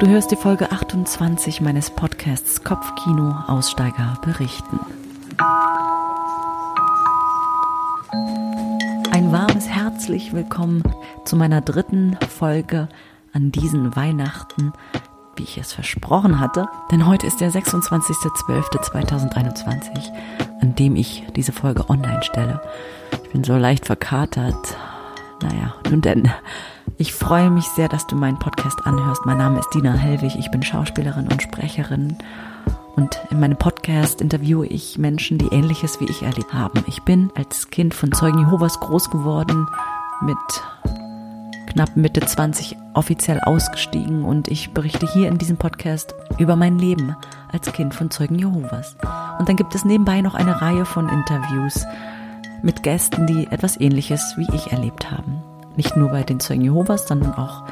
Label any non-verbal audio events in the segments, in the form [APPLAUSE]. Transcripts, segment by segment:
Du hörst die Folge 28 meines Podcasts Kopfkino Aussteiger berichten. Ein warmes herzlich willkommen zu meiner dritten Folge an diesen Weihnachten, wie ich es versprochen hatte. Denn heute ist der 26.12.2021, an dem ich diese Folge online stelle. Ich bin so leicht verkatert. Naja, nun denn. Ich freue mich sehr, dass du meinen Podcast anhörst. Mein Name ist Dina Hellwig. Ich bin Schauspielerin und Sprecherin. Und in meinem Podcast interviewe ich Menschen, die Ähnliches wie ich erlebt haben. Ich bin als Kind von Zeugen Jehovas groß geworden, mit knapp Mitte 20 offiziell ausgestiegen und ich berichte hier in diesem Podcast über mein Leben als Kind von Zeugen Jehovas. Und dann gibt es nebenbei noch eine Reihe von Interviews mit Gästen, die etwas Ähnliches wie ich erlebt haben. Nicht nur bei den Zeugen Jehovas, sondern auch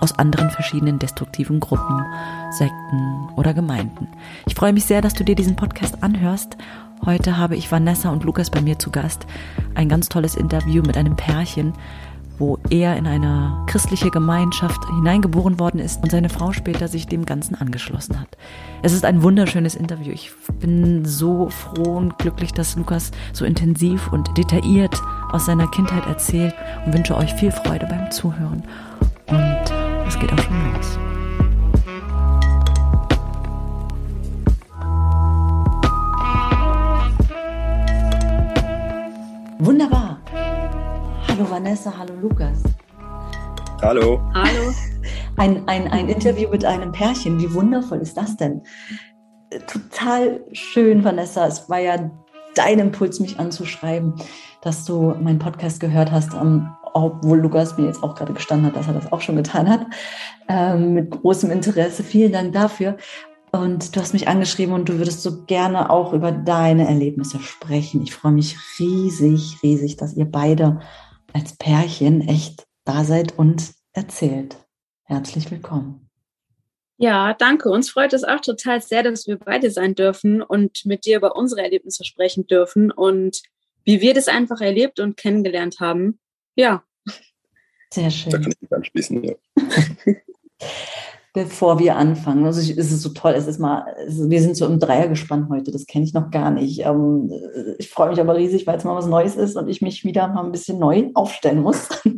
aus anderen verschiedenen destruktiven Gruppen, Sekten oder Gemeinden. Ich freue mich sehr, dass du dir diesen Podcast anhörst. Heute habe ich Vanessa und Lukas bei mir zu Gast. Ein ganz tolles Interview mit einem Pärchen, wo er in eine christliche Gemeinschaft hineingeboren worden ist und seine Frau später sich dem Ganzen angeschlossen hat. Es ist ein wunderschönes Interview. Ich bin so froh und glücklich, dass Lukas so intensiv und detailliert aus seiner Kindheit erzählt und wünsche euch viel Freude beim Zuhören. Und es geht auch schon los. Wunderbar. Hallo Vanessa, hallo Lukas. Hallo. Hallo. [LAUGHS] Ein, ein, ein Interview mit einem Pärchen. Wie wundervoll ist das denn? Total schön, Vanessa. Es war ja dein Impuls, mich anzuschreiben, dass du meinen Podcast gehört hast, um, obwohl Lukas mir jetzt auch gerade gestanden hat, dass er das auch schon getan hat. Ähm, mit großem Interesse. Vielen Dank dafür. Und du hast mich angeschrieben und du würdest so gerne auch über deine Erlebnisse sprechen. Ich freue mich riesig, riesig, dass ihr beide als Pärchen echt da seid und erzählt. Herzlich willkommen. Ja, danke. Uns freut es auch total sehr, dass wir beide sein dürfen und mit dir über unsere Erlebnisse sprechen dürfen und wie wir das einfach erlebt und kennengelernt haben. Ja. Sehr schön. Da kann ich mich anschließen, ja. [LAUGHS] bevor wir anfangen. Also ich, es ist so toll, es ist mal, es, wir sind so im Dreiergespann heute, das kenne ich noch gar nicht. Ähm, ich freue mich aber riesig, weil es mal was Neues ist und ich mich wieder mal ein bisschen neu aufstellen muss. [LAUGHS]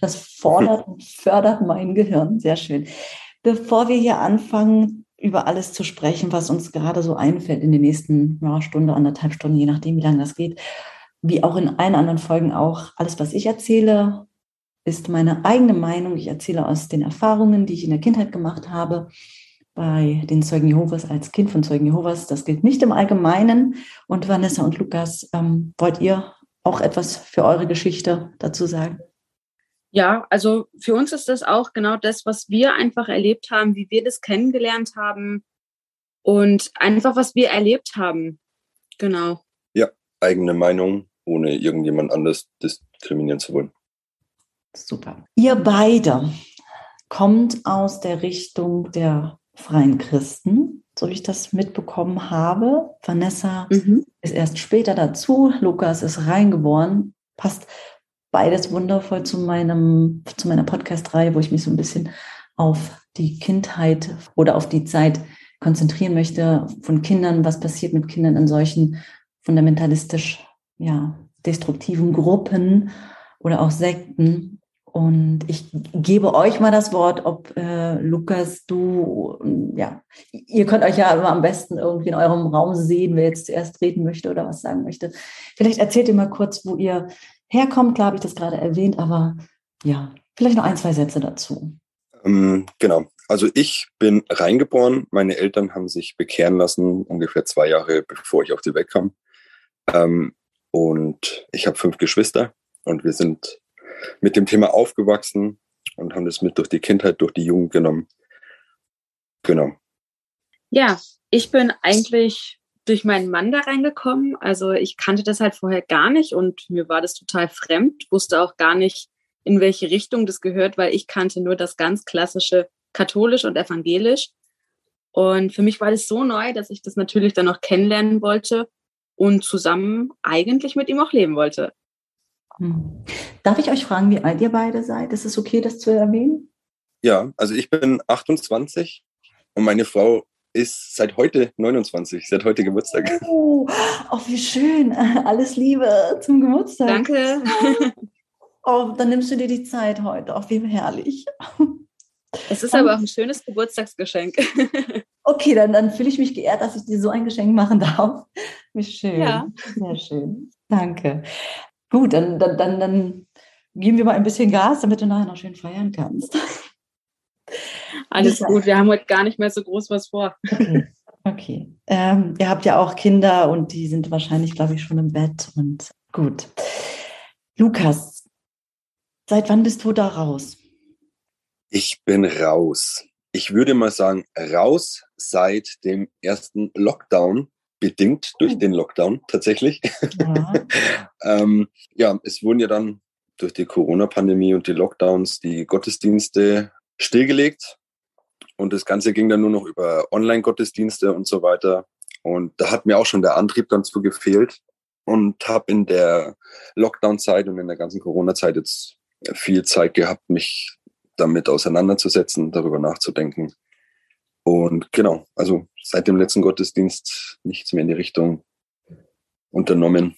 Das fordert und fördert mein Gehirn. Sehr schön. Bevor wir hier anfangen, über alles zu sprechen, was uns gerade so einfällt in den nächsten ja, Stunde, anderthalb Stunden, je nachdem, wie lange das geht, wie auch in allen anderen Folgen auch, alles, was ich erzähle, ist meine eigene Meinung. Ich erzähle aus den Erfahrungen, die ich in der Kindheit gemacht habe bei den Zeugen Jehovas als Kind von Zeugen Jehovas. Das gilt nicht im Allgemeinen. Und Vanessa und Lukas, ähm, wollt ihr auch etwas für eure Geschichte dazu sagen? Ja, also für uns ist das auch genau das, was wir einfach erlebt haben, wie wir das kennengelernt haben und einfach, was wir erlebt haben. Genau. Eigene Meinung, ohne irgendjemand anders diskriminieren zu wollen. Super. Ihr beide kommt aus der Richtung der freien Christen, so wie ich das mitbekommen habe. Vanessa mhm. ist erst später dazu, Lukas ist reingeboren. Passt beides wundervoll zu meinem, zu meiner Podcast-Reihe, wo ich mich so ein bisschen auf die Kindheit oder auf die Zeit konzentrieren möchte von Kindern, was passiert mit Kindern in solchen fundamentalistisch, ja, destruktiven Gruppen oder auch Sekten. Und ich gebe euch mal das Wort, ob äh, Lukas, du, ja, ihr könnt euch ja immer am besten irgendwie in eurem Raum sehen, wer jetzt zuerst reden möchte oder was sagen möchte. Vielleicht erzählt ihr mal kurz, wo ihr herkommt. Klar habe ich das gerade erwähnt, aber ja, vielleicht noch ein, zwei Sätze dazu. Ähm, genau. Also ich bin reingeboren. Meine Eltern haben sich bekehren lassen, ungefähr zwei Jahre bevor ich auf die Welt kam. Ähm, und ich habe fünf Geschwister und wir sind mit dem Thema aufgewachsen und haben das mit durch die Kindheit, durch die Jugend genommen. Genau. Ja, ich bin eigentlich durch meinen Mann da reingekommen. Also ich kannte das halt vorher gar nicht und mir war das total fremd, wusste auch gar nicht, in welche Richtung das gehört, weil ich kannte nur das ganz klassische katholisch und evangelisch. Und für mich war das so neu, dass ich das natürlich dann noch kennenlernen wollte und zusammen eigentlich mit ihm auch leben wollte. Hm. Darf ich euch fragen, wie alt ihr beide seid? Ist es okay, das zu erwähnen? Ja, also ich bin 28 und meine Frau ist seit heute 29. Sie hat heute Geburtstag. Oh, oh, wie schön. [LAUGHS] Alles Liebe zum Geburtstag. Danke. [LAUGHS] Oh, dann nimmst du dir die Zeit heute. Auch wie herrlich. [LAUGHS] Es ist aber auch ein schönes Geburtstagsgeschenk. Okay, dann, dann fühle ich mich geehrt, dass ich dir so ein Geschenk machen darf. Wie schön. Ja. Sehr schön. Danke. Gut, dann, dann, dann, dann geben wir mal ein bisschen Gas, damit du nachher noch schön feiern kannst. Alles gut, wir haben heute gar nicht mehr so groß was vor. Okay. okay. Ähm, ihr habt ja auch Kinder und die sind wahrscheinlich, glaube ich, schon im Bett und gut. Lukas, seit wann bist du da raus? Ich bin raus. Ich würde mal sagen, raus seit dem ersten Lockdown, bedingt durch oh. den Lockdown tatsächlich. Ja. [LAUGHS] ähm, ja, es wurden ja dann durch die Corona-Pandemie und die Lockdowns die Gottesdienste stillgelegt. Und das Ganze ging dann nur noch über Online-Gottesdienste und so weiter. Und da hat mir auch schon der Antrieb dann zu gefehlt und habe in der Lockdown-Zeit und in der ganzen Corona-Zeit jetzt viel Zeit gehabt, mich damit auseinanderzusetzen, darüber nachzudenken. Und genau, also seit dem letzten Gottesdienst nichts mehr in die Richtung unternommen.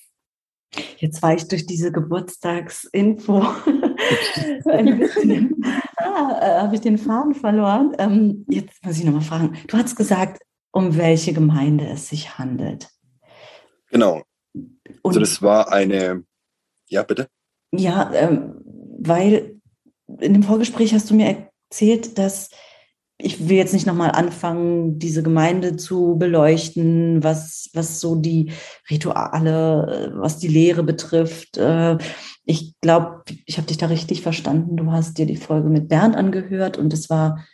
Jetzt war ich durch diese Geburtstagsinfo [LAUGHS] ein bisschen, ah, äh, habe ich den Faden verloren. Ähm, jetzt muss ich nochmal fragen. Du hast gesagt, um welche Gemeinde es sich handelt. Genau. Und, also das war eine, ja bitte? Ja, ähm, weil in dem Vorgespräch hast du mir erzählt, dass ich will jetzt nicht nochmal anfangen, diese Gemeinde zu beleuchten, was, was so die Rituale, was die Lehre betrifft. Äh, ich glaube, ich habe dich da richtig verstanden. Du hast dir die Folge mit Bernd angehört und es war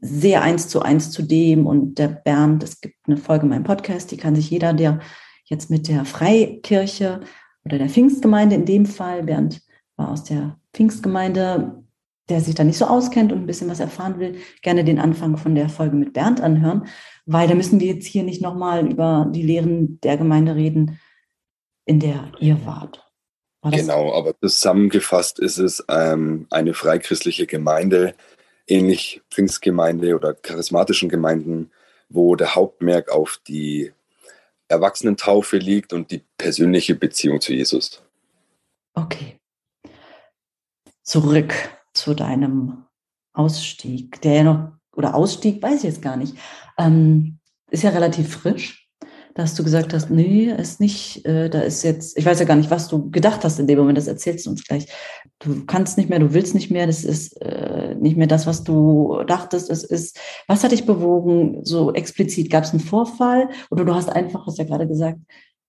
sehr eins zu eins zu dem. Und der Bernd, es gibt eine Folge in meinem Podcast, die kann sich jeder, der jetzt mit der Freikirche oder der Pfingstgemeinde in dem Fall, Bernd war aus der Pfingstgemeinde, der sich da nicht so auskennt und ein bisschen was erfahren will, gerne den Anfang von der Folge mit Bernd anhören, weil da müssen wir jetzt hier nicht nochmal über die Lehren der Gemeinde reden, in der ihr wart. Genau, aber zusammengefasst ist es ähm, eine freichristliche Gemeinde, ähnlich Pfingstgemeinde oder charismatischen Gemeinden, wo der Hauptmerk auf die Erwachsenentaufe liegt und die persönliche Beziehung zu Jesus. Okay. Zurück zu deinem Ausstieg, der ja noch, oder Ausstieg, weiß ich jetzt gar nicht, ähm, ist ja relativ frisch. Dass du gesagt hast, nee, ist nicht, äh, da ist jetzt, ich weiß ja gar nicht, was du gedacht hast in dem Moment, das erzählst du uns gleich. Du kannst nicht mehr, du willst nicht mehr, das ist äh, nicht mehr das, was du dachtest, es ist, was hat dich bewogen, so explizit? Gab es einen Vorfall oder du hast einfach, hast ja gerade gesagt,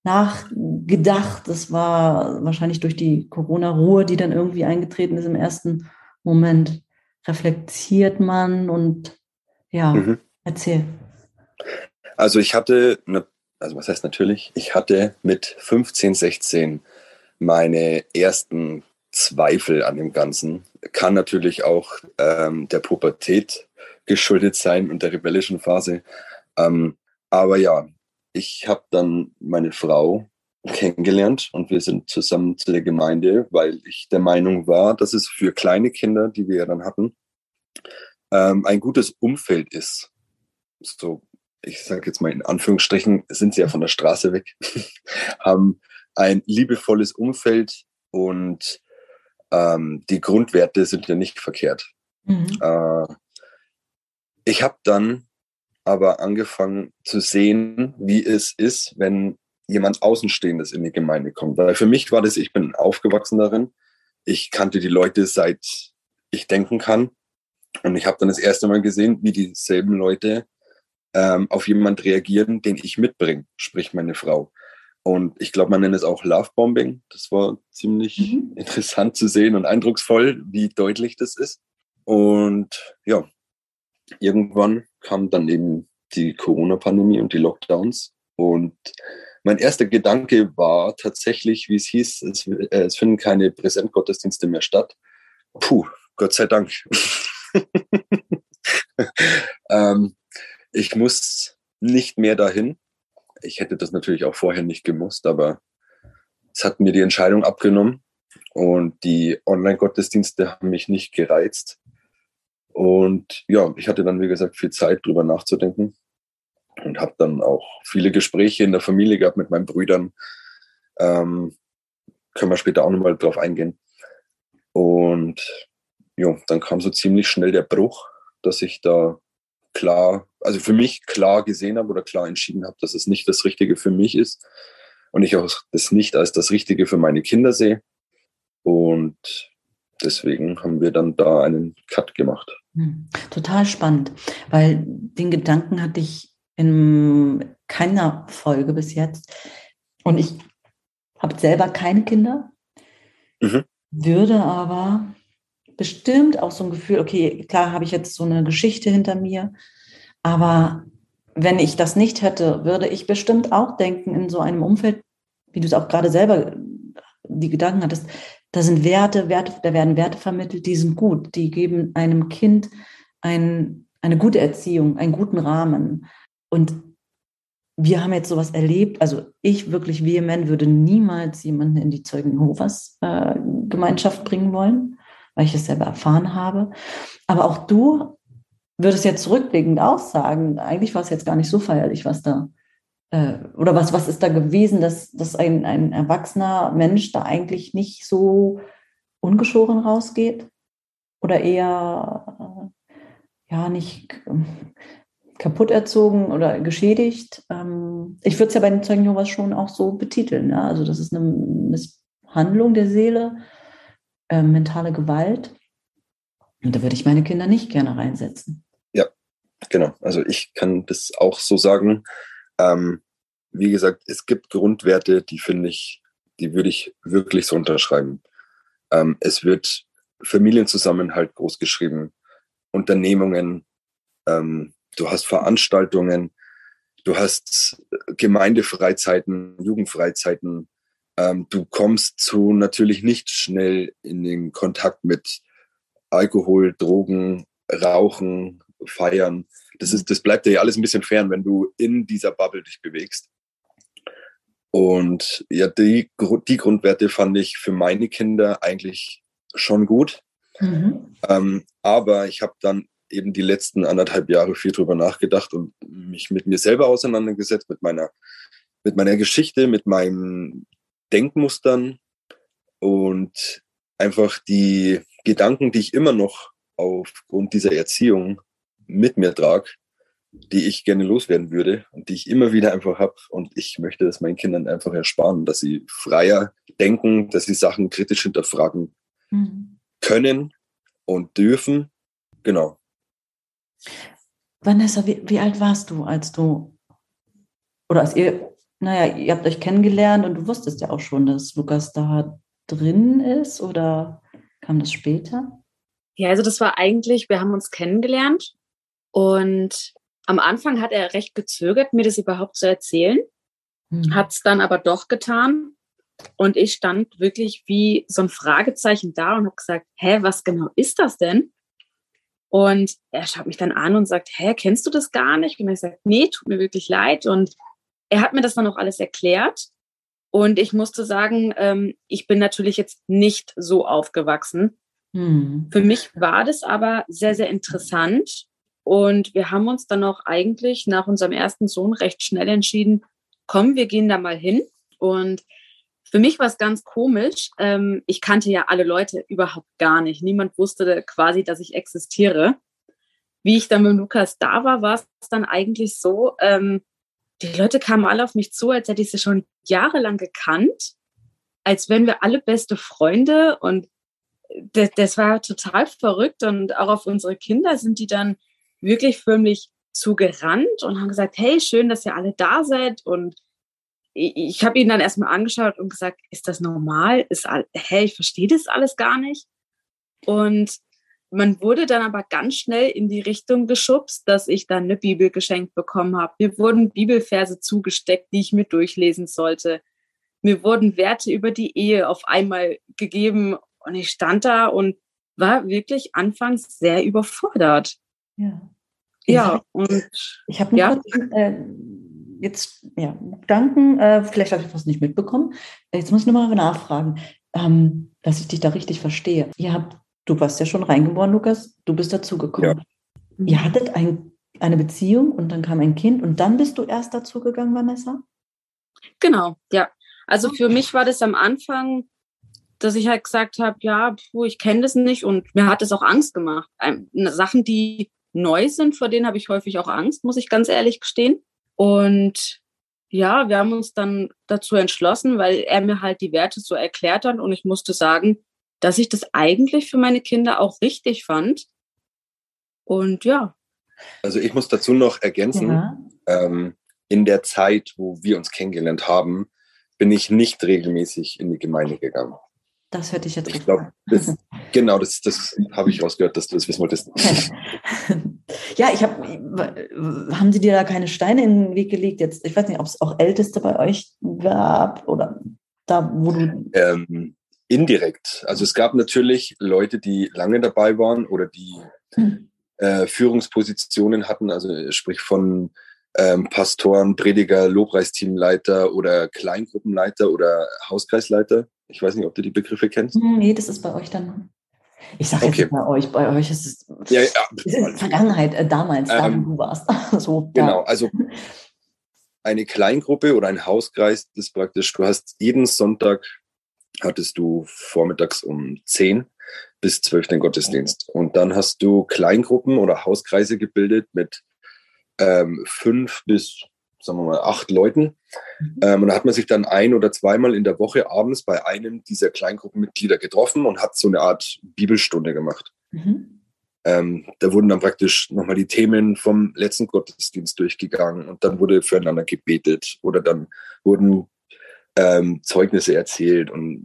nachgedacht, das war wahrscheinlich durch die Corona-Ruhe, die dann irgendwie eingetreten ist im ersten Moment reflektiert man und ja, mhm. erzähl. Also ich hatte, eine, also was heißt natürlich, ich hatte mit 15, 16 meine ersten Zweifel an dem Ganzen. Kann natürlich auch ähm, der Pubertät geschuldet sein und der rebellischen Phase. Ähm, aber ja, ich habe dann meine Frau kennengelernt und wir sind zusammen zu der Gemeinde, weil ich der Meinung war, dass es für kleine Kinder, die wir ja dann hatten, ähm, ein gutes Umfeld ist. So, ich sage jetzt mal in Anführungsstrichen, sind sie ja von der Straße weg, [LAUGHS] haben ein liebevolles Umfeld und ähm, die Grundwerte sind ja nicht verkehrt. Mhm. Äh, ich habe dann aber angefangen zu sehen, wie es ist, wenn jemand Außenstehendes in die Gemeinde kommt. Weil für mich war das, ich bin aufgewachsen darin. Ich kannte die Leute seit ich denken kann. Und ich habe dann das erste Mal gesehen, wie dieselben Leute ähm, auf jemand reagieren, den ich mitbringe, sprich meine Frau. Und ich glaube, man nennt es auch Lovebombing. Das war ziemlich mhm. interessant zu sehen und eindrucksvoll, wie deutlich das ist. Und ja, irgendwann kam dann eben die Corona-Pandemie und die Lockdowns. Und mein erster Gedanke war tatsächlich, wie es hieß, es, äh, es finden keine Präsentgottesdienste mehr statt. Puh, Gott sei Dank. [LAUGHS] ähm, ich muss nicht mehr dahin. Ich hätte das natürlich auch vorher nicht gemusst, aber es hat mir die Entscheidung abgenommen und die Online-Gottesdienste haben mich nicht gereizt. Und ja, ich hatte dann, wie gesagt, viel Zeit, drüber nachzudenken und habe dann auch viele Gespräche in der Familie gehabt mit meinen Brüdern. Ähm, können wir später auch nochmal drauf eingehen. Und ja, dann kam so ziemlich schnell der Bruch, dass ich da klar, also für mich klar gesehen habe oder klar entschieden habe, dass es nicht das Richtige für mich ist und ich auch das nicht als das Richtige für meine Kinder sehe. Und deswegen haben wir dann da einen Cut gemacht. Hm, total spannend, weil den Gedanken hatte ich in keiner Folge bis jetzt. Und ich habe selber keine Kinder, mhm. würde aber bestimmt auch so ein Gefühl, okay, klar habe ich jetzt so eine Geschichte hinter mir, aber wenn ich das nicht hätte, würde ich bestimmt auch denken, in so einem Umfeld, wie du es auch gerade selber die Gedanken hattest, da sind Werte, Werte, da werden Werte vermittelt, die sind gut, die geben einem Kind ein, eine gute Erziehung, einen guten Rahmen. Und wir haben jetzt sowas erlebt, also ich wirklich vehement würde niemals jemanden in die Zeugen Jehovas äh, Gemeinschaft bringen wollen, weil ich es selber erfahren habe. Aber auch du würdest jetzt zurückblickend auch sagen, eigentlich war es jetzt gar nicht so feierlich, was da, äh, oder was, was ist da gewesen, dass, dass ein, ein erwachsener Mensch da eigentlich nicht so ungeschoren rausgeht? Oder eher, äh, ja, nicht kaputt erzogen oder geschädigt. Ähm, ich würde es ja bei den Zeugen Jehovas schon auch so betiteln. Ja? Also das ist eine Misshandlung der Seele, äh, mentale Gewalt. Und da würde ich meine Kinder nicht gerne reinsetzen. Ja, genau. Also ich kann das auch so sagen. Ähm, wie gesagt, es gibt Grundwerte, die finde ich, die würde ich wirklich so unterschreiben. Ähm, es wird Familienzusammenhalt groß geschrieben, Unternehmungen, ähm, du hast Veranstaltungen, du hast Gemeindefreizeiten, Jugendfreizeiten. Ähm, du kommst zu natürlich nicht schnell in den Kontakt mit Alkohol, Drogen, Rauchen, Feiern. Das, ist, das bleibt dir ja alles ein bisschen fern, wenn du in dieser Bubble dich bewegst. Und ja, die, die Grundwerte fand ich für meine Kinder eigentlich schon gut. Mhm. Ähm, aber ich habe dann eben die letzten anderthalb Jahre viel drüber nachgedacht und mich mit mir selber auseinandergesetzt, mit meiner, mit meiner Geschichte, mit meinen Denkmustern und einfach die Gedanken, die ich immer noch aufgrund dieser Erziehung mit mir trage, die ich gerne loswerden würde und die ich immer wieder einfach habe. Und ich möchte das meinen Kindern einfach ersparen, dass sie freier denken, dass sie Sachen kritisch hinterfragen mhm. können und dürfen. Genau. Vanessa, wie, wie alt warst du, als du, oder als ihr, naja, ihr habt euch kennengelernt und du wusstest ja auch schon, dass Lukas da drin ist oder kam das später? Ja, also das war eigentlich, wir haben uns kennengelernt und am Anfang hat er recht gezögert, mir das überhaupt zu erzählen, hm. hat es dann aber doch getan. Und ich stand wirklich wie so ein Fragezeichen da und habe gesagt, hä, was genau ist das denn? Und er schaut mich dann an und sagt, hä, kennst du das gar nicht? Und ich sage, nee, tut mir wirklich leid. Und er hat mir das dann auch alles erklärt. Und ich musste sagen, ähm, ich bin natürlich jetzt nicht so aufgewachsen. Hm. Für mich war das aber sehr, sehr interessant. Und wir haben uns dann auch eigentlich nach unserem ersten Sohn recht schnell entschieden, komm, wir gehen da mal hin. Und für mich war es ganz komisch. Ähm, ich kannte ja alle Leute überhaupt gar nicht. Niemand wusste quasi, dass ich existiere. Wie ich dann mit Lukas da war, war es dann eigentlich so, ähm, die Leute kamen alle auf mich zu, als hätte ich sie schon jahrelang gekannt, als wären wir alle beste Freunde und das, das war total verrückt und auch auf unsere Kinder sind die dann wirklich förmlich zugerannt und haben gesagt, hey, schön, dass ihr alle da seid und ich habe ihn dann erstmal angeschaut und gesagt, ist das normal? Ist all, hä, ich verstehe das alles gar nicht. Und man wurde dann aber ganz schnell in die Richtung geschubst, dass ich dann eine Bibel geschenkt bekommen habe. Mir wurden Bibelverse zugesteckt, die ich mir durchlesen sollte. Mir wurden Werte über die Ehe auf einmal gegeben und ich stand da und war wirklich anfangs sehr überfordert. Ja. Ja, und ich habe ja. Äh, jetzt ja, Gedanken, äh, vielleicht habe ich was nicht mitbekommen. Jetzt muss ich nochmal nachfragen, ähm, dass ich dich da richtig verstehe. Ihr habt du warst ja schon reingeboren, Lukas, du bist dazugekommen. Ja. Ihr hattet ein, eine Beziehung und dann kam ein Kind und dann bist du erst dazugegangen, Vanessa? Genau, ja. Also für mich war das am Anfang, dass ich halt gesagt habe, ja, puh, ich kenne das nicht und mir hat es auch Angst gemacht. Ähm, Sachen, die neu sind, vor denen habe ich häufig auch Angst, muss ich ganz ehrlich gestehen. Und ja, wir haben uns dann dazu entschlossen, weil er mir halt die Werte so erklärt hat und ich musste sagen, dass ich das eigentlich für meine Kinder auch richtig fand. Und ja. Also ich muss dazu noch ergänzen, ja. ähm, in der Zeit, wo wir uns kennengelernt haben, bin ich nicht regelmäßig in die Gemeinde gegangen. Das hört ich jetzt ich glaub, das, [LAUGHS] Genau, das, das habe ich rausgehört, dass du das wissen wolltest. [LAUGHS] Ja, ich habe, haben Sie dir da keine Steine in den Weg gelegt? Jetzt, ich weiß nicht, ob es auch Älteste bei euch gab oder da, wo du. Ähm, indirekt. Also es gab natürlich Leute, die lange dabei waren oder die hm. äh, Führungspositionen hatten, also sprich von ähm, Pastoren, Prediger, Lobpreisteamleiter oder Kleingruppenleiter oder Hauskreisleiter. Ich weiß nicht, ob du die Begriffe kennst. Hm, nee, das ist bei euch dann. Ich sage okay. jetzt bei euch, bei euch ist es, ja, ja, ist Vergangenheit, äh, damals, ähm, da wo du warst. [LAUGHS] so, genau, also eine Kleingruppe oder ein Hauskreis ist praktisch, du hast jeden Sonntag hattest du vormittags um 10 bis 12 den Gottesdienst. Und dann hast du Kleingruppen oder Hauskreise gebildet mit ähm, fünf bis sagen wir mal, acht Leuten. Mhm. Ähm, und da hat man sich dann ein oder zweimal in der Woche abends bei einem dieser Kleingruppenmitglieder getroffen und hat so eine Art Bibelstunde gemacht. Mhm. Ähm, da wurden dann praktisch nochmal die Themen vom letzten Gottesdienst durchgegangen und dann wurde füreinander gebetet oder dann wurden ähm, Zeugnisse erzählt und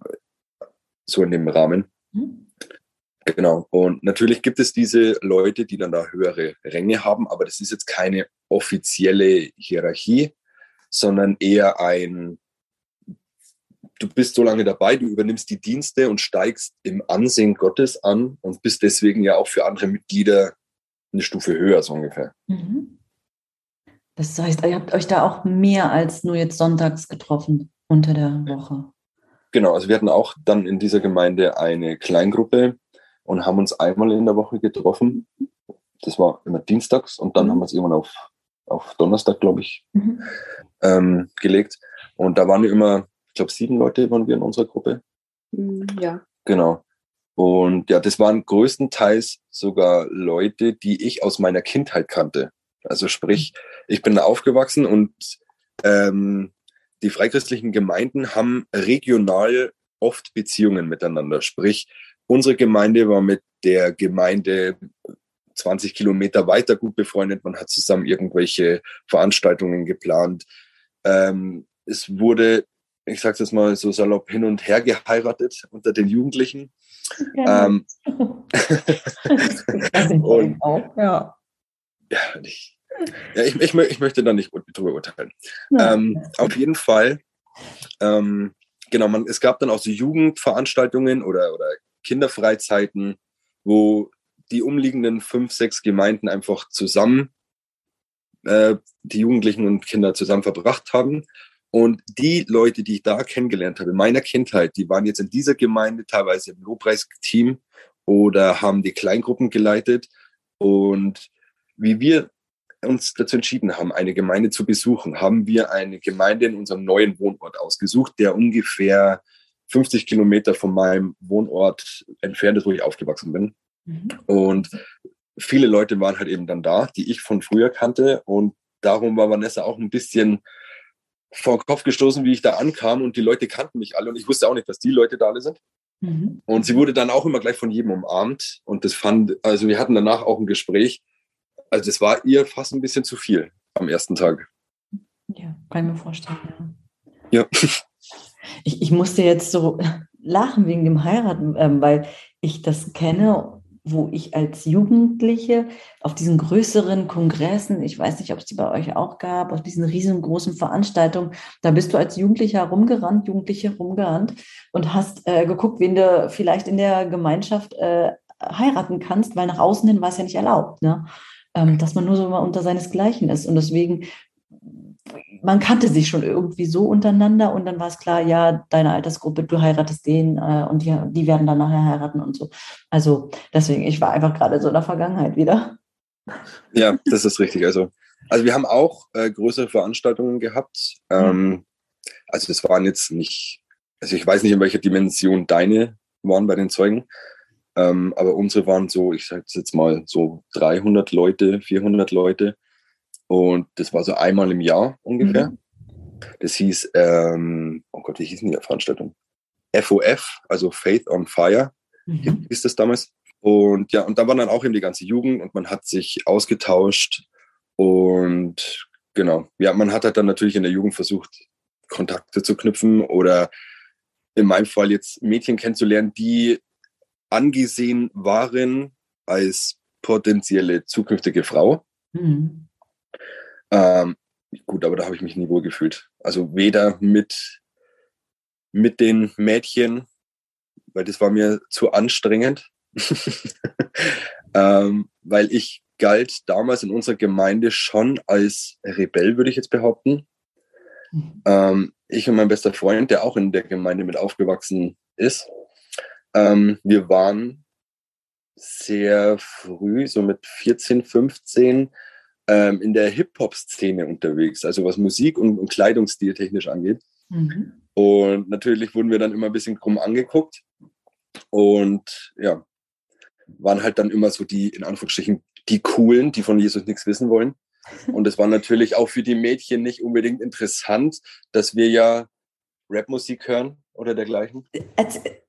so in dem Rahmen. Mhm. Genau. Und natürlich gibt es diese Leute, die dann da höhere Ränge haben, aber das ist jetzt keine offizielle Hierarchie, sondern eher ein, du bist so lange dabei, du übernimmst die Dienste und steigst im Ansehen Gottes an und bist deswegen ja auch für andere Mitglieder eine Stufe höher, so ungefähr. Mhm. Das heißt, ihr habt euch da auch mehr als nur jetzt sonntags getroffen unter der Woche. Genau, also wir hatten auch dann in dieser Gemeinde eine Kleingruppe und haben uns einmal in der Woche getroffen. Das war immer dienstags und dann mhm. haben wir es irgendwann auf auf Donnerstag, glaube ich, mhm. ähm, gelegt. Und da waren wir immer, ich glaube, sieben Leute waren wir in unserer Gruppe. Mhm, ja. Genau. Und ja, das waren größtenteils sogar Leute, die ich aus meiner Kindheit kannte. Also sprich, ich bin da aufgewachsen und ähm, die freichristlichen Gemeinden haben regional oft Beziehungen miteinander. Sprich, unsere Gemeinde war mit der Gemeinde 20 Kilometer weiter gut befreundet. Man hat zusammen irgendwelche Veranstaltungen geplant. Ähm, es wurde, ich sage es jetzt mal so salopp, hin und her geheiratet unter den Jugendlichen. Ja. Ähm, [LAUGHS] und, [LAUGHS] auch, ja. Ja, ich, ja ich, ich, ich, möchte da nicht drüber urteilen. Ja. Ähm, auf jeden Fall, ähm, genau, man, es gab dann auch so Jugendveranstaltungen oder, oder Kinderfreizeiten, wo die umliegenden fünf, sechs Gemeinden einfach zusammen äh, die Jugendlichen und Kinder zusammen verbracht haben. Und die Leute, die ich da kennengelernt habe in meiner Kindheit, die waren jetzt in dieser Gemeinde teilweise im Lobpreisteam oder haben die Kleingruppen geleitet. Und wie wir uns dazu entschieden haben, eine Gemeinde zu besuchen, haben wir eine Gemeinde in unserem neuen Wohnort ausgesucht, der ungefähr 50 Kilometer von meinem Wohnort entfernt ist, wo ich aufgewachsen bin. Mhm. Und viele Leute waren halt eben dann da, die ich von früher kannte. Und darum war Vanessa auch ein bisschen vor den Kopf gestoßen, wie ich da ankam. Und die Leute kannten mich alle. Und ich wusste auch nicht, dass die Leute da alle sind. Mhm. Und sie wurde dann auch immer gleich von jedem umarmt. Und das fand, also wir hatten danach auch ein Gespräch. Also das war ihr fast ein bisschen zu viel am ersten Tag. Ja, kann ich mir vorstellen. Ja. ja. Ich, ich musste jetzt so lachen wegen dem Heiraten, ähm, weil ich das kenne wo ich als Jugendliche auf diesen größeren Kongressen, ich weiß nicht, ob es die bei euch auch gab, auf diesen riesengroßen Veranstaltungen, da bist du als Jugendlicher rumgerannt, Jugendliche rumgerannt und hast äh, geguckt, wen du vielleicht in der Gemeinschaft äh, heiraten kannst, weil nach außen hin war es ja nicht erlaubt, ne? Ähm, dass man nur so mal unter seinesgleichen ist. Und deswegen man kannte sich schon irgendwie so untereinander und dann war es klar, ja, deine Altersgruppe, du heiratest den äh, und die, die werden dann nachher heiraten und so. Also deswegen, ich war einfach gerade so in der Vergangenheit wieder. Ja, das ist richtig. Also, also wir haben auch äh, größere Veranstaltungen gehabt. Ähm, also das waren jetzt nicht, also ich weiß nicht, in welcher Dimension deine waren bei den Zeugen, ähm, aber unsere waren so, ich sage jetzt mal so 300 Leute, 400 Leute. Und das war so einmal im Jahr ungefähr. Mhm. Das hieß, ähm, oh Gott, wie hieß denn die Veranstaltung? FOF, also Faith on Fire, mhm. hieß das damals. Und ja, und da war dann auch eben die ganze Jugend und man hat sich ausgetauscht und genau, ja, man hat halt dann natürlich in der Jugend versucht, Kontakte zu knüpfen oder in meinem Fall jetzt Mädchen kennenzulernen, die angesehen waren als potenzielle zukünftige Frau. Mhm. Ähm, gut, aber da habe ich mich nie wohl gefühlt. Also weder mit, mit den Mädchen, weil das war mir zu anstrengend, [LAUGHS] ähm, weil ich galt damals in unserer Gemeinde schon als Rebell, würde ich jetzt behaupten. Mhm. Ähm, ich und mein bester Freund, der auch in der Gemeinde mit aufgewachsen ist, ähm, wir waren sehr früh, so mit 14, 15, ähm, in der Hip-Hop-Szene unterwegs, also was Musik und, und Kleidungsstil technisch angeht. Mhm. Und natürlich wurden wir dann immer ein bisschen krumm angeguckt und ja, waren halt dann immer so die, in Anführungsstrichen, die Coolen, die von Jesus nichts wissen wollen. [LAUGHS] Und es war natürlich auch für die Mädchen nicht unbedingt interessant, dass wir ja Rapmusik hören oder dergleichen.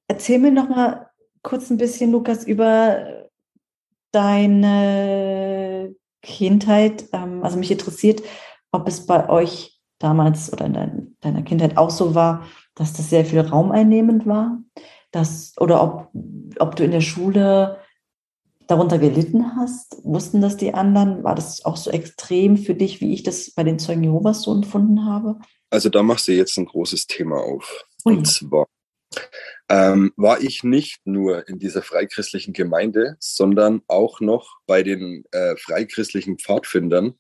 Erzähl mir noch mal kurz ein bisschen, Lukas, über deine Kindheit. Ähm, also mich interessiert, ob es bei euch damals oder in deiner Kindheit auch so war, dass das sehr viel raumeinnehmend war. Dass, oder ob, ob du in der Schule darunter gelitten hast? Wussten das die anderen? War das auch so extrem für dich, wie ich das bei den Zeugen Jehovas so empfunden habe? Also da machst du jetzt ein großes Thema auf. Ui. Und zwar ähm, war ich nicht nur in dieser freikristlichen Gemeinde, sondern auch noch bei den äh, freikristlichen Pfadfindern,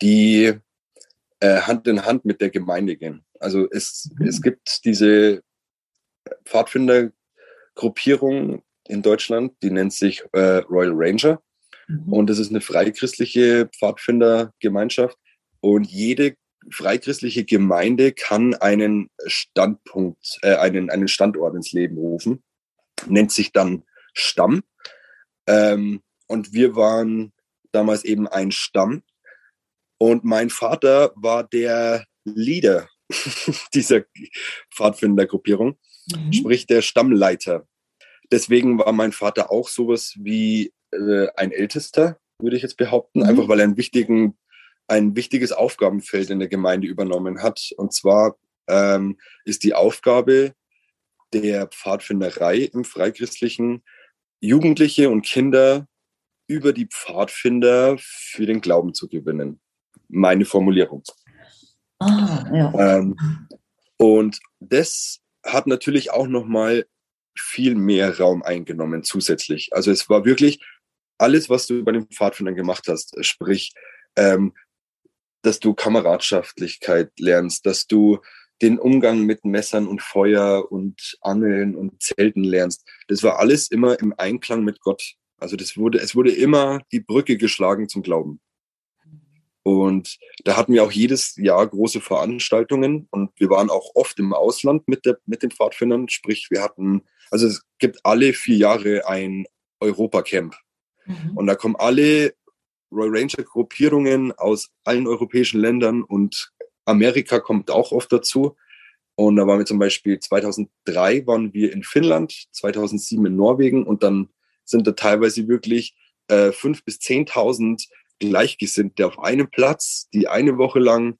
die äh, Hand in Hand mit der Gemeinde gehen. Also es, mhm. es gibt diese Pfadfindergruppierung in Deutschland, die nennt sich äh, Royal Ranger. Mhm. Und das ist eine freikristliche Pfadfindergemeinschaft. Und jede freikristliche Gemeinde kann einen Standpunkt, äh, einen, einen Standort ins Leben rufen, nennt sich dann Stamm. Ähm, und wir waren damals eben ein Stamm. Und mein Vater war der Leader [LAUGHS] dieser Pfadfindergruppierung, mhm. sprich der Stammleiter. Deswegen war mein Vater auch sowas wie äh, ein Ältester, würde ich jetzt behaupten, mhm. einfach weil er einen wichtigen ein wichtiges Aufgabenfeld in der Gemeinde übernommen hat. Und zwar ähm, ist die Aufgabe der Pfadfinderei im Freikristlichen, Jugendliche und Kinder über die Pfadfinder für den Glauben zu gewinnen. Meine Formulierung. Ah, ja. ähm, und das hat natürlich auch nochmal viel mehr Raum eingenommen zusätzlich. Also es war wirklich alles, was du bei den Pfadfindern gemacht hast, sprich ähm, dass du Kameradschaftlichkeit lernst, dass du den Umgang mit Messern und Feuer und Angeln und Zelten lernst. Das war alles immer im Einklang mit Gott. Also das wurde, es wurde immer die Brücke geschlagen zum Glauben. Und da hatten wir auch jedes Jahr große Veranstaltungen und wir waren auch oft im Ausland mit, der, mit den Pfadfindern. Sprich, wir hatten, also es gibt alle vier Jahre ein Europacamp. Mhm. Und da kommen alle Royal Ranger Gruppierungen aus allen europäischen Ländern und Amerika kommt auch oft dazu. Und da waren wir zum Beispiel 2003 waren wir in Finnland, 2007 in Norwegen und dann sind da teilweise wirklich äh, bis zehntausend Gleichgesinnte auf einem Platz, die eine Woche lang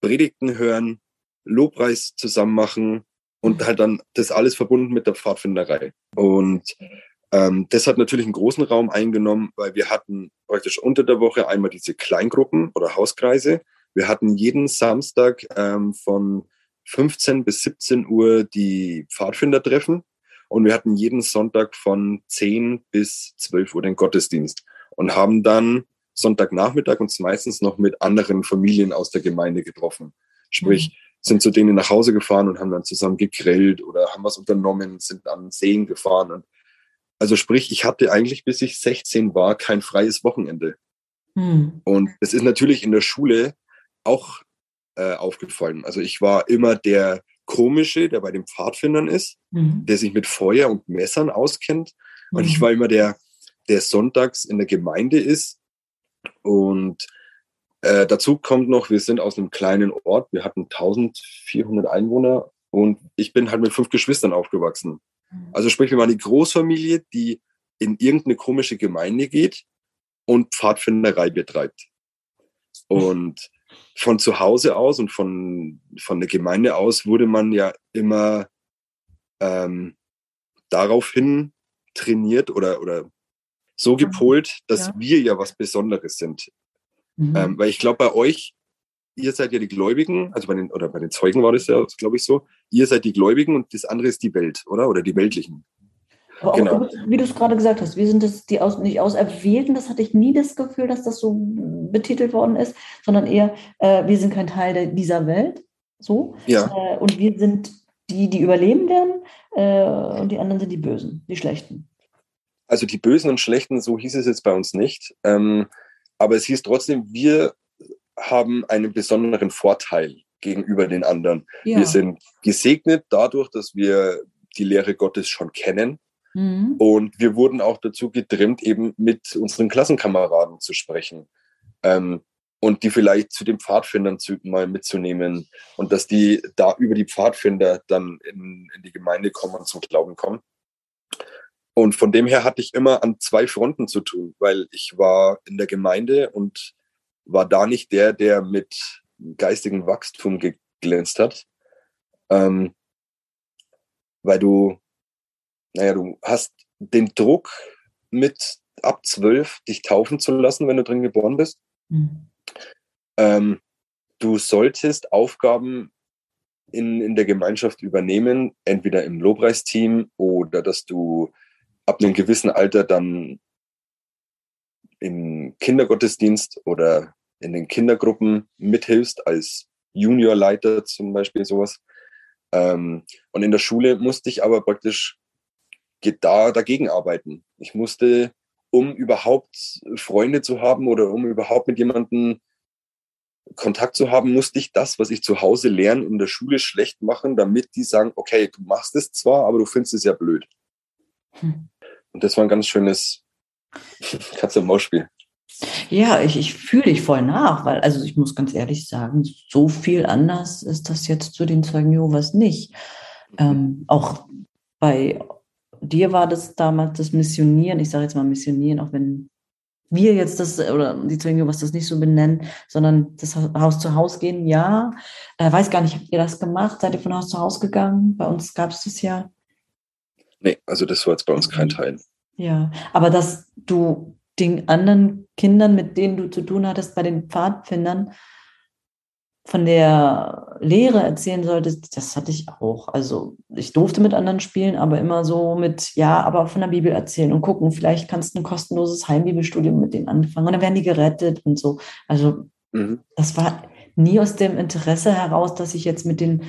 Predigten hören, Lobpreis zusammen machen und halt dann das alles verbunden mit der Pfadfinderei. Und ähm, das hat natürlich einen großen Raum eingenommen, weil wir hatten praktisch unter der Woche einmal diese Kleingruppen oder Hauskreise. Wir hatten jeden Samstag ähm, von 15 bis 17 Uhr die Pfadfindertreffen und wir hatten jeden Sonntag von 10 bis 12 Uhr den Gottesdienst und haben dann Sonntagnachmittag uns meistens noch mit anderen Familien aus der Gemeinde getroffen. Sprich, mhm. sind zu denen nach Hause gefahren und haben dann zusammen gegrillt oder haben was unternommen, sind an Seen gefahren. Und also sprich, ich hatte eigentlich, bis ich 16 war, kein freies Wochenende. Mhm. Und es ist natürlich in der Schule auch äh, aufgefallen. Also ich war immer der Komische, der bei den Pfadfindern ist, mhm. der sich mit Feuer und Messern auskennt. Und ich mhm. war immer der, der sonntags in der Gemeinde ist. Und äh, dazu kommt noch, wir sind aus einem kleinen Ort. Wir hatten 1400 Einwohner und ich bin halt mit fünf Geschwistern aufgewachsen. Also sprich, wir waren die Großfamilie, die in irgendeine komische Gemeinde geht und Pfadfinderei betreibt. Und von zu Hause aus und von, von der Gemeinde aus wurde man ja immer ähm, daraufhin trainiert oder, oder so gepolt, dass ja. wir ja was Besonderes sind. Mhm. Ähm, weil ich glaube, bei euch, ihr seid ja die Gläubigen, also bei den, oder bei den Zeugen war das ja, glaube ich, so, ihr seid die Gläubigen und das andere ist die Welt, oder? Oder die Weltlichen. Aber genau. auch, wie du es gerade gesagt hast, wir sind das die aus, nicht Auserwählten, das hatte ich nie das Gefühl, dass das so betitelt worden ist, sondern eher, äh, wir sind kein Teil der, dieser Welt. So. Ja. Äh, und wir sind die, die überleben werden, äh, und die anderen sind die Bösen, die Schlechten. Also die Bösen und Schlechten, so hieß es jetzt bei uns nicht. Ähm, aber es hieß trotzdem, wir haben einen besonderen Vorteil gegenüber den anderen. Ja. Wir sind gesegnet dadurch, dass wir die Lehre Gottes schon kennen. Mhm. Und wir wurden auch dazu getrimmt, eben mit unseren Klassenkameraden zu sprechen. Ähm, und die vielleicht zu den Pfadfindern zu, mal mitzunehmen und dass die da über die Pfadfinder dann in, in die Gemeinde kommen und zum Glauben kommen. Und von dem her hatte ich immer an zwei Fronten zu tun, weil ich war in der Gemeinde und war da nicht der, der mit geistigem Wachstum geglänzt hat. Ähm, weil du naja, du hast den Druck mit ab zwölf dich taufen zu lassen, wenn du drin geboren bist. Mhm. Ähm, du solltest Aufgaben in, in der Gemeinschaft übernehmen, entweder im Lobpreisteam oder dass du ab einem gewissen Alter dann im Kindergottesdienst oder in den Kindergruppen mithilfst als Juniorleiter zum Beispiel sowas. Ähm, und in der Schule musste ich aber praktisch da dagegen arbeiten. Ich musste, um überhaupt Freunde zu haben oder um überhaupt mit jemandem Kontakt zu haben, musste ich das, was ich zu Hause lerne, in der Schule schlecht machen, damit die sagen, okay, du machst es zwar, aber du findest es ja blöd. Hm. Und das war ein ganz schönes [LAUGHS] Katze-Maus-Spiel. Ja, ich, ich fühle dich voll nach, weil, also ich muss ganz ehrlich sagen, so viel anders ist das jetzt zu den Zeugen Jehovas nicht. Ähm, auch bei dir war das damals das Missionieren, ich sage jetzt mal Missionieren, auch wenn wir jetzt das oder die Zwinge, was das nicht so benennen, sondern das Haus zu Haus gehen, ja. Äh, weiß gar nicht, habt ihr das gemacht? Seid ihr von Haus zu Haus gegangen? Bei uns gab es das ja. Nee, also das war jetzt bei uns kein Teil. Ja, aber dass du den anderen Kindern, mit denen du zu tun hattest, bei den Pfadfindern, von der Lehre erzählen solltest, das hatte ich auch. Also ich durfte mit anderen spielen, aber immer so mit, ja, aber von der Bibel erzählen und gucken, vielleicht kannst du ein kostenloses Heimbibelstudium mit denen anfangen und dann werden die gerettet und so. Also mhm. das war nie aus dem Interesse heraus, dass ich jetzt mit den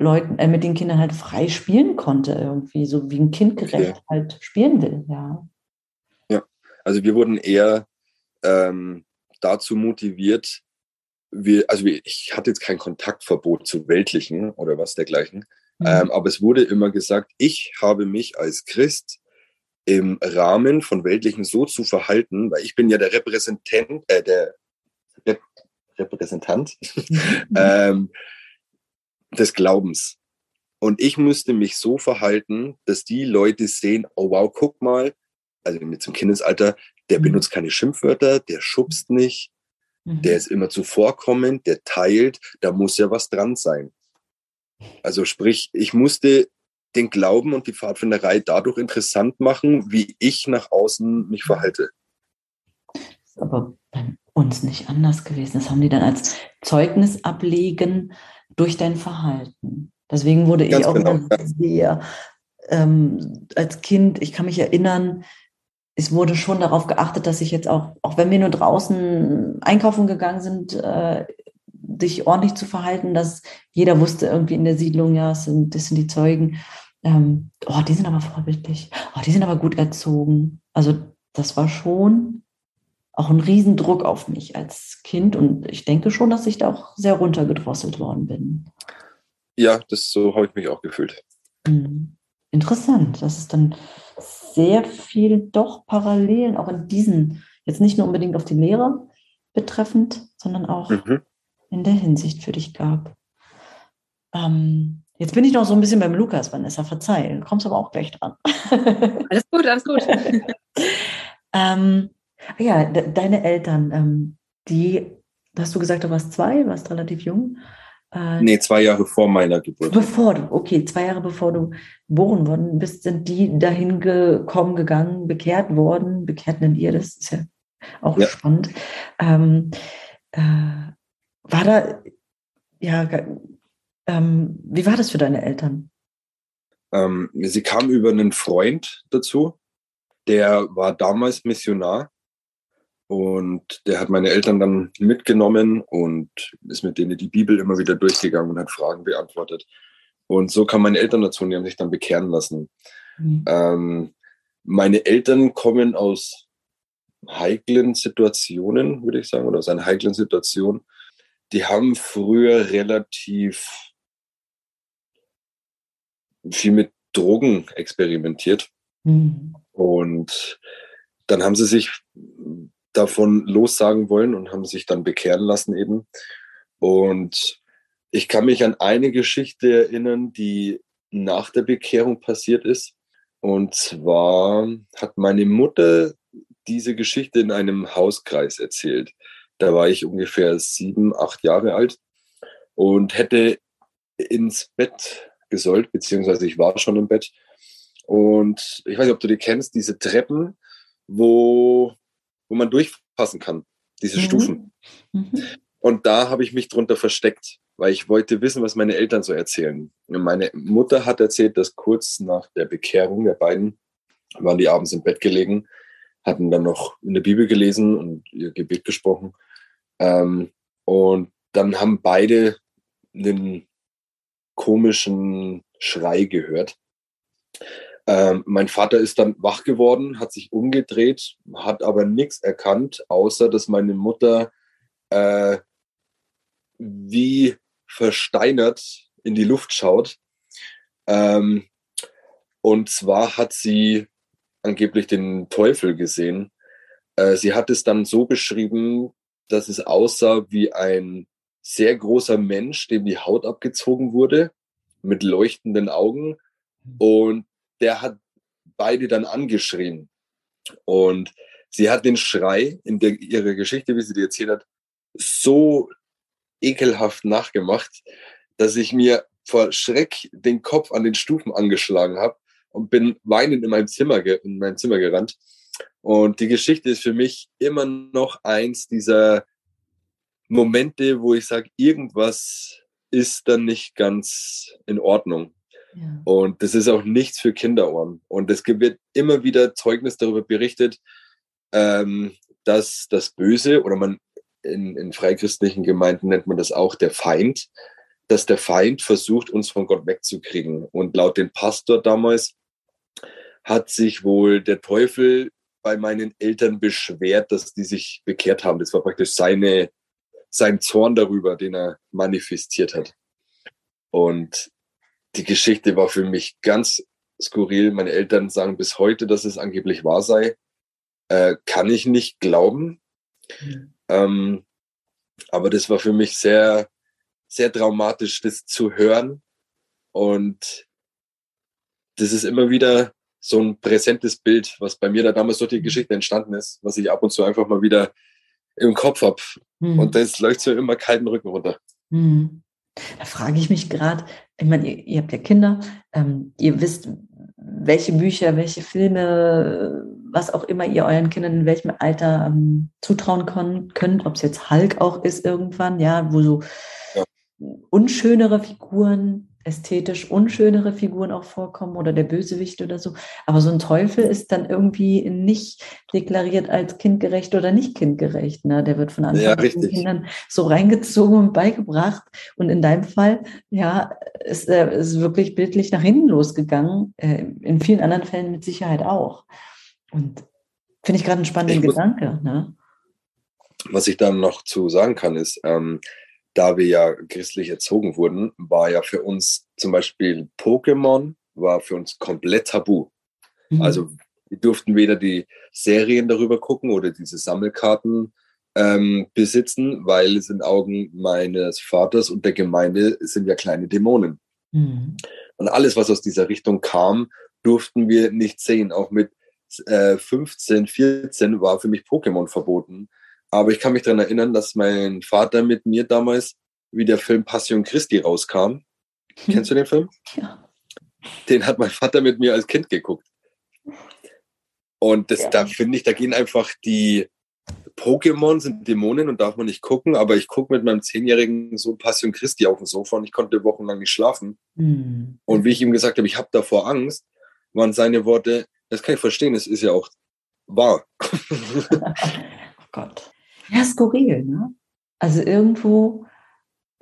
Leuten, äh, mit den Kindern halt frei spielen konnte, irgendwie, so wie ein Kind gerecht okay. halt spielen will, ja. Ja, also wir wurden eher ähm, dazu motiviert, wir, also ich hatte jetzt kein Kontaktverbot zu Weltlichen oder was dergleichen, mhm. ähm, aber es wurde immer gesagt, ich habe mich als Christ im Rahmen von Weltlichen so zu verhalten, weil ich bin ja der Repräsentant, äh, der Rep Repräsentant mhm. [LAUGHS] ähm, des Glaubens. Und ich müsste mich so verhalten, dass die Leute sehen, oh wow, guck mal, also mit zum Kindesalter, der mhm. benutzt keine Schimpfwörter, der schubst nicht, Mhm. Der ist immer zuvorkommend, der teilt, da muss ja was dran sein. Also sprich, ich musste den Glauben und die Pfadfinderei dadurch interessant machen, wie ich nach außen mich verhalte. Das ist aber bei uns nicht anders gewesen. Das haben die dann als Zeugnis ablegen durch dein Verhalten. Deswegen wurde Ganz ich auch genau, sehr ähm, als Kind, ich kann mich erinnern, es wurde schon darauf geachtet, dass ich jetzt auch, auch wenn wir nur draußen einkaufen gegangen sind, äh, dich ordentlich zu verhalten, dass jeder wusste irgendwie in der Siedlung, ja, das sind, das sind die Zeugen. Ähm, oh, die sind aber vorbildlich. Oh, die sind aber gut erzogen. Also das war schon auch ein Riesendruck auf mich als Kind und ich denke schon, dass ich da auch sehr runtergedrosselt worden bin. Ja, das so habe ich mich auch gefühlt. Hm. Interessant, dass es dann sehr viel doch Parallelen auch in diesen, jetzt nicht nur unbedingt auf die Lehre betreffend, sondern auch mhm. in der Hinsicht für dich gab. Ähm, jetzt bin ich noch so ein bisschen beim Lukas, Vanessa, verzeih, du kommst aber auch gleich dran. alles gut, alles gut. [LAUGHS] ähm, ja, de deine Eltern, ähm, die, hast du gesagt, du warst zwei, warst relativ jung. Äh, nee, zwei Jahre vor meiner Geburt. Bevor du, okay, zwei Jahre bevor du geboren worden bist, sind die dahin gekommen, gegangen, bekehrt worden, bekehrt nennt ihr das, ist ja auch ja. spannend. Ähm, äh, war da, ja, ähm, wie war das für deine Eltern? Ähm, sie kam über einen Freund dazu, der war damals Missionar und der hat meine Eltern dann mitgenommen und ist mit denen die Bibel immer wieder durchgegangen und hat Fragen beantwortet. Und so kamen meine Eltern dazu und die haben sich dann bekehren lassen. Mhm. Ähm, meine Eltern kommen aus heiklen Situationen, würde ich sagen, oder aus einer heiklen Situation. Die haben früher relativ viel mit Drogen experimentiert. Mhm. Und dann haben sie sich davon lossagen wollen und haben sich dann bekehren lassen eben. Und ich kann mich an eine Geschichte erinnern, die nach der Bekehrung passiert ist. Und zwar hat meine Mutter diese Geschichte in einem Hauskreis erzählt. Da war ich ungefähr sieben, acht Jahre alt und hätte ins Bett gesollt, beziehungsweise ich war schon im Bett. Und ich weiß nicht, ob du die kennst, diese Treppen, wo wo man durchfassen kann, diese mhm. Stufen. Mhm. Und da habe ich mich drunter versteckt, weil ich wollte wissen, was meine Eltern so erzählen. Und meine Mutter hat erzählt, dass kurz nach der Bekehrung der beiden waren die abends im Bett gelegen, hatten dann noch in der Bibel gelesen und ihr Gebet gesprochen. Ähm, und dann haben beide einen komischen Schrei gehört. Ähm, mein Vater ist dann wach geworden, hat sich umgedreht, hat aber nichts erkannt, außer dass meine Mutter äh, wie versteinert in die Luft schaut. Ähm, und zwar hat sie angeblich den Teufel gesehen. Äh, sie hat es dann so beschrieben, dass es aussah wie ein sehr großer Mensch, dem die Haut abgezogen wurde, mit leuchtenden Augen. Und der hat beide dann angeschrien. Und sie hat den Schrei in der, ihrer Geschichte, wie sie die erzählt hat, so ekelhaft nachgemacht, dass ich mir vor Schreck den Kopf an den Stufen angeschlagen habe und bin weinend in mein Zimmer, in mein Zimmer gerannt. Und die Geschichte ist für mich immer noch eins dieser Momente, wo ich sage, irgendwas ist dann nicht ganz in Ordnung. Und das ist auch nichts für Kinderohren. Und es wird immer wieder Zeugnis darüber berichtet, ähm, dass das Böse oder man in, in freichristlichen Gemeinden nennt man das auch der Feind, dass der Feind versucht, uns von Gott wegzukriegen. Und laut dem Pastor damals hat sich wohl der Teufel bei meinen Eltern beschwert, dass die sich bekehrt haben. Das war praktisch seine, sein Zorn darüber, den er manifestiert hat. Und die Geschichte war für mich ganz skurril. Meine Eltern sagen bis heute, dass es angeblich wahr sei. Äh, kann ich nicht glauben. Mhm. Ähm, aber das war für mich sehr, sehr traumatisch, das zu hören. Und das ist immer wieder so ein präsentes Bild, was bei mir da damals durch die mhm. Geschichte entstanden ist, was ich ab und zu einfach mal wieder im Kopf habe. Mhm. Und das läuft so immer kalten Rücken runter. Mhm. Da frage ich mich gerade, ich meine, ihr, ihr, habt ja Kinder, ähm, ihr wisst, welche Bücher, welche Filme, was auch immer ihr euren Kindern in welchem Alter ähm, zutrauen kon- könnt, ob es jetzt Hulk auch ist irgendwann, ja, wo so unschönere Figuren ästhetisch unschönere Figuren auch vorkommen oder der Bösewicht oder so. Aber so ein Teufel ist dann irgendwie nicht deklariert als kindgerecht oder nicht kindgerecht. Ne? Der wird von Anfang Ja, an. Kindern so reingezogen und beigebracht. Und in deinem Fall, ja, ist er ist wirklich bildlich nach hinten losgegangen. Äh, In vielen anderen Fällen mit Sicherheit auch. Und finde ich gerade einen spannenden muss- Gedanke. Ne? Was ich dann noch zu sagen kann, ist, ähm, da wir ja christlich erzogen wurden, war ja für uns zum Beispiel Pokémon war für uns komplett tabu. Mhm. Also wir durften weder die Serien darüber gucken oder diese Sammelkarten ähm, besitzen, weil es in Augen meines Vaters und der Gemeinde sind ja kleine Dämonen. Mhm. Und alles, was aus dieser Richtung kam, durften wir nicht sehen. Auch mit äh, 15, 14 war für mich Pokémon verboten. Aber ich kann mich daran erinnern, dass mein Vater mit mir damals, wie der Film Passion Christi rauskam. Kennst du den Film? Ja. Den hat mein Vater mit mir als Kind geguckt. Und das, Ja. da finde ich, da gehen einfach die Pokémon sind Dämonen und darf man nicht gucken, aber ich gucke mit meinem zehnjährigen Sohn Passion Christi auf dem Sofa und ich konnte wochenlang nicht schlafen. Mhm. Und wie ich ihm gesagt habe, ich habe davor Angst, waren seine Worte, das kann ich verstehen, es ist ja auch wahr. [LAUGHS] oh Gott. Ja, skurril, ne? Also irgendwo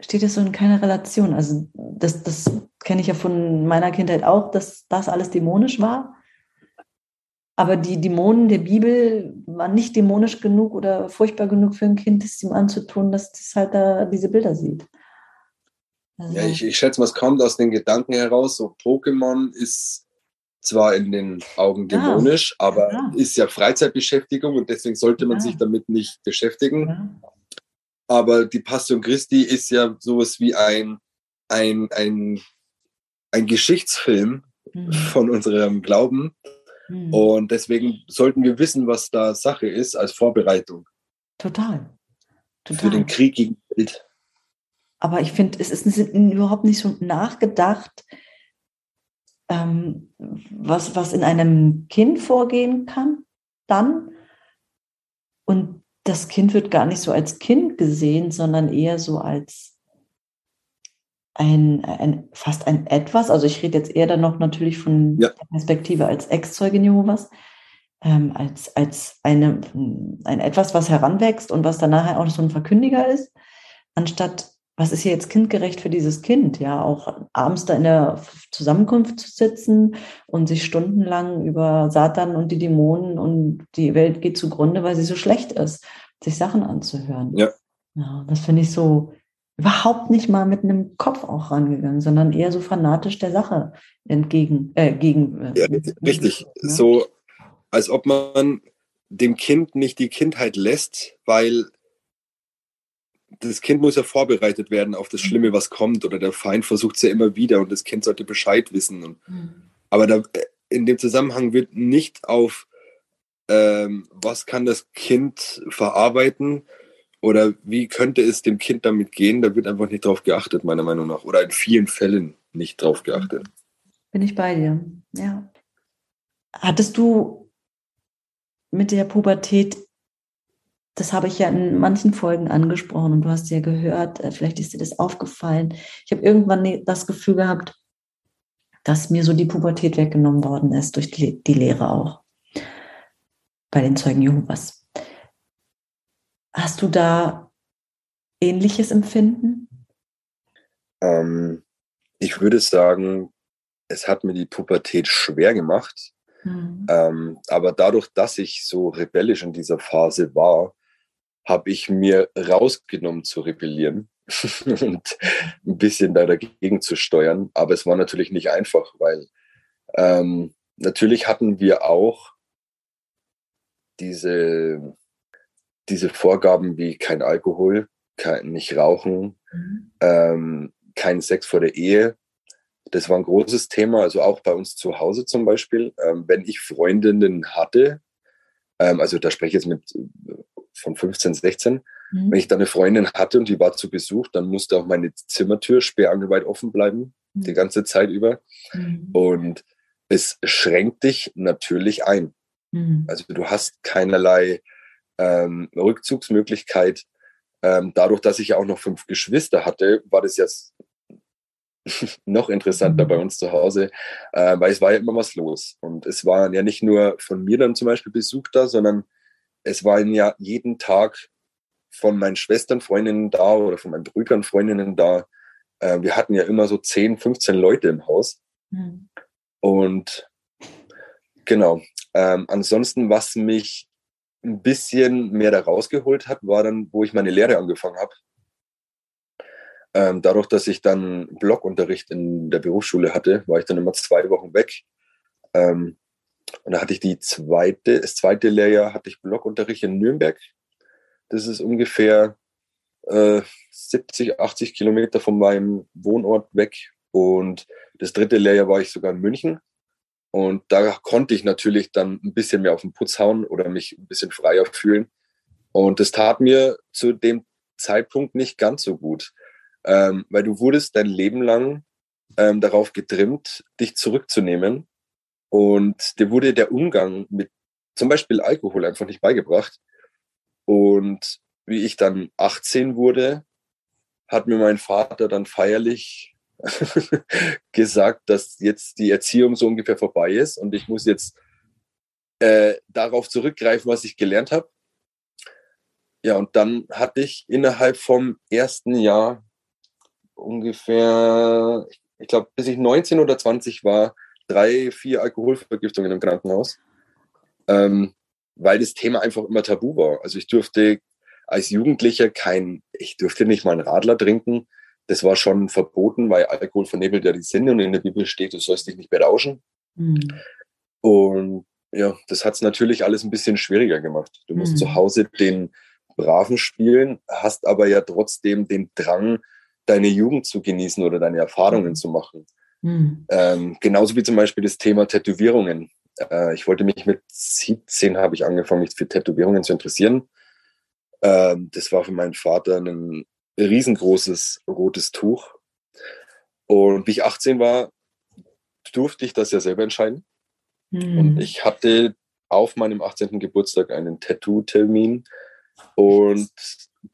steht es so in keiner Relation. Also das, das kenne ich ja von meiner Kindheit auch, dass das alles dämonisch war. Aber die Dämonen der Bibel waren nicht dämonisch genug oder furchtbar genug für ein Kind, es ihm anzutun, dass es halt da diese Bilder sieht. Also, Ja, ich, ich schätze mal, es kommt aus den Gedanken heraus, so Pokémon ist zwar in den Augen Ja. dämonisch, aber Ja. ist ja Freizeitbeschäftigung und deswegen sollte man Ja. sich damit nicht beschäftigen. ja. Aber die Passion Christi ist ja sowas wie ein, ein, ein, ein Geschichtsfilm Mhm. von unserem Glauben. Mhm. Und deswegen sollten wir wissen, was da Sache ist, als Vorbereitung Total. für Total. den Krieg gegen die Welt. Aber ich finde, es ist überhaupt nicht so nachgedacht, ähm, was, was in einem Kind vorgehen kann, dann. Und das Kind wird gar nicht so als Kind gesehen, sondern eher so als ein, ein fast ein Etwas. Also ich rede jetzt eher dann noch natürlich von Ja. der Perspektive als Ex-Zeugin Jehovas, ähm, als, als eine, ein Etwas, was heranwächst und was dann nachher auch so ein Verkündiger ist, anstatt was ist hier jetzt kindgerecht für dieses Kind? Ja, auch abends da in der Zusammenkunft zu sitzen und sich stundenlang über Satan und die Dämonen und die Welt geht zugrunde, weil sie so schlecht ist, sich Sachen anzuhören. Ja. Ja, das finde ich so überhaupt nicht mal mit einem Kopf auch rangegangen, sondern eher so fanatisch der Sache entgegen, äh, gegen. äh, Ja, richtig. ne? So, als ob man dem Kind nicht die Kindheit lässt, weil das Kind muss ja vorbereitet werden auf das Schlimme, was kommt, oder der Feind versucht es ja immer wieder und das Kind sollte Bescheid wissen. Und, Mhm. aber da, in dem Zusammenhang wird nicht auf, ähm, was kann das Kind verarbeiten oder wie könnte es dem Kind damit gehen, da wird einfach nicht drauf geachtet, meiner Meinung nach. Oder in vielen Fällen nicht drauf geachtet. Bin ich bei dir. Ja. Hattest du mit der Pubertät, das habe ich ja in manchen Folgen angesprochen und du hast ja gehört, äh, vielleicht ist dir das aufgefallen. Ich habe irgendwann ne- das Gefühl gehabt, dass mir so die Pubertät weggenommen worden ist durch die, die Lehre auch. Bei den Zeugen Jehovas. Hast du da ähnliches Empfinden? Ähm, ich würde sagen, es hat mir die Pubertät schwer gemacht. Hm. Ähm, aber dadurch, dass ich so rebellisch in dieser Phase war, habe ich mir rausgenommen zu rebellieren [LAUGHS] und ein bisschen da dagegen zu steuern. Aber es war natürlich nicht einfach, weil ähm, natürlich hatten wir auch diese, diese Vorgaben wie kein Alkohol, kein, nicht rauchen, Mhm. ähm, kein Sex vor der Ehe. Das war ein großes Thema, also auch bei uns zu Hause zum Beispiel. Ähm, wenn ich Freundinnen hatte, ähm, also da spreche ich jetzt mit von 15, 16, Mhm. wenn ich da eine Freundin hatte und die war zu Besuch, dann musste auch meine Zimmertür sperrangelweit offen bleiben, die ganze Zeit über. Mhm. Und es schränkt dich natürlich ein. Mhm. Also du hast keinerlei ähm, Rückzugsmöglichkeit. Ähm, dadurch, dass ich ja auch noch fünf Geschwister hatte, war das jetzt [LAUGHS] noch interessanter mhm. bei uns zu Hause, äh, weil es war ja immer was los. Und es waren ja nicht nur von mir dann zum Beispiel Besuch da, sondern es waren ja jeden Tag von meinen Schwestern, Freundinnen da oder von meinen Brüdern, Freundinnen da. Äh, wir hatten ja immer so 10, 15 Leute im Haus. Mhm. Und genau. Ähm, ansonsten, was mich ein bisschen mehr da rausgeholt hat, war dann, wo ich meine Lehre angefangen habe. Ähm, dadurch, dass ich dann Blockunterricht in der Berufsschule hatte, war ich dann immer zwei Wochen weg. Ähm, und da hatte ich die zweite, das zweite Lehrjahr hatte ich Blockunterricht in Nürnberg. Das ist ungefähr äh, 70, 80 Kilometer von meinem Wohnort weg. Und das dritte Lehrjahr war ich sogar in München. Und da konnte ich natürlich dann ein bisschen mehr auf den Putz hauen oder mich ein bisschen freier fühlen. Und das tat mir zu dem Zeitpunkt nicht ganz so gut, ähm, weil du wurdest dein Leben lang ähm, darauf getrimmt, dich zurückzunehmen. Und dir wurde der Umgang mit zum Beispiel Alkohol einfach nicht beigebracht. Und wie ich dann 18 wurde, hat mir mein Vater dann feierlich [LAUGHS] gesagt, dass jetzt die Erziehung so ungefähr vorbei ist und ich muss jetzt äh, darauf zurückgreifen, was ich gelernt habe. Ja, und dann hatte ich innerhalb vom ersten Jahr ungefähr, ich glaube, bis ich 19 oder 20 war, drei, vier Alkoholvergiftungen im Krankenhaus, ähm, weil das Thema einfach immer tabu war. Also ich durfte als Jugendlicher kein, ich durfte nicht mal einen Radler trinken das war schon verboten, weil Alkohol vernebelt ja die Sinne und in der Bibel steht, du sollst dich nicht berauschen. Mhm. Und ja, das hat es natürlich alles ein bisschen schwieriger gemacht. Du musst mhm. zu Hause den Braven spielen, hast aber ja trotzdem den Drang, deine Jugend zu genießen oder deine Erfahrungen mhm. zu machen. Mhm. Ähm, genauso wie zum Beispiel das Thema Tätowierungen. Äh, ich wollte mich mit 17 habe ich angefangen, mich für Tätowierungen zu interessieren. Ähm, das war für meinen Vater ein riesengroßes rotes Tuch. Und wie ich 18 war, durfte ich das ja selber entscheiden. Mhm. Und ich hatte auf meinem 18. Geburtstag einen Tattoo-Termin und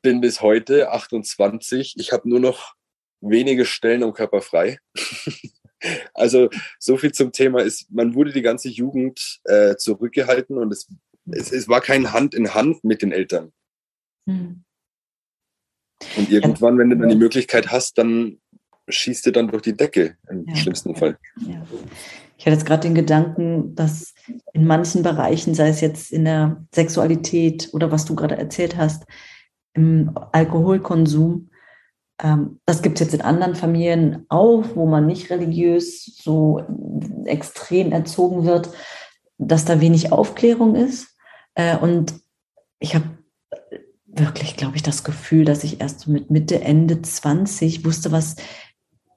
bin bis heute 28. Ich habe nur noch wenige Stellen am Körper frei. [LAUGHS] also so viel zum Thema ist, man wurde die ganze Jugend äh, zurückgehalten und es, es, es, war kein Hand in Hand mit den Eltern. Mhm. Und irgendwann, wenn du dann die Möglichkeit hast, dann schießt du dann durch die Decke im ja. schlimmsten Fall. Ja. Ich hatte jetzt gerade den Gedanken, dass in manchen Bereichen, sei es jetzt in der Sexualität oder was du gerade erzählt hast, im Alkoholkonsum, das gibt es jetzt in anderen Familien auch, wo man nicht religiös so extrem erzogen wird, dass da wenig Aufklärung ist. Äh, und ich habe wirklich, glaube ich, das Gefühl, dass ich erst so mit Mitte, Ende 20 wusste, was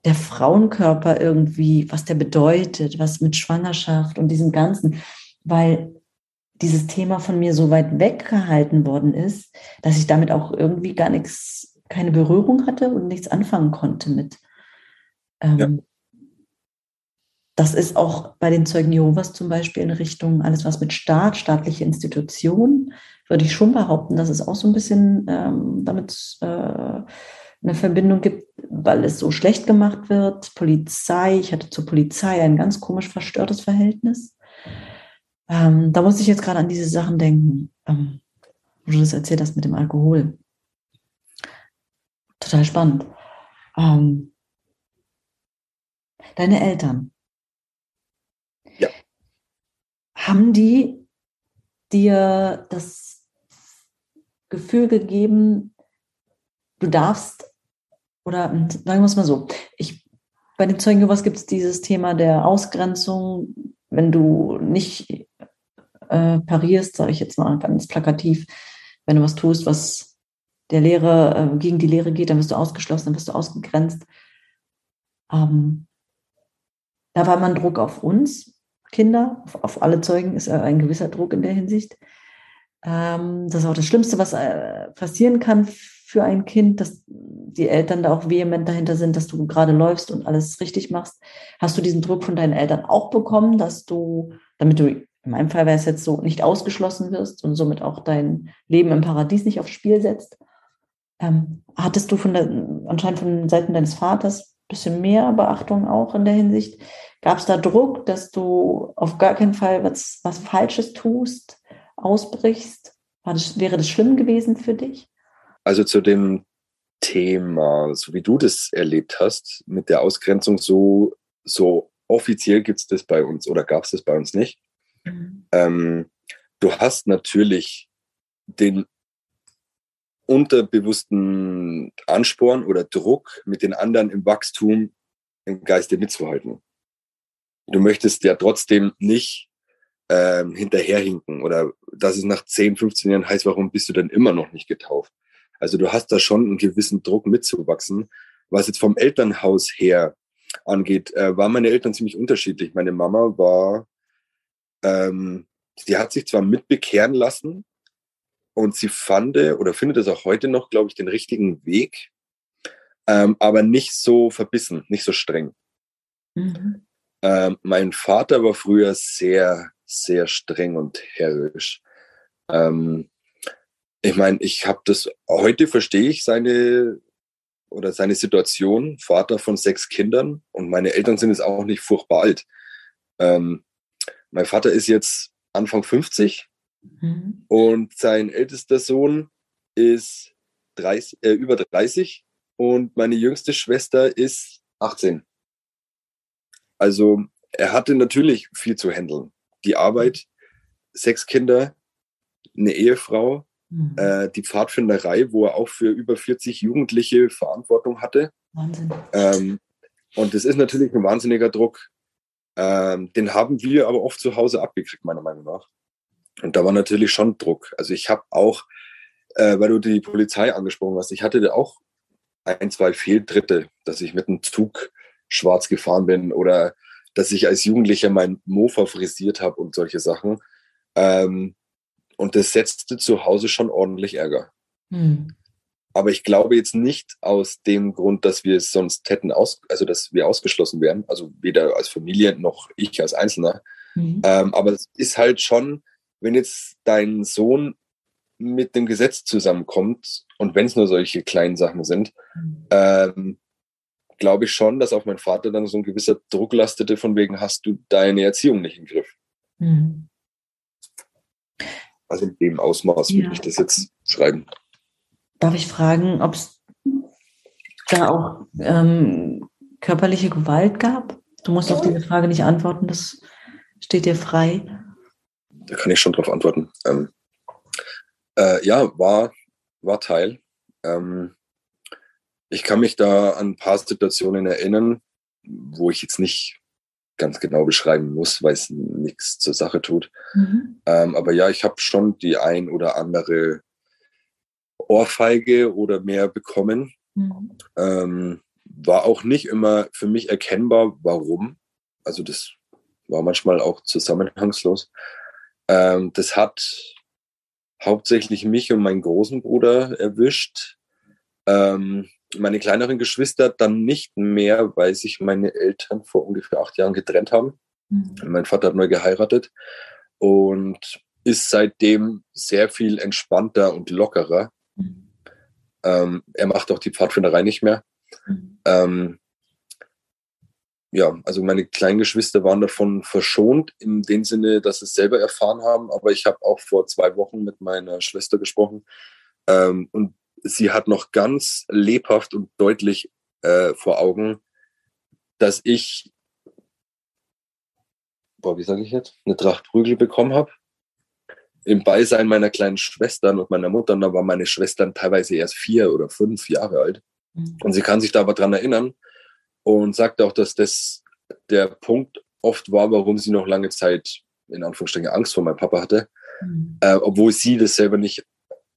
der Frauenkörper irgendwie, was der bedeutet, was mit Schwangerschaft und diesem Ganzen, weil dieses Thema von mir so weit weggehalten worden ist, dass ich damit auch irgendwie gar nichts, keine Berührung hatte und nichts anfangen konnte mit. Ähm, ja. Das ist auch bei den Zeugen Jehovas zum Beispiel in Richtung alles, was mit Staat, staatliche Institutionen, würde ich schon behaupten, dass es auch so ein bisschen ähm, damit äh, eine Verbindung gibt, weil es so schlecht gemacht wird. Polizei, ich hatte zur Polizei ein ganz komisch verstörtes Verhältnis. Ähm, da muss ich jetzt gerade an diese Sachen denken, ähm, wo du das erzählt hast mit dem Alkohol. Total spannend. Ähm, deine Eltern. Ja. Haben die dir das Gefühl gegeben, du darfst, oder sagen wir es mal so, ich, bei den Zeugen Jehovas gibt es dieses Thema der Ausgrenzung, wenn du nicht äh, parierst, sage ich jetzt mal ganz plakativ, wenn du was tust, was der Lehre, äh, gegen die Lehre geht, dann wirst du ausgeschlossen, dann wirst du ausgegrenzt. Ähm, da war man Druck auf uns, Kinder, auf, auf alle Zeugen ist ein gewisser Druck in der Hinsicht. Ähm, das ist auch das Schlimmste, was äh, passieren kann für ein Kind, dass die Eltern da auch vehement dahinter sind, dass du gerade läufst und alles richtig machst. Hast du diesen Druck von deinen Eltern auch bekommen, dass du, damit du, in meinem Fall wäre es jetzt so, nicht ausgeschlossen wirst und somit auch dein Leben im Paradies nicht aufs Spiel setzt? Ähm, hattest du von der, anscheinend von Seiten deines Vaters bisschen mehr Beachtung auch in der Hinsicht. Gab es da Druck, dass du auf gar keinen Fall was, was Falsches tust, ausbrichst? Das, wäre das schlimm gewesen für dich? Also zu dem Thema, so wie du das erlebt hast, mit der Ausgrenzung, so, so offiziell gibt es das bei uns oder gab es das bei uns nicht. Mhm. Ähm, du hast natürlich den unterbewussten Ansporn oder Druck, mit den anderen im Wachstum im Geiste mitzuhalten. Du möchtest ja trotzdem nicht ähm, hinterherhinken oder dass es nach 10, 15 Jahren heißt, warum bist du denn immer noch nicht getauft? Also du hast da schon einen gewissen Druck mitzuwachsen. Was jetzt vom Elternhaus her angeht, äh, waren meine Eltern ziemlich unterschiedlich. Meine Mama war, ähm, sie hat sich zwar mitbekehren lassen, und sie fand oder findet es auch heute noch, glaube ich, den richtigen Weg, ähm, aber nicht so verbissen, nicht so streng. Mhm. Ähm, mein Vater war früher sehr, sehr streng und herrisch. Ähm, ich meine, ich habe das, heute verstehe ich seine oder seine Situation, Vater von sechs Kindern und meine Eltern sind jetzt auch nicht furchtbar alt. Ähm, mein Vater ist jetzt Anfang 50 Mhm. Und sein ältester Sohn ist 30, äh, über 30 und meine jüngste Schwester ist 18. Also er hatte natürlich viel zu handeln. Die Arbeit, sechs Kinder, eine Ehefrau, mhm. äh, die Pfadfinderei, wo er auch für über 40 Jugendliche Verantwortung hatte. Wahnsinn. Ähm, und das ist natürlich ein wahnsinniger Druck. Ähm, den haben wir aber oft zu Hause abgekriegt, meiner Meinung nach. Und da war natürlich schon Druck. Also ich habe auch, äh, weil du die Polizei angesprochen hast, ich hatte da auch ein, zwei Fehltritte, dass ich mit dem Zug schwarz gefahren bin oder dass ich als Jugendlicher mein Mofa frisiert habe und solche Sachen. Ähm, und das setzte zu Hause schon ordentlich Ärger. Hm. Aber ich glaube jetzt nicht aus dem Grund, dass wir es sonst hätten, aus, also dass wir ausgeschlossen wären, also weder als Familie noch ich als Einzelner. Mhm. Ähm, aber es ist halt schon wenn jetzt dein Sohn mit dem Gesetz zusammenkommt und wenn es nur solche kleinen Sachen sind, mhm. ähm, glaube ich schon, dass auf meinen Vater dann so ein gewisser Druck lastete, von wegen hast du deine Erziehung nicht im Griff. Mhm. Also in dem Ausmaß ja. würde ich das jetzt schreiben. Darf ich fragen, ob es da auch ähm, körperliche Gewalt gab? Du musst auf diese Frage nicht antworten, das steht dir frei da kann ich schon drauf antworten. Ähm, äh, ja, war, war Teil. Ähm, ich kann mich da an ein paar Situationen erinnern, wo ich jetzt nicht ganz genau beschreiben muss, weil es nichts zur Sache tut. Mhm. Ähm, aber ja, ich habe schon die ein oder andere Ohrfeige oder mehr bekommen. Mhm. Ähm, war auch nicht immer für mich erkennbar, warum. Also das war manchmal auch zusammenhangslos. Ähm, das hat hauptsächlich mich und meinen großen Bruder erwischt. Ähm, meine kleineren Geschwister dann nicht mehr, weil sich meine Eltern vor ungefähr acht Jahren getrennt haben. Mhm. Mein Vater hat neu geheiratet und ist seitdem sehr viel entspannter und lockerer. Mhm. Ähm, er macht auch die Pfadfinderei nicht mehr. Mhm. Ähm, ja, also meine kleinen Geschwister waren davon verschont, in dem Sinne, dass sie es selber erfahren haben. Aber ich habe auch vor zwei Wochen mit meiner Schwester gesprochen ähm, und sie hat noch ganz lebhaft und deutlich äh, vor Augen, dass ich, boah, wie sage ich jetzt, eine Tracht Prügel bekommen habe. Im Beisein meiner kleinen Schwestern und meiner Mutter, da waren meine Schwestern teilweise erst vier oder fünf Jahre alt. Mhm. Und sie kann sich da aber dran erinnern, und sagt auch, dass das der Punkt oft war, warum sie noch lange Zeit in Anführungsstrichen Angst vor meinem Papa hatte, mhm. äh, obwohl sie das selber nicht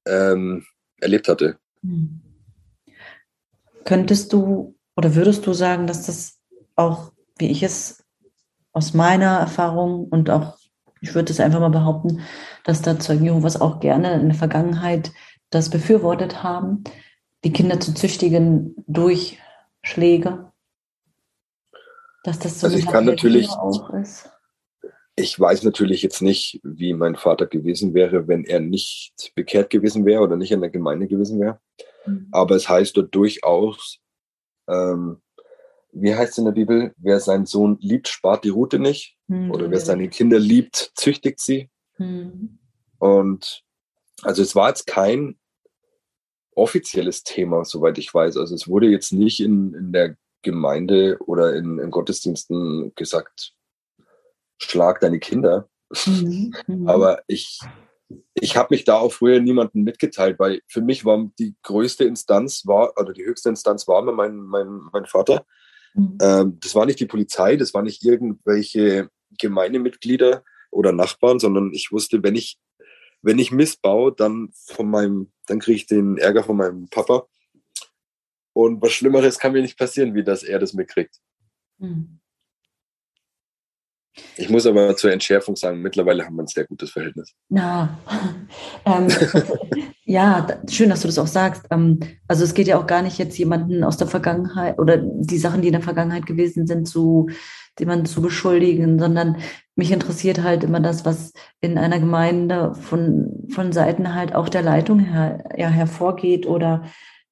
ähm, erlebt hatte. Mhm. Könntest du oder würdest du sagen, dass das auch, wie ich es aus meiner Erfahrung und auch, ich würde es einfach mal behaupten, dass da Zeugen Jehovas auch gerne in der Vergangenheit das befürwortet haben, die Kinder zu züchtigen durch Schläge dass das so also ich kann natürlich. Ich weiß natürlich jetzt nicht, wie mein Vater gewesen wäre, wenn er nicht bekehrt gewesen wäre oder nicht in der Gemeinde gewesen wäre. Mhm. Aber es heißt dort durchaus, ähm, wie heißt es in der Bibel, wer seinen Sohn liebt, spart die Rute nicht. Mhm. Oder wer seine Kinder liebt, züchtigt sie. Mhm. Und also es war jetzt kein offizielles Thema, soweit ich weiß. Also es wurde jetzt nicht in, in der Gemeinde oder in, in Gottesdiensten gesagt, schlag deine Kinder. Mhm. mhm. Aber ich, ich habe mich da auch früher niemandem mitgeteilt, weil für mich war die größte Instanz war, oder die höchste Instanz war mein, mein, mein Vater. Mhm. Ähm, das war nicht die Polizei, das war nicht irgendwelche Gemeindemitglieder oder Nachbarn, sondern ich wusste, wenn ich, wenn ich missbaue, dann von meinem, dann kriege ich den Ärger von meinem Papa. Und was Schlimmeres kann mir nicht passieren, wie dass er das mitkriegt. Mhm. Ich muss aber zur Entschärfung sagen, mittlerweile haben wir ein sehr gutes Verhältnis. [LAUGHS] [LAUGHS] Ja, ähm, ja schön, dass du das auch sagst. Ähm, also es geht ja auch gar nicht jetzt jemanden aus der Vergangenheit oder die Sachen, die in der Vergangenheit gewesen sind, zu jemanden zu beschuldigen, sondern mich interessiert halt immer das, was in einer Gemeinde von, von Seiten halt auch der Leitung her, ja, hervorgeht oder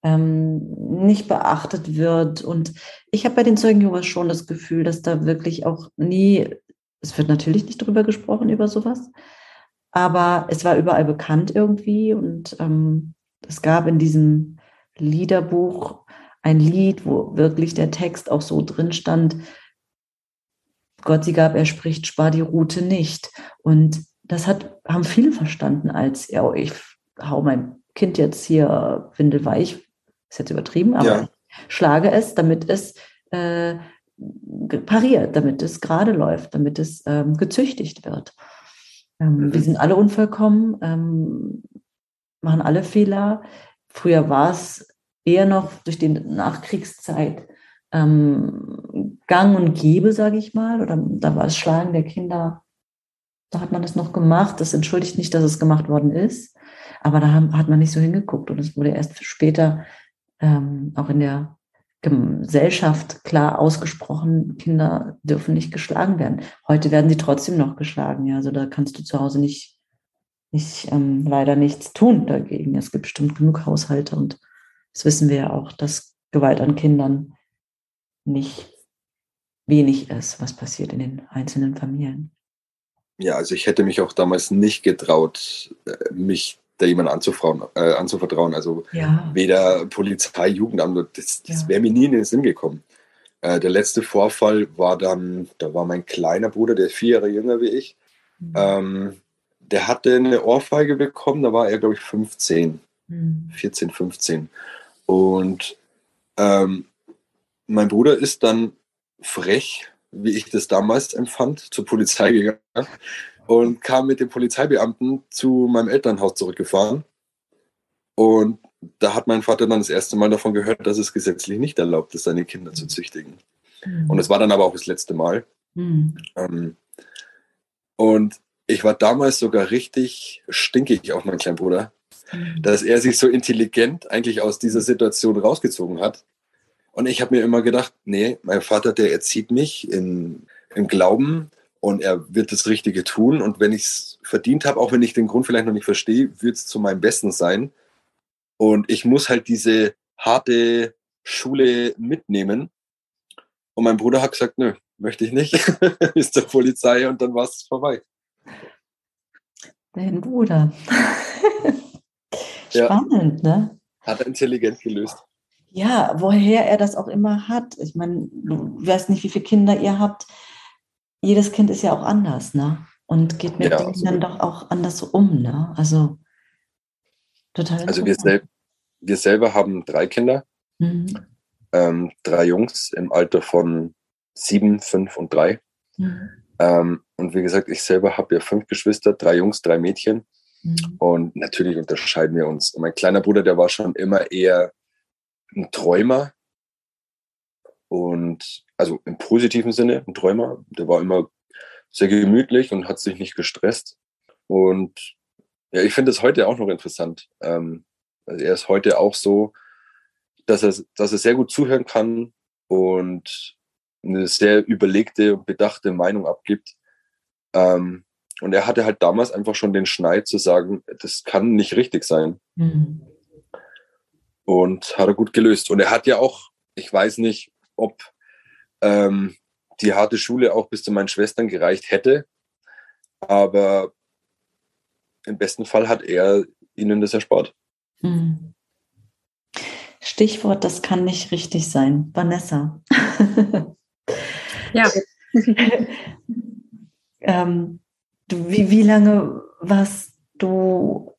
ähm, nicht beachtet wird. Und ich habe bei den Zeugen Jehovas schon das Gefühl, dass da wirklich auch nie es wird natürlich nicht drüber gesprochen, über sowas, aber es war überall bekannt irgendwie und ähm, es gab in diesem Liederbuch ein Lied, wo wirklich der Text auch so drin stand, Gott sie gab, er spricht, spar die Route nicht. Und das hat, haben viele verstanden als, ja, ich hau mein Kind jetzt hier windelweich, ist jetzt übertrieben, aber ja. ich schlage es, damit es äh, pariert, damit es gerade läuft, damit es ähm, gezüchtigt wird. Ähm, mhm. Wir sind alle unvollkommen, ähm, machen alle Fehler. Früher war es eher noch durch die Nachkriegszeit ähm, gang und gäbe, sage ich mal, oder da war es Schlagen der Kinder, da hat man das noch gemacht. Das entschuldigt nicht, dass es gemacht worden ist, aber da hat man nicht so hingeguckt und es wurde erst später ähm, auch in der Gesellschaft klar ausgesprochen, Kinder dürfen nicht geschlagen werden. Heute werden sie trotzdem noch geschlagen. Ja, also da kannst du zu Hause nicht, nicht ähm, leider nichts tun dagegen. Es gibt bestimmt genug Haushalte und das wissen wir ja auch, dass Gewalt an Kindern nicht wenig ist, was passiert in den einzelnen Familien. Ja, also ich hätte mich auch damals nicht getraut, äh, mich da jemand äh, anzuvertrauen. Also ja. weder Polizei, Jugendamt, das, das ja. wäre mir nie in den Sinn gekommen. Äh, der letzte Vorfall war dann, da war mein kleiner Bruder, der ist vier Jahre jünger wie ich. Mhm. Ähm, der hatte eine Ohrfeige bekommen, da war er, glaube ich, 15, mhm. 14, 15. Und ähm, mein Bruder ist dann frech, wie ich das damals empfand, zur Polizei gegangen und kam mit dem Polizeibeamten zu meinem Elternhaus zurückgefahren. Und da hat mein Vater dann das erste Mal davon gehört, dass es gesetzlich nicht erlaubt ist, seine Kinder zu züchtigen. Mhm. Und es war dann aber auch das letzte Mal. Mhm. Ähm, und ich war damals sogar richtig stinkig auf meinen kleinen Bruder, mhm. dass er sich so intelligent eigentlich aus dieser Situation rausgezogen hat. Und ich habe mir immer gedacht, nee, mein Vater, der erzieht mich in, im Glauben, und er wird das Richtige tun. Und wenn ich es verdient habe, auch wenn ich den Grund vielleicht noch nicht verstehe, wird es zu meinem Besten sein. Und ich muss halt diese harte Schule mitnehmen. Und mein Bruder hat gesagt, nö, möchte ich nicht. [LAUGHS] Ist zur Polizei und dann war es vorbei. Dein Bruder. [LAUGHS] Spannend, ja. ne? Hat er intelligent gelöst. Ja, woher er das auch immer hat. Ich meine, du weißt nicht, wie viele Kinder ihr habt jedes Kind ist ja auch anders, ne? Und geht mit ja, Dingen dann doch auch anders um, ne? Also total. Also wir, sel wir selber haben drei Kinder, mhm. ähm, drei Jungs im Alter von sieben, fünf und drei. Mhm. Ähm, und wie gesagt, ich selber habe ja fünf Geschwister, drei Jungs, drei Mädchen. Mhm. Und natürlich unterscheiden wir uns. Und mein kleiner Bruder, der war schon immer eher ein Träumer. Und also im positiven Sinne, ein Träumer. Der war immer sehr gemütlich und hat sich nicht gestresst. Und ja, ich finde es heute auch noch interessant. Ähm, also er ist heute auch so, dass er, dass er sehr gut zuhören kann und eine sehr überlegte und bedachte Meinung abgibt. Ähm, und er hatte halt damals einfach schon den Schneid zu sagen, das kann nicht richtig sein. Mhm. Und hat er gut gelöst. Und er hat ja auch, ich weiß nicht, ob ähm, die harte Schule auch bis zu meinen Schwestern gereicht hätte. Aber im besten Fall hat er ihnen das erspart. Hm. Stichwort, das kann nicht richtig sein. Vanessa. [LAUGHS] ja. [LAUGHS] ähm, du, wie, wie lange warst du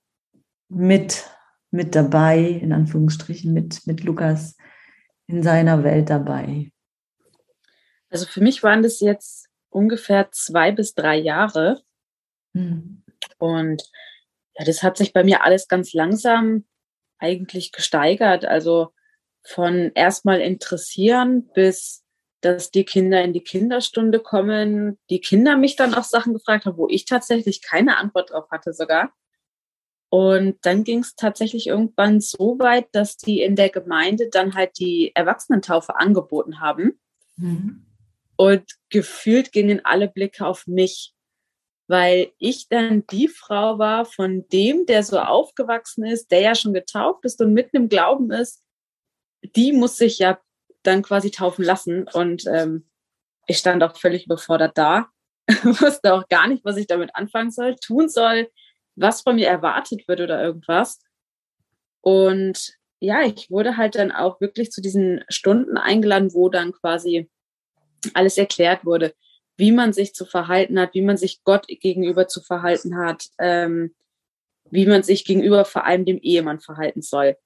mit, mit dabei, in Anführungsstrichen, mit, mit Lukas in seiner Welt dabei? Also für mich waren das jetzt ungefähr zwei bis drei Jahre. Hm. Und ja, das hat sich bei mir alles ganz langsam eigentlich gesteigert. Also von erstmal interessieren bis dass die Kinder in die Kinderstunde kommen, die Kinder mich dann auch Sachen gefragt haben, wo ich tatsächlich keine Antwort drauf hatte sogar. Und dann ging es tatsächlich irgendwann so weit, dass die in der Gemeinde dann halt die Erwachsenentaufe angeboten haben. Mhm. Und gefühlt gingen alle Blicke auf mich weil ich dann die Frau war von dem, der so aufgewachsen ist, der ja schon getauft ist und mitten im Glauben ist, die muss sich ja dann quasi taufen lassen. Und ähm, ich stand auch völlig überfordert da, [LAUGHS] wusste auch gar nicht, was ich damit anfangen soll, tun soll, was von mir erwartet wird oder irgendwas. Und ja, ich wurde halt dann auch wirklich zu diesen Stunden eingeladen, wo dann quasi alles erklärt wurde wie man sich zu verhalten hat, wie man sich Gott gegenüber zu verhalten hat, ähm, wie man sich gegenüber vor allem dem Ehemann verhalten soll.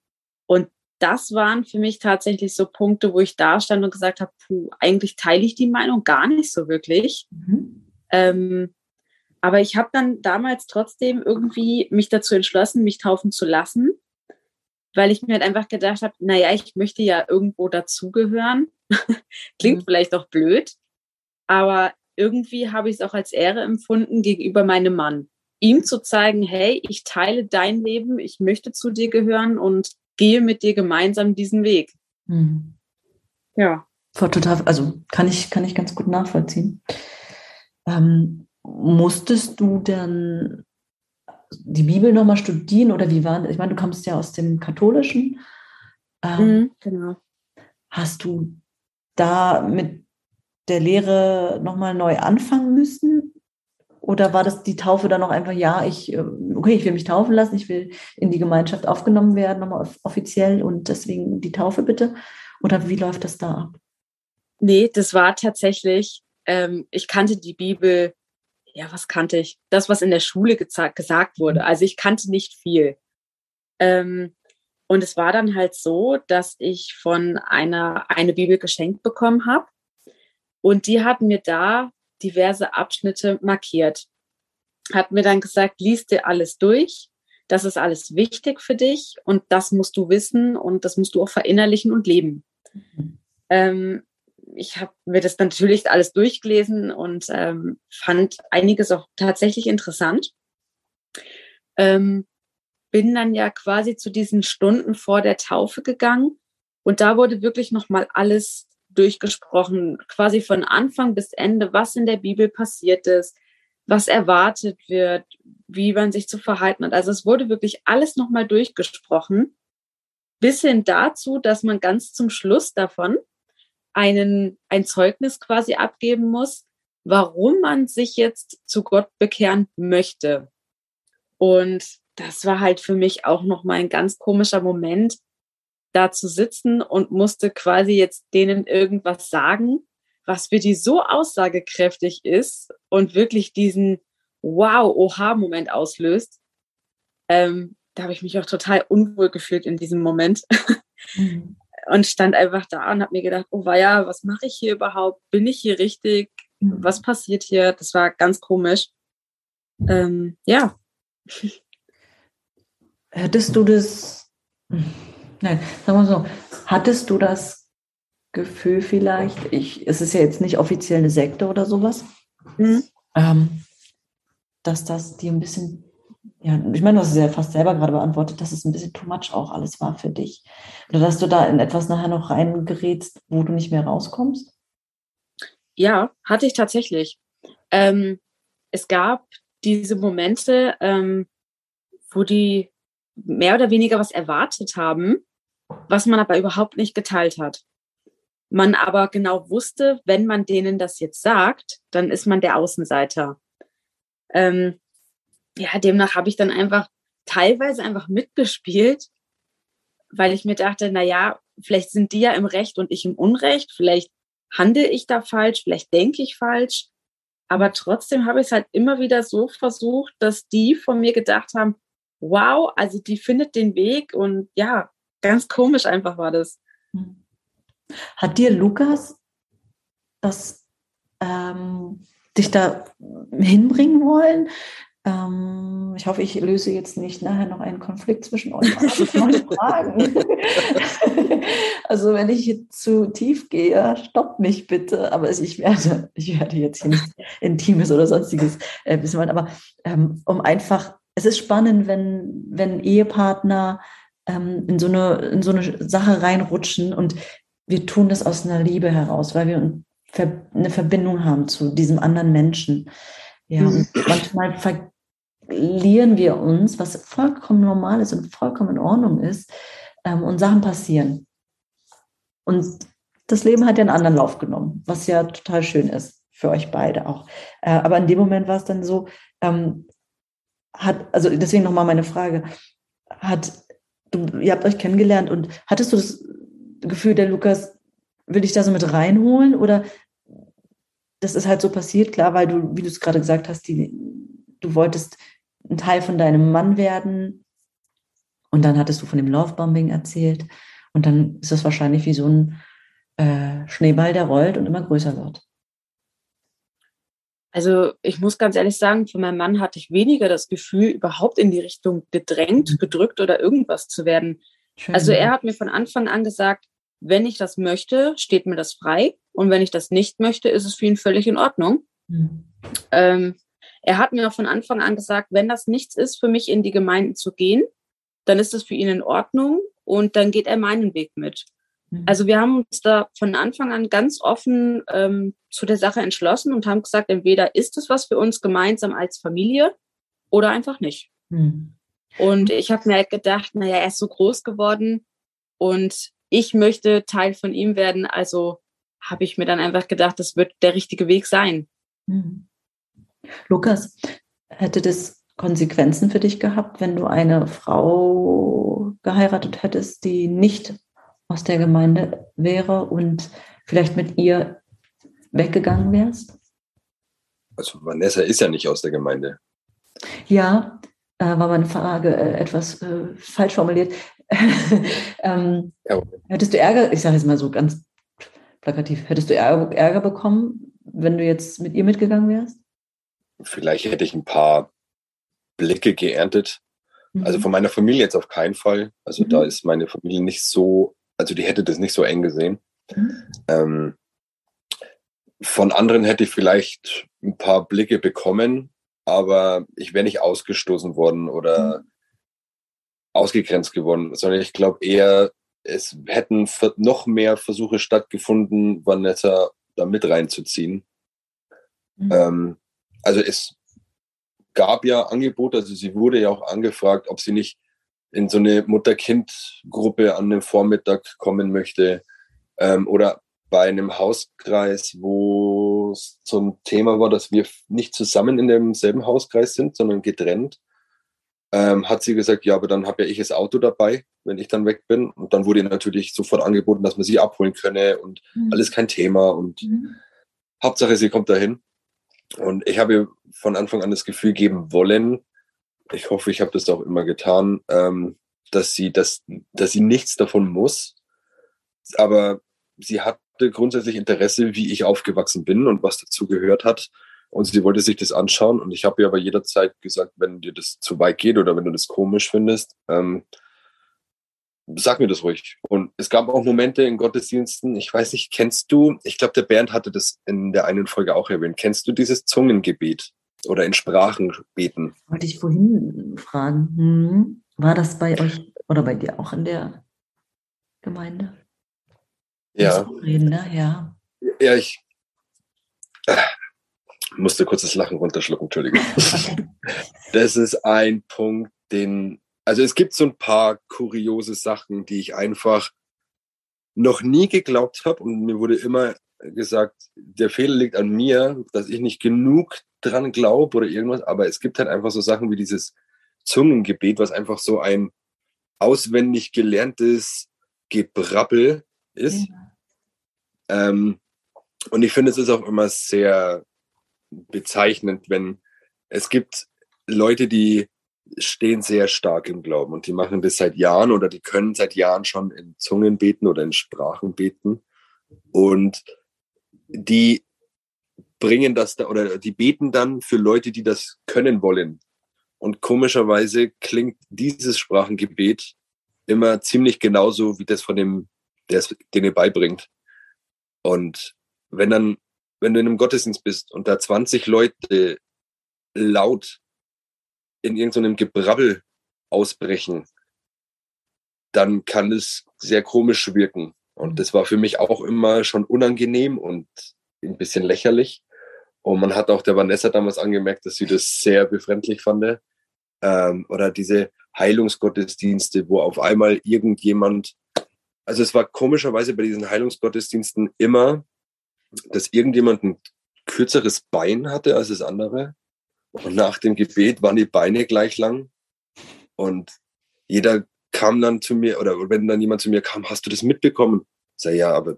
Und das waren für mich tatsächlich so Punkte, wo ich da stand und gesagt habe, puh, eigentlich teile ich die Meinung gar nicht so wirklich. Mhm. Ähm, aber ich habe dann damals trotzdem irgendwie mich dazu entschlossen, mich taufen zu lassen, weil ich mir halt einfach gedacht habe, naja, ich möchte ja irgendwo dazugehören. [LAUGHS] Klingt mhm. vielleicht auch blöd, aber irgendwie habe ich es auch als Ehre empfunden gegenüber meinem Mann. Ihm zu zeigen, hey, ich teile dein Leben, ich möchte zu dir gehören und gehe mit dir gemeinsam diesen Weg. Mhm. Ja. Total, also kann ich, kann ich ganz gut nachvollziehen. Ähm, musstest du dann die Bibel nochmal studieren oder wie war das? Ich meine, du kommst ja aus dem Katholischen. Ähm, mhm, genau. Hast du da mit der Lehre nochmal neu anfangen müssen? Oder war das die Taufe dann noch einfach, ja, ich, äh, okay, ich will mich taufen lassen, ich will in die Gemeinschaft aufgenommen werden, nochmal offiziell und deswegen die Taufe bitte? Oder wie läuft das da ab? Nee, das war tatsächlich, ähm, ich kannte die Bibel, ja, was kannte ich? Das, was in der Schule gesagt wurde. Mhm. Also ich kannte nicht viel. Ähm, und es war dann halt so, dass ich von einer eine Bibel geschenkt bekommen habe und die hat mir da diverse Abschnitte markiert. Hat mir dann gesagt, liest dir alles durch. Das ist alles wichtig für dich und das musst du wissen und das musst du auch verinnerlichen und leben. Mhm. Ähm, ich habe mir das natürlich alles durchgelesen und ähm, fand einiges auch tatsächlich interessant. Ähm, bin dann ja quasi zu diesen Stunden vor der Taufe gegangen und da wurde wirklich nochmal alles durchgesprochen, quasi von Anfang bis Ende, was in der Bibel passiert ist, was erwartet wird, wie man sich zu verhalten hat. Also es wurde wirklich alles nochmal durchgesprochen, bis hin dazu, dass man ganz zum Schluss davon einen, ein Zeugnis quasi abgeben muss, warum man sich jetzt zu Gott bekehren möchte. Und das war halt für mich auch nochmal ein ganz komischer Moment, da zu sitzen und musste quasi jetzt denen irgendwas sagen, was für die so aussagekräftig ist und wirklich diesen Wow-Oha-Moment auslöst. Ähm, da habe ich mich auch total unwohl gefühlt in diesem Moment. Mhm. Und stand einfach da und habe mir gedacht, oh ja, was mache ich hier überhaupt? Bin ich hier richtig? Mhm. Was passiert hier? Das war ganz komisch. Ähm, ja. Hättest du das, Nein, sagen wir so, hattest du das Gefühl vielleicht, ich, es ist ja jetzt nicht offiziell eine Sekte oder sowas, mhm. ähm, dass das dir ein bisschen, ja, ich meine, du hast es ja fast selber gerade beantwortet, dass es ein bisschen too much auch alles war für dich. Oder dass du da in etwas nachher noch reingerätst, wo du nicht mehr rauskommst? Ja, hatte ich tatsächlich. Ähm, es gab diese Momente, ähm, wo die mehr oder weniger was erwartet haben, was man aber überhaupt nicht geteilt hat. man aber genau wusste, wenn man denen das jetzt sagt, dann ist man der Außenseiter. Ähm, ja, demnach habe ich dann einfach teilweise einfach mitgespielt, weil ich mir dachte, na ja, vielleicht sind die ja im Recht und ich im Unrecht, vielleicht handle ich da falsch, vielleicht denke ich falsch, aber trotzdem habe ich es halt immer wieder so versucht, dass die von mir gedacht haben, wow, also die findet den Weg und ja, ganz komisch einfach war das. Hm. Hat dir Lukas das ähm, dich da hinbringen wollen? Ähm, ich hoffe, ich löse jetzt nicht nachher noch einen Konflikt zwischen euch. Fragen. [LAUGHS] also wenn ich zu tief gehe, stopp mich bitte. Aber ich werde, ich werde jetzt hier nicht Intimes oder sonstiges äh, wissen wollen. Aber ähm, um einfach, es ist spannend, wenn, wenn Ehepartner ähm, in, so eine, in so eine Sache reinrutschen und wir tun das aus einer Liebe heraus, weil wir eine Verbindung haben zu diesem anderen Menschen. Ja, mhm. manchmal verlieren wir uns, was vollkommen normal ist und vollkommen in Ordnung ist, ähm, und Sachen passieren. Und das Leben hat ja einen anderen Lauf genommen, was ja total schön ist für euch beide auch. Äh, aber in dem Moment war es dann so, ähm, hat, also deswegen nochmal meine Frage, hat, du, ihr habt euch kennengelernt und hattest du das Gefühl, der Lukas will dich da so mit reinholen oder das ist halt so passiert, klar, weil du, wie du es gerade gesagt hast, die, du wolltest ein Teil von deinem Mann werden und dann hattest du von dem Lovebombing erzählt und dann ist das wahrscheinlich wie so ein äh, Schneeball, der rollt und immer größer wird. Also ich muss ganz ehrlich sagen, von meinem Mann hatte ich weniger das Gefühl, überhaupt in die Richtung gedrängt, mhm. gedrückt oder irgendwas zu werden. Schön. Also er hat mir von Anfang an gesagt, wenn ich das möchte, steht mir das frei. Und wenn ich das nicht möchte, ist es für ihn völlig in Ordnung. Mhm. Ähm, er hat mir auch von Anfang an gesagt, wenn das nichts ist, für mich in die Gemeinden zu gehen, dann ist das für ihn in Ordnung und dann geht er meinen Weg mit. Mhm. Also wir haben uns da von Anfang an ganz offen ähm, zu der Sache entschlossen und haben gesagt, entweder ist es was für uns gemeinsam als Familie oder einfach nicht. Mhm. Und ich habe mir halt gedacht, naja, er ist so groß geworden und ich möchte Teil von ihm werden. Also habe ich mir dann einfach gedacht, das wird der richtige Weg sein. Mhm. Lukas, hätte das Konsequenzen für dich gehabt, wenn du eine Frau geheiratet hättest, die nicht aus der Gemeinde wäre und vielleicht mit ihr weggegangen wärst? Also Vanessa ist ja nicht aus der Gemeinde. Ja, äh, war meine Frage äh, etwas äh, falsch formuliert. [LAUGHS] ähm, ja. Hättest du Ärger, ich sage jetzt mal so ganz plakativ, hättest du Ärger, Ärger bekommen, wenn du jetzt mit ihr mitgegangen wärst? Vielleicht hätte ich ein paar Blicke geerntet. Mhm. Also von meiner Familie jetzt auf keinen Fall. Also mhm. da ist meine Familie nicht so, also die hätte das nicht so eng gesehen. Mhm. Ähm, von anderen hätte ich vielleicht ein paar Blicke bekommen, aber ich wäre nicht ausgestoßen worden oder mhm. ausgegrenzt geworden, sondern ich glaube eher, es hätten noch mehr Versuche stattgefunden, Vanessa da mit reinzuziehen. Mhm. Ähm, also es gab ja Angebote, also sie wurde ja auch angefragt, ob sie nicht in so eine Mutter-Kind-Gruppe an einem Vormittag kommen möchte ähm, oder bei einem Hauskreis, wo es zum Thema war, dass wir nicht zusammen in demselben Hauskreis sind, sondern getrennt, ähm, hat sie gesagt, ja, aber dann habe ja ich das Auto dabei, wenn ich dann weg bin. Und dann wurde ihr natürlich sofort angeboten, dass man sie abholen könne und mhm. alles kein Thema. Und mhm. Hauptsache, sie kommt dahin. Und ich habe ihr von Anfang an das Gefühl geben wollen, ich hoffe, ich habe das auch immer getan, ähm, dass sie, dass, dass sie nichts davon muss. Aber sie hat grundsätzlich Interesse, wie ich aufgewachsen bin und was dazu gehört hat. Und sie wollte sich das anschauen. Und ich habe ihr aber jederzeit gesagt, wenn dir das zu weit geht oder wenn du das komisch findest, ähm, sag mir das ruhig. Und es gab auch Momente in Gottesdiensten, ich weiß nicht, kennst du, ich glaube, der Bernd hatte das in der einen Folge auch erwähnt, kennst du dieses Zungengebet oder in Sprachen beten? Wollte ich vorhin fragen. Hm. War das bei euch oder bei dir auch in der Gemeinde? Ja. Reden, ne? Ja. Ja, ich äh, musste kurz das Lachen runterschlucken, Entschuldigung. das ist ein Punkt, den, also es gibt so ein paar kuriose Sachen, die ich einfach noch nie geglaubt habe und mir wurde immer gesagt, der Fehler liegt an mir, dass ich nicht genug dran glaube oder irgendwas, aber es gibt halt einfach so Sachen wie dieses Zungengebet, was einfach so ein auswendig gelerntes Gebrabbel ist. Ja. Ähm, und ich finde, es ist auch immer sehr bezeichnend, wenn es gibt Leute, die stehen sehr stark im Glauben und die machen das seit Jahren oder die können seit Jahren schon in Zungen beten oder in Sprachen beten und die bringen das da oder die beten dann für Leute, die das können wollen. Und komischerweise klingt dieses Sprachengebet immer ziemlich genauso wie das von dem, der es denen beibringt. Und wenn dann, wenn du in einem Gottesdienst bist und da 20 Leute laut in irgendeinem Gebrabbel ausbrechen, dann kann es sehr komisch wirken. Und das war für mich auch immer schon unangenehm und ein bisschen lächerlich. Und man hat auch der Vanessa damals angemerkt, dass sie das sehr befremdlich fand. Ähm, oder diese Heilungsgottesdienste, wo auf einmal irgendjemand, also es war komischerweise bei diesen Heilungsgottesdiensten immer, dass irgendjemand ein kürzeres Bein hatte als das andere. Und nach dem Gebet waren die Beine gleich lang. Und jeder kam dann zu mir, oder wenn dann jemand zu mir kam, hast du das mitbekommen? Sag ja, aber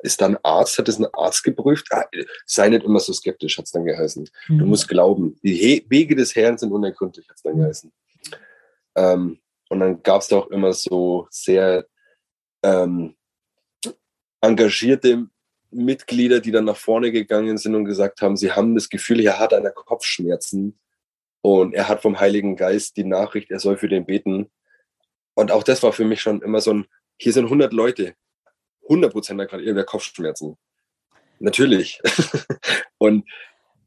ist dann Arzt, hat es ein Arzt geprüft? Ah, sei nicht immer so skeptisch, hat es dann geheißen. Mhm. Du musst glauben. Die He Wege des Herrn sind unergründlich, hat es dann geheißen. Ähm, und dann gab es da auch immer so sehr ähm, engagierte Mitglieder, die dann nach vorne gegangen sind und gesagt haben, sie haben das Gefühl, er hat eine Kopfschmerzen und er hat vom Heiligen Geist die Nachricht, er soll für den beten. Und auch das war für mich schon immer so ein, hier sind 100 Leute, 100 Prozent hat gerade irgendwer Kopfschmerzen. Natürlich. [LAUGHS] und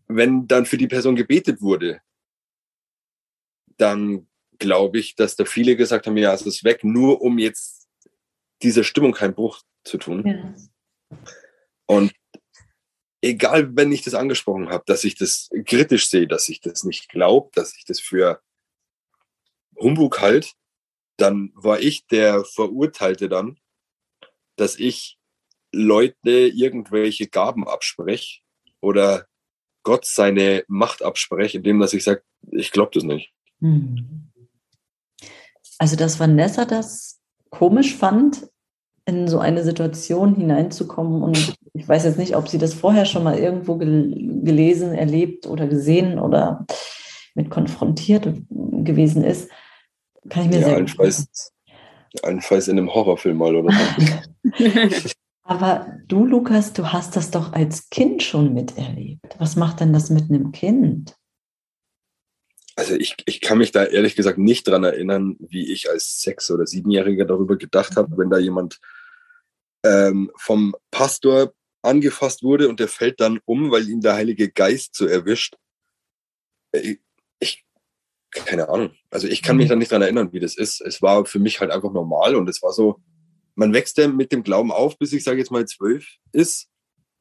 wenn dann für die Person gebetet wurde, dann glaube ich, dass da viele gesagt haben, ja, es ist weg, nur um jetzt dieser Stimmung keinen Bruch zu tun. Ja. Und egal, wenn ich das angesprochen habe, dass ich das kritisch sehe, dass ich das nicht glaube, dass ich das für Humbug halt, dann war ich der Verurteilte dann dass ich Leute irgendwelche Gaben abspreche oder Gott seine Macht abspreche, indem dass ich sage, ich glaube das nicht. Hm. Also, dass Vanessa das komisch fand, in so eine Situation hineinzukommen. Und ich weiß jetzt nicht, ob sie das vorher schon mal irgendwo gelesen, erlebt oder gesehen oder mit konfrontiert gewesen ist. Kann ich mir ja, sehr gut vorstellen. Allenfalls in einem Horrorfilm mal oder so. [LAUGHS] Aber du, Lukas, du hast das doch als Kind schon miterlebt. Was macht denn das mit einem Kind? Also ich, ich kann mich da ehrlich gesagt nicht dran erinnern, wie ich als Sechs- oder Siebenjähriger darüber gedacht habe, wenn da jemand ähm, vom Pastor angefasst wurde und der fällt dann um, weil ihn der Heilige Geist so erwischt. Ich, ich keine Ahnung. Also ich kann mich mhm. da nicht dran erinnern, wie das ist. Es war für mich halt einfach normal und es war so, man wächst ja mit dem Glauben auf, bis ich sage jetzt mal zwölf ist,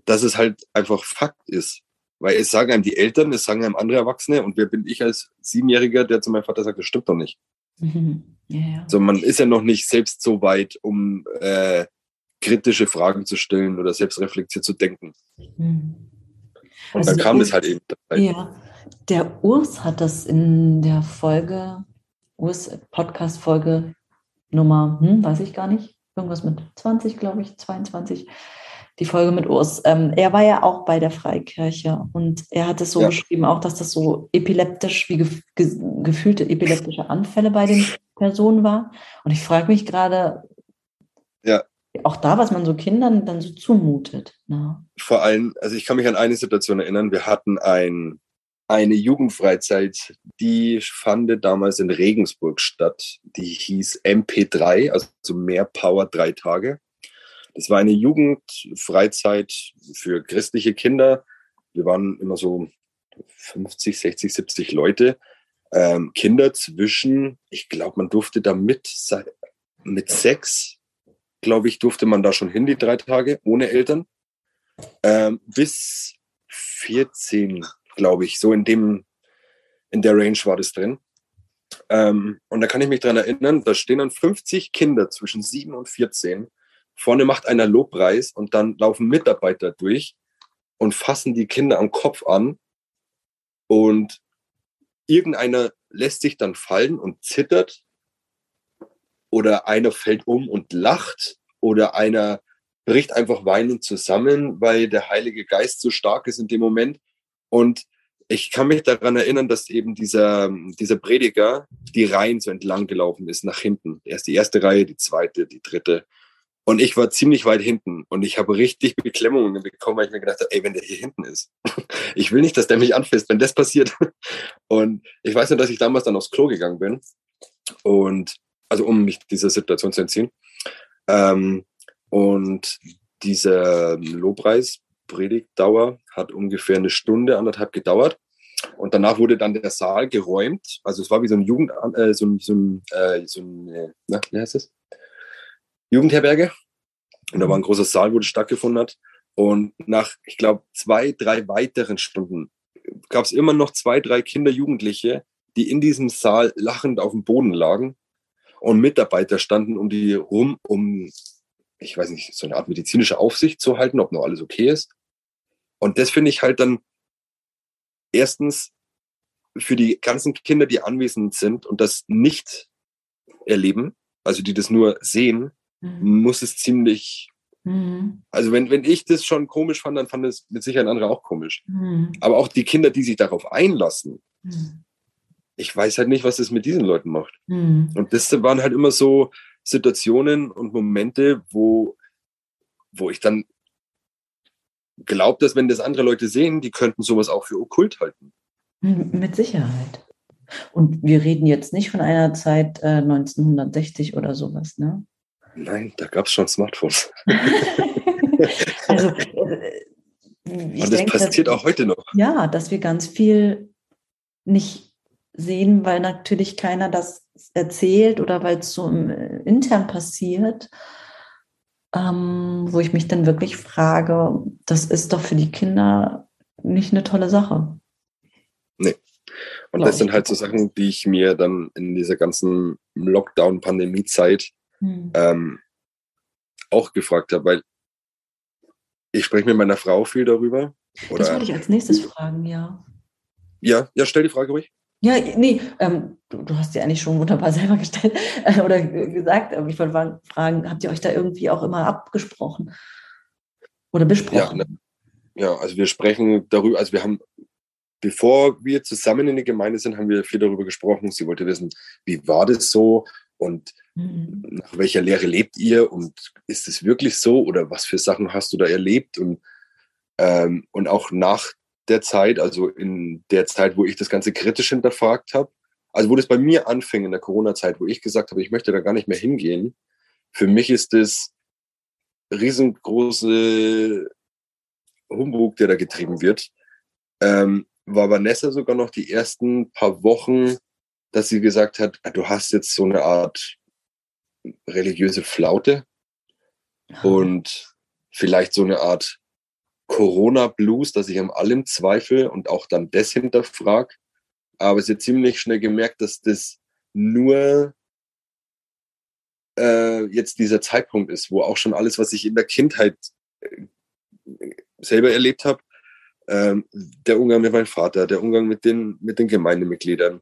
dass es halt einfach Fakt ist. Weil es sagen einem die Eltern, es sagen einem andere Erwachsene und wer bin ich als Siebenjähriger, der zu meinem Vater sagt, das stimmt doch nicht. Mhm. Ja, ja. So, man ist ja noch nicht selbst so weit, um äh, kritische Fragen zu stellen oder selbstreflektiert zu denken. Mhm. Und also dann kam das halt eben. Ja, der Urs hat das in der Folge, Urs Podcast-Folge Nummer, hm, weiß ich gar nicht, irgendwas mit 20, glaube ich, 22, die Folge mit Urs. Ähm, er war ja auch bei der Freikirche und er hat es so ja. beschrieben, auch dass das so epileptisch, wie gef ge gefühlte epileptische Anfälle bei den Personen war. Und ich frage mich gerade, ja. Auch da, was man so Kindern dann so zumutet. Ne? Vor allem, also ich kann mich an eine Situation erinnern, wir hatten ein eine Jugendfreizeit, die fand damals in Regensburg statt. Die hieß MP3, also mehr Power drei Tage. Das war eine Jugendfreizeit für christliche Kinder. Wir waren immer so 50, 60, 70 Leute. Ähm, Kinder zwischen, ich glaube, man durfte da mit, mit sechs, glaube ich, durfte man da schon hin, die drei Tage, ohne Eltern. Ähm, bis 14, glaube ich. So in dem, in der Range war das drin. Ähm, und da kann ich mich dran erinnern, da stehen dann 50 Kinder zwischen 7 und 14. Vorne macht einer Lobpreis und dann laufen Mitarbeiter durch und fassen die Kinder am Kopf an. Und irgendeiner lässt sich dann fallen und zittert. Oder einer fällt um und lacht. Oder einer bricht einfach weinend zusammen, weil der Heilige Geist so stark ist in dem Moment. Und ich kann mich daran erinnern, dass eben dieser, dieser Prediger die Reihen so entlang gelaufen ist, nach hinten. Erst die erste Reihe, die zweite, die dritte. Und ich war ziemlich weit hinten und ich habe richtig Beklemmungen bekommen, weil ich mir gedacht habe, ey, wenn der hier hinten ist, [LAUGHS] ich will nicht, dass der mich anfasst, wenn das passiert. [LAUGHS] Und ich weiß nur, dass ich damals dann aufs Klo gegangen bin und also um mich dieser Situation zu entziehen. Ähm, und dieser Lobpreis Predigtdauer hat ungefähr eine Stunde, anderthalb gedauert. Und danach wurde dann der Saal geräumt. Also es war wie so ein Jugend, äh, so ein, so ein, äh, so ein äh, na, wie heißt es? Jugendherberge. Und da war ein großer Saal, wo das stattgefunden hat. Und nach, ich glaube, zwei, drei weiteren Stunden gab es immer noch zwei, drei Kinder, Jugendliche, die in diesem Saal lachend auf dem Boden lagen. Und Mitarbeiter standen um die rum, um ich weiß nicht, so eine Art medizinische Aufsicht zu halten, ob noch alles okay ist. Und das finde ich halt dann erstens für die ganzen Kinder, die anwesend sind und das nicht erleben, also die das nur sehen, mhm. muss es ziemlich. Mhm. Also wenn, wenn ich das schon komisch fand, dann fand es mit Sicherheit andere auch komisch. Mhm. Aber auch die Kinder, die sich darauf einlassen, mhm. Ich weiß halt nicht, was das mit diesen Leuten macht. Mhm. Und das waren halt immer so, Situationen und Momente, wo, wo ich dann glaube, dass wenn das andere Leute sehen, die könnten sowas auch für okkult halten. Mit Sicherheit. Und wir reden jetzt nicht von einer Zeit äh, 1960 oder sowas, ne? Nein, da gab es schon Smartphones. [LAUGHS] [LAUGHS] also, äh, Und das denke, passiert dass, auch heute noch. Ja, dass wir ganz viel nicht sehen, weil natürlich keiner das erzählt oder weil es so intern passiert, ähm, wo ich mich dann wirklich frage, das ist doch für die Kinder nicht eine tolle Sache. Nee. Und Glaube das sind halt so Sachen, die ich mir dann in dieser ganzen Lockdown-Pandemie-Zeit hm. ähm, auch gefragt habe, weil ich spreche mit meiner Frau viel darüber. Oder das würde ich als nächstes fragen, ja. Ja, ja, stell die Frage ruhig. Ja, nee, ähm, du, du, hast sie eigentlich schon wunderbar [LAUGHS] selber gestellt äh, oder gesagt. Aber ich wollte fragen, habt ihr euch da irgendwie auch immer abgesprochen oder besprochen? Ja, ne, ja, also wir sprechen darüber, also wir haben, bevor wir zusammen in der Gemeinde sind, haben wir viel darüber gesprochen. Sie wollte wissen, wie war das so und mhm. nach welcher Lehre lebt ihr und ist es wirklich so oder was für Sachen hast du da erlebt und, ähm, und auch nach der Zeit, also in der Zeit, wo ich das Ganze kritisch hinterfragt habe, also wo das bei mir anfing in der Corona-Zeit, wo ich gesagt habe, ich möchte da gar nicht mehr hingehen, für mich ist das riesengroße Humbug, der da getrieben wird. Ähm, war Vanessa sogar noch die ersten paar Wochen, dass sie gesagt hat, ah, du hast jetzt so eine Art religiöse Flaute und vielleicht so eine Art Corona-Blues, dass ich an allem zweifle und auch dann das hinterfrage. Aber sie hat ziemlich schnell gemerkt, dass das nur äh, jetzt dieser Zeitpunkt ist, wo auch schon alles, was ich in der Kindheit äh, selber erlebt habe, ähm, der Umgang mit meinem Vater, der Umgang mit den, mit den Gemeindemitgliedern,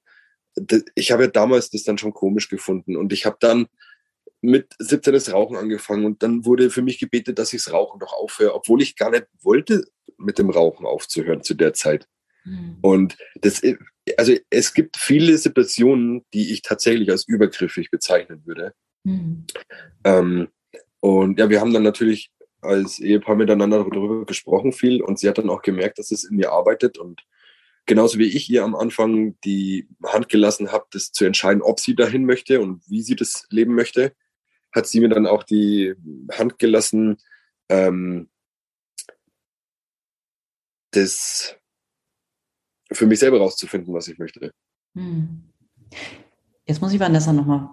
ich habe ja damals das dann schon komisch gefunden und ich habe dann mit 17 das Rauchen angefangen und dann wurde für mich gebetet, dass ich das Rauchen doch aufhöre, obwohl ich gar nicht wollte, mit dem Rauchen aufzuhören zu der Zeit. Mhm. Und das, also es gibt viele Situationen, die ich tatsächlich als übergriffig bezeichnen würde. Mhm. Ähm, und ja, wir haben dann natürlich als Ehepaar miteinander darüber gesprochen viel und sie hat dann auch gemerkt, dass es in mir arbeitet und genauso wie ich ihr am Anfang die Hand gelassen habe, das zu entscheiden, ob sie dahin möchte und wie sie das leben möchte, hat sie mir dann auch die Hand gelassen, ähm, das für mich selber rauszufinden, was ich möchte. Hm. Jetzt muss ich Vanessa nochmal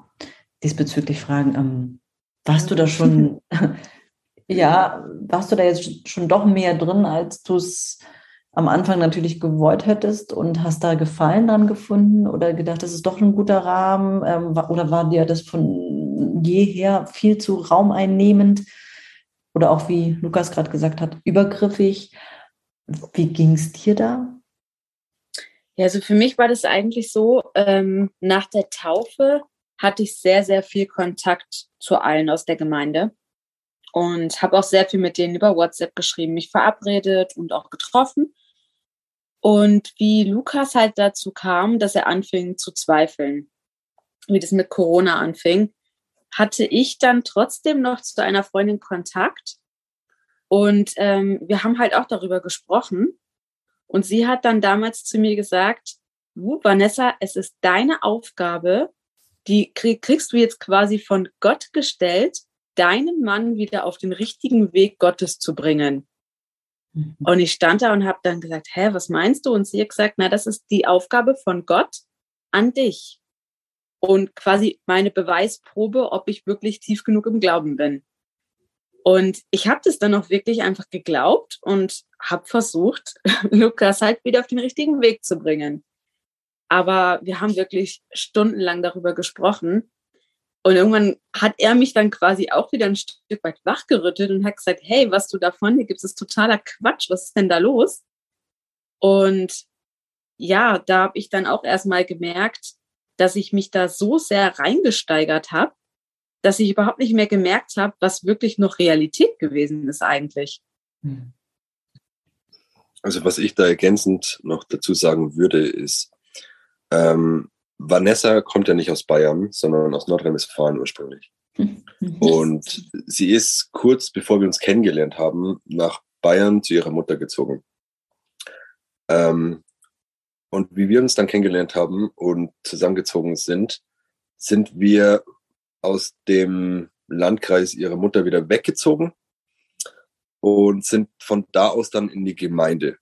diesbezüglich fragen. Ähm, warst du da schon, [LAUGHS] ja, warst du da jetzt schon doch mehr drin, als du es am Anfang natürlich gewollt hättest und hast da Gefallen dran gefunden oder gedacht, das ist doch ein guter Rahmen ähm, oder war dir das von jeher viel zu raumeinnehmend oder auch wie Lukas gerade gesagt hat, übergriffig? Wie ging es dir da? Ja, also für mich war das eigentlich so, ähm, nach der Taufe hatte ich sehr, sehr viel Kontakt zu allen aus der Gemeinde und habe auch sehr viel mit denen über WhatsApp geschrieben, mich verabredet und auch getroffen. Und wie Lukas halt dazu kam, dass er anfing zu zweifeln, wie das mit Corona anfing, hatte ich dann trotzdem noch zu einer Freundin Kontakt. Und ähm, wir haben halt auch darüber gesprochen. Und sie hat dann damals zu mir gesagt, Vanessa, es ist deine Aufgabe, die kriegst du jetzt quasi von Gott gestellt, deinen Mann wieder auf den richtigen Weg Gottes zu bringen. Mhm. Und ich stand da und habe dann gesagt, hä, was meinst du? Und sie hat gesagt, na, das ist die Aufgabe von Gott an dich. Und quasi meine Beweisprobe, ob ich wirklich tief genug im Glauben bin. Und ich habe das dann auch wirklich einfach geglaubt und habe versucht, [LAUGHS] Lukas halt wieder auf den richtigen Weg zu bringen. Aber wir haben wirklich stundenlang darüber gesprochen. Und irgendwann hat er mich dann quasi auch wieder ein Stück weit wachgerüttelt und hat gesagt, hey, was du davon, hier gibt es totaler Quatsch, was ist denn da los? Und ja, da habe ich dann auch erstmal gemerkt, dass ich mich da so sehr reingesteigert habe, dass ich überhaupt nicht mehr gemerkt habe, was wirklich noch Realität gewesen ist eigentlich. Hm. Also was ich da ergänzend noch dazu sagen würde, ist, ähm, Vanessa kommt ja nicht aus Bayern, sondern aus Nordrhein-Westfalen ursprünglich. Und sie ist kurz bevor wir uns kennengelernt haben, nach Bayern zu ihrer Mutter gezogen. Ähm, und wie wir uns dann kennengelernt haben und zusammengezogen sind, sind wir aus dem Landkreis ihrer Mutter wieder weggezogen und sind von da aus dann in die Gemeinde.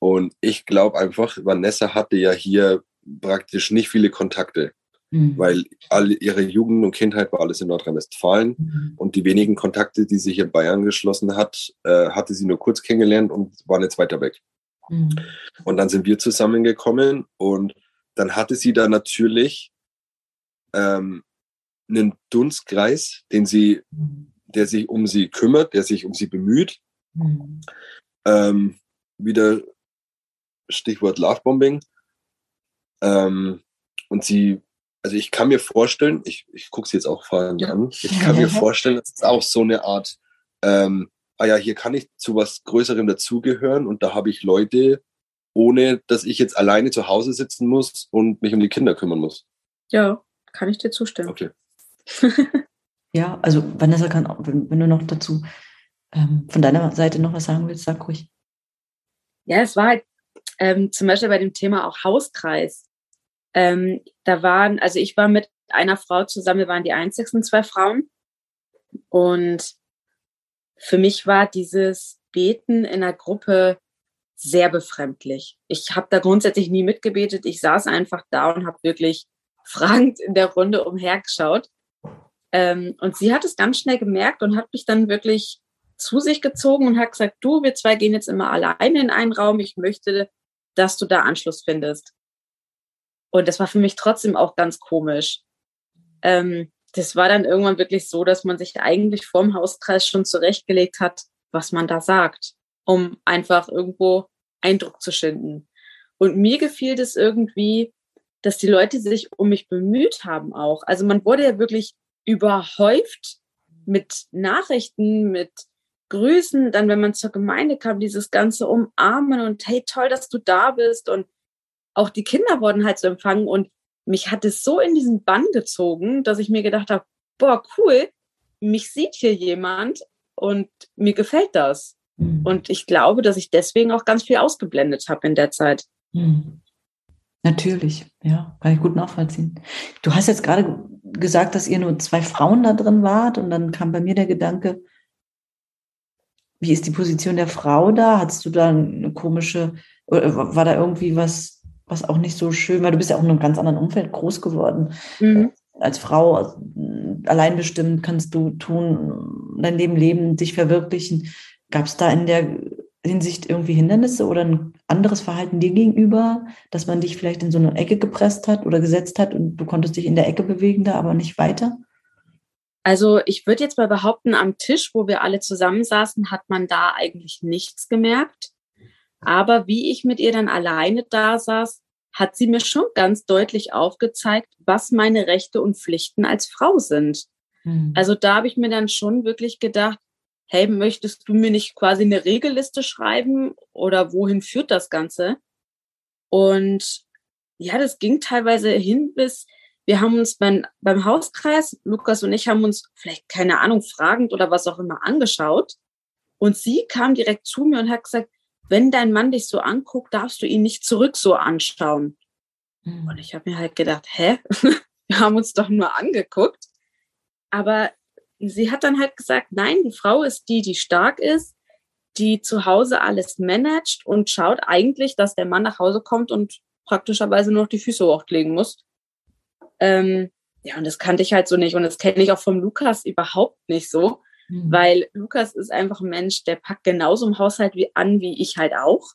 Und ich glaube einfach, Vanessa hatte ja hier praktisch nicht viele Kontakte, mhm. weil alle ihre Jugend und Kindheit war alles in Nordrhein-Westfalen mhm. und die wenigen Kontakte, die sich in Bayern geschlossen hat, äh, hatte sie nur kurz kennengelernt und waren jetzt weiter weg. Mhm. Und dann sind wir zusammengekommen und dann hatte sie da natürlich ähm, einen Dunstkreis, den sie, mhm. der sich um sie kümmert, der sich um sie bemüht. Mhm. Ähm, wieder Stichwort Lovebombing. Ähm, und sie, also ich kann mir vorstellen, ich, ich gucke sie jetzt auch vorhin an, ich kann mir [LAUGHS] vorstellen, das ist auch so eine Art, ähm, ah ja, hier kann ich zu was Größerem dazugehören und da habe ich Leute, ohne dass ich jetzt alleine zu Hause sitzen muss und mich um die Kinder kümmern muss. Ja, kann ich dir zustimmen. Okay. [LAUGHS] ja, also Vanessa kann auch, wenn, wenn du noch dazu ähm, von deiner Seite noch was sagen willst, sag ruhig. Ja, es war halt ähm, zum Beispiel bei dem Thema auch Hauskreis. Ähm, da waren, also ich war mit einer Frau zusammen, wir waren die einzigsten zwei Frauen. Und für mich war dieses Beten in der Gruppe sehr befremdlich. Ich habe da grundsätzlich nie mitgebetet. Ich saß einfach da und habe wirklich fragend in der Runde umhergeschaut. Ähm, und sie hat es ganz schnell gemerkt und hat mich dann wirklich zu sich gezogen und hat gesagt, du, wir zwei gehen jetzt immer alleine in einen Raum. Ich möchte, dass du da Anschluss findest. Und das war für mich trotzdem auch ganz komisch. Ähm, das war dann irgendwann wirklich so, dass man sich eigentlich vorm Hauskreis schon zurechtgelegt hat, was man da sagt, um einfach irgendwo Eindruck zu schinden. Und mir gefiel das irgendwie, dass die Leute sich um mich bemüht haben auch. Also man wurde ja wirklich überhäuft mit Nachrichten, mit Grüßen. Dann, wenn man zur Gemeinde kam, dieses ganze Umarmen und hey, toll, dass du da bist. Und auch die Kinder wurden halt so empfangen. Und mich hat es so in diesen Bann gezogen, dass ich mir gedacht habe, boah, cool, mich sieht hier jemand und mir gefällt das. Mhm. Und ich glaube, dass ich deswegen auch ganz viel ausgeblendet habe in der Zeit. Mhm. Natürlich, ja, kann ich gut nachvollziehen. Du hast jetzt gerade gesagt, dass ihr nur zwei Frauen da drin wart und dann kam bei mir der Gedanke, wie ist die Position der Frau da? Hattest du da eine komische, war da irgendwie was, was auch nicht so schön, weil du bist ja auch in einem ganz anderen Umfeld groß geworden. Mhm. Als Frau allein bestimmt kannst du tun, dein Leben leben, dich verwirklichen. Gab es da in der Hinsicht irgendwie Hindernisse oder ein anderes Verhalten dir gegenüber, dass man dich vielleicht in so eine Ecke gepresst hat oder gesetzt hat und du konntest dich in der Ecke bewegen da, aber nicht weiter? Also ich würde jetzt mal behaupten, am Tisch, wo wir alle zusammensaßen, hat man da eigentlich nichts gemerkt. Aber wie ich mit ihr dann alleine da saß, hat sie mir schon ganz deutlich aufgezeigt, was meine Rechte und Pflichten als Frau sind. Mhm. Also da habe ich mir dann schon wirklich gedacht, hey, möchtest du mir nicht quasi eine Regelliste schreiben oder wohin führt das Ganze? Und ja, das ging teilweise hin bis, wir haben uns beim, beim Hauskreis, Lukas und ich haben uns vielleicht, keine Ahnung, fragend oder was auch immer angeschaut. Und sie kam direkt zu mir und hat gesagt, wenn dein Mann dich so anguckt, darfst du ihn nicht zurück so anschauen. Mhm. Und ich habe mir halt gedacht, hä? [LAUGHS] Wir haben uns doch nur angeguckt. Aber sie hat dann halt gesagt, nein, die Frau ist die, die stark ist, die zu Hause alles managt und schaut eigentlich, dass der Mann nach Hause kommt und praktischerweise nur noch die Füße hochlegen muss. Ähm, ja, und das kannte ich halt so nicht. Und das kenne ich auch vom Lukas überhaupt nicht so. Mhm. Weil Lukas ist einfach ein Mensch, der packt genauso im Haushalt wie an, wie ich halt auch.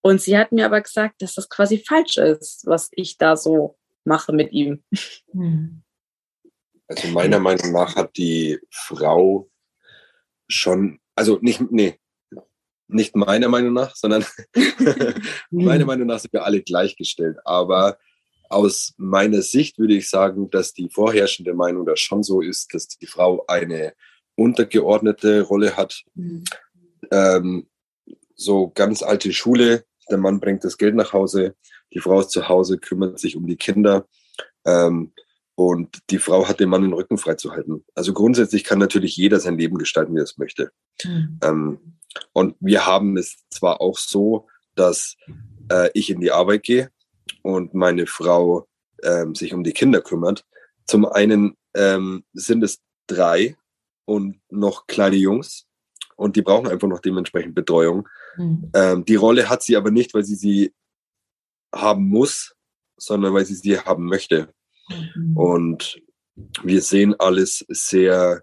Und sie hat mir aber gesagt, dass das quasi falsch ist, was ich da so mache mit ihm. Mhm. Also meiner Meinung nach hat die Frau schon, also nicht, nee, nicht meiner Meinung nach, sondern [LAUGHS] meiner Meinung nach sind wir alle gleichgestellt. Aber aus meiner Sicht würde ich sagen, dass die vorherrschende Meinung da schon so ist, dass die Frau eine untergeordnete Rolle hat. Mhm. Ähm, so ganz alte Schule, der Mann bringt das Geld nach Hause, die Frau ist zu Hause, kümmert sich um die Kinder ähm, und die Frau hat den Mann den Rücken freizuhalten. Also grundsätzlich kann natürlich jeder sein Leben gestalten, wie er es möchte. Mhm. Ähm, und wir haben es zwar auch so, dass äh, ich in die Arbeit gehe und meine Frau ähm, sich um die Kinder kümmert. Zum einen ähm, sind es drei und noch kleine Jungs und die brauchen einfach noch dementsprechend Betreuung. Mhm. Ähm, die Rolle hat sie aber nicht, weil sie sie haben muss, sondern weil sie sie haben möchte. Mhm. Und wir sehen alles sehr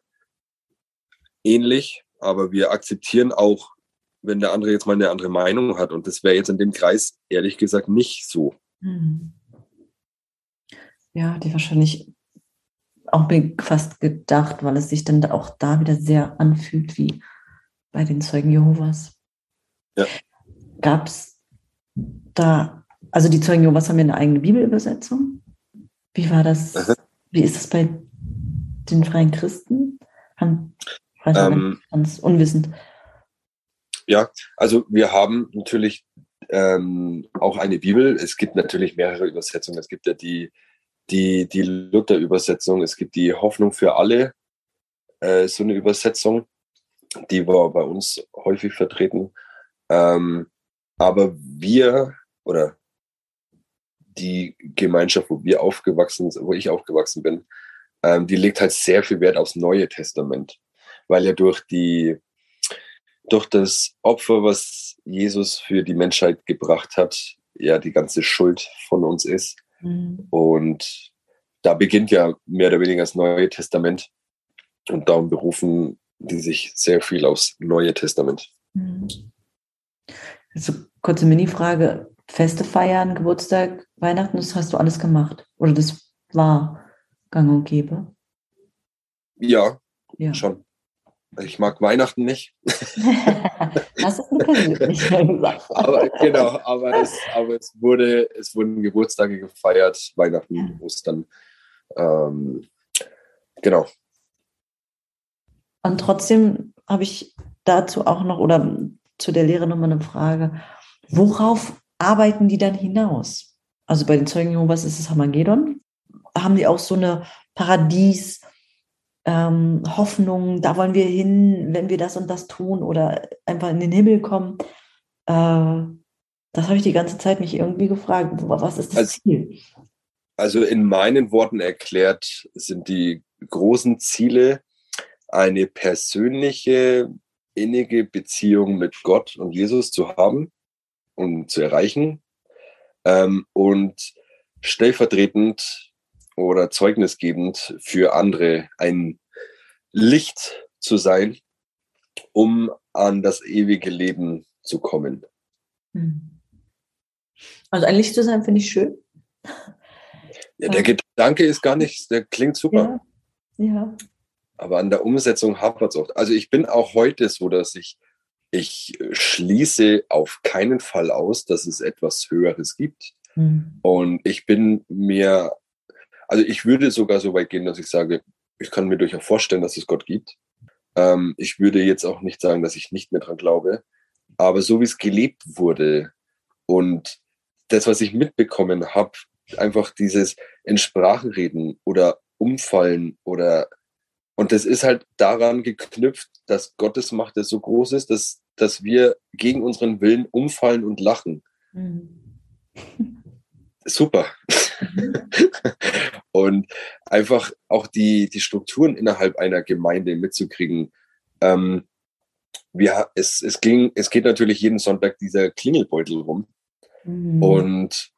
ähnlich, aber wir akzeptieren auch, wenn der andere jetzt mal eine andere Meinung hat. Und das wäre jetzt in dem Kreis ehrlich gesagt nicht so. Mhm. Ja, die wahrscheinlich auch mir fast gedacht, weil es sich dann auch da wieder sehr anfühlt wie bei den Zeugen Jehovas. Ja. Gab es da, also die Zeugen Jehovas haben ja eine eigene Bibelübersetzung. Wie war das? Aha. Wie ist es bei den freien Christen? Haben, ähm, ganz unwissend. Ja, also wir haben natürlich ähm, auch eine Bibel. Es gibt natürlich mehrere Übersetzungen. Es gibt ja die die, die Luther-Übersetzung. Es gibt die Hoffnung für alle, äh, so eine Übersetzung. Die war bei uns häufig vertreten. Ähm, aber wir oder die Gemeinschaft, wo wir aufgewachsen sind, wo ich aufgewachsen bin, ähm, die legt halt sehr viel Wert aufs Neue Testament, weil ja durch die durch das Opfer, was Jesus für die Menschheit gebracht hat, ja die ganze Schuld von uns ist. Mhm. Und da beginnt ja mehr oder weniger das Neue Testament. Und darum berufen die sich sehr viel aufs Neue Testament. Mhm. Also kurze Mini-Frage. Feste feiern, Geburtstag, Weihnachten, das hast du alles gemacht? Oder das war gang und gäbe? Ja, ja. schon. Ich mag Weihnachten nicht. [LAUGHS] [LAUGHS] das ist eine persönliche Sache. aber, genau, aber es, aber es, wurde, es wurden Geburtstage gefeiert, Weihnachten, ja. Ostern. Ähm, genau. Und trotzdem habe ich dazu auch noch oder zu der Lehre nochmal eine Frage. Worauf arbeiten die dann hinaus? Also bei den Zeugen Jehovas ist es Hamagedon. Haben die auch so eine Paradies- ähm, Hoffnung, da wollen wir hin, wenn wir das und das tun oder einfach in den Himmel kommen. Äh, das habe ich die ganze Zeit mich irgendwie gefragt. Was ist das also, Ziel? Also in meinen Worten erklärt sind die großen Ziele eine persönliche, innige Beziehung mit Gott und Jesus zu haben und zu erreichen ähm, und stellvertretend oder zeugnisgebend für andere ein Licht zu sein, um an das ewige Leben zu kommen. Hm. Also ein Licht zu sein, finde ich schön. Ja, der Gedanke ist gar nicht, der klingt super. Ja. ja. Aber an der Umsetzung hapert es oft. Also ich bin auch heute so, dass ich, ich schließe auf keinen Fall aus, dass es etwas Höheres gibt. Mhm. Und ich bin mir, also ich würde sogar so weit gehen, dass ich sage, ich kann mir durchaus vorstellen, dass es Gott gibt. Ähm, ich würde jetzt auch nicht sagen, dass ich nicht mehr dran glaube. Aber so wie es gelebt wurde und das, was ich mitbekommen habe, einfach dieses in Sprachen reden oder umfallen oder und das ist halt daran geknüpft, dass Gottes Macht so groß ist, dass, dass wir gegen unseren Willen umfallen und lachen. Mhm. Super. und einfach auch die, die Strukturen innerhalb einer Gemeinde mitzukriegen. Ähm, wir, es, es, ging, es geht natürlich jeden Sonntag dieser Klingelbeutel rum. Mhm. Und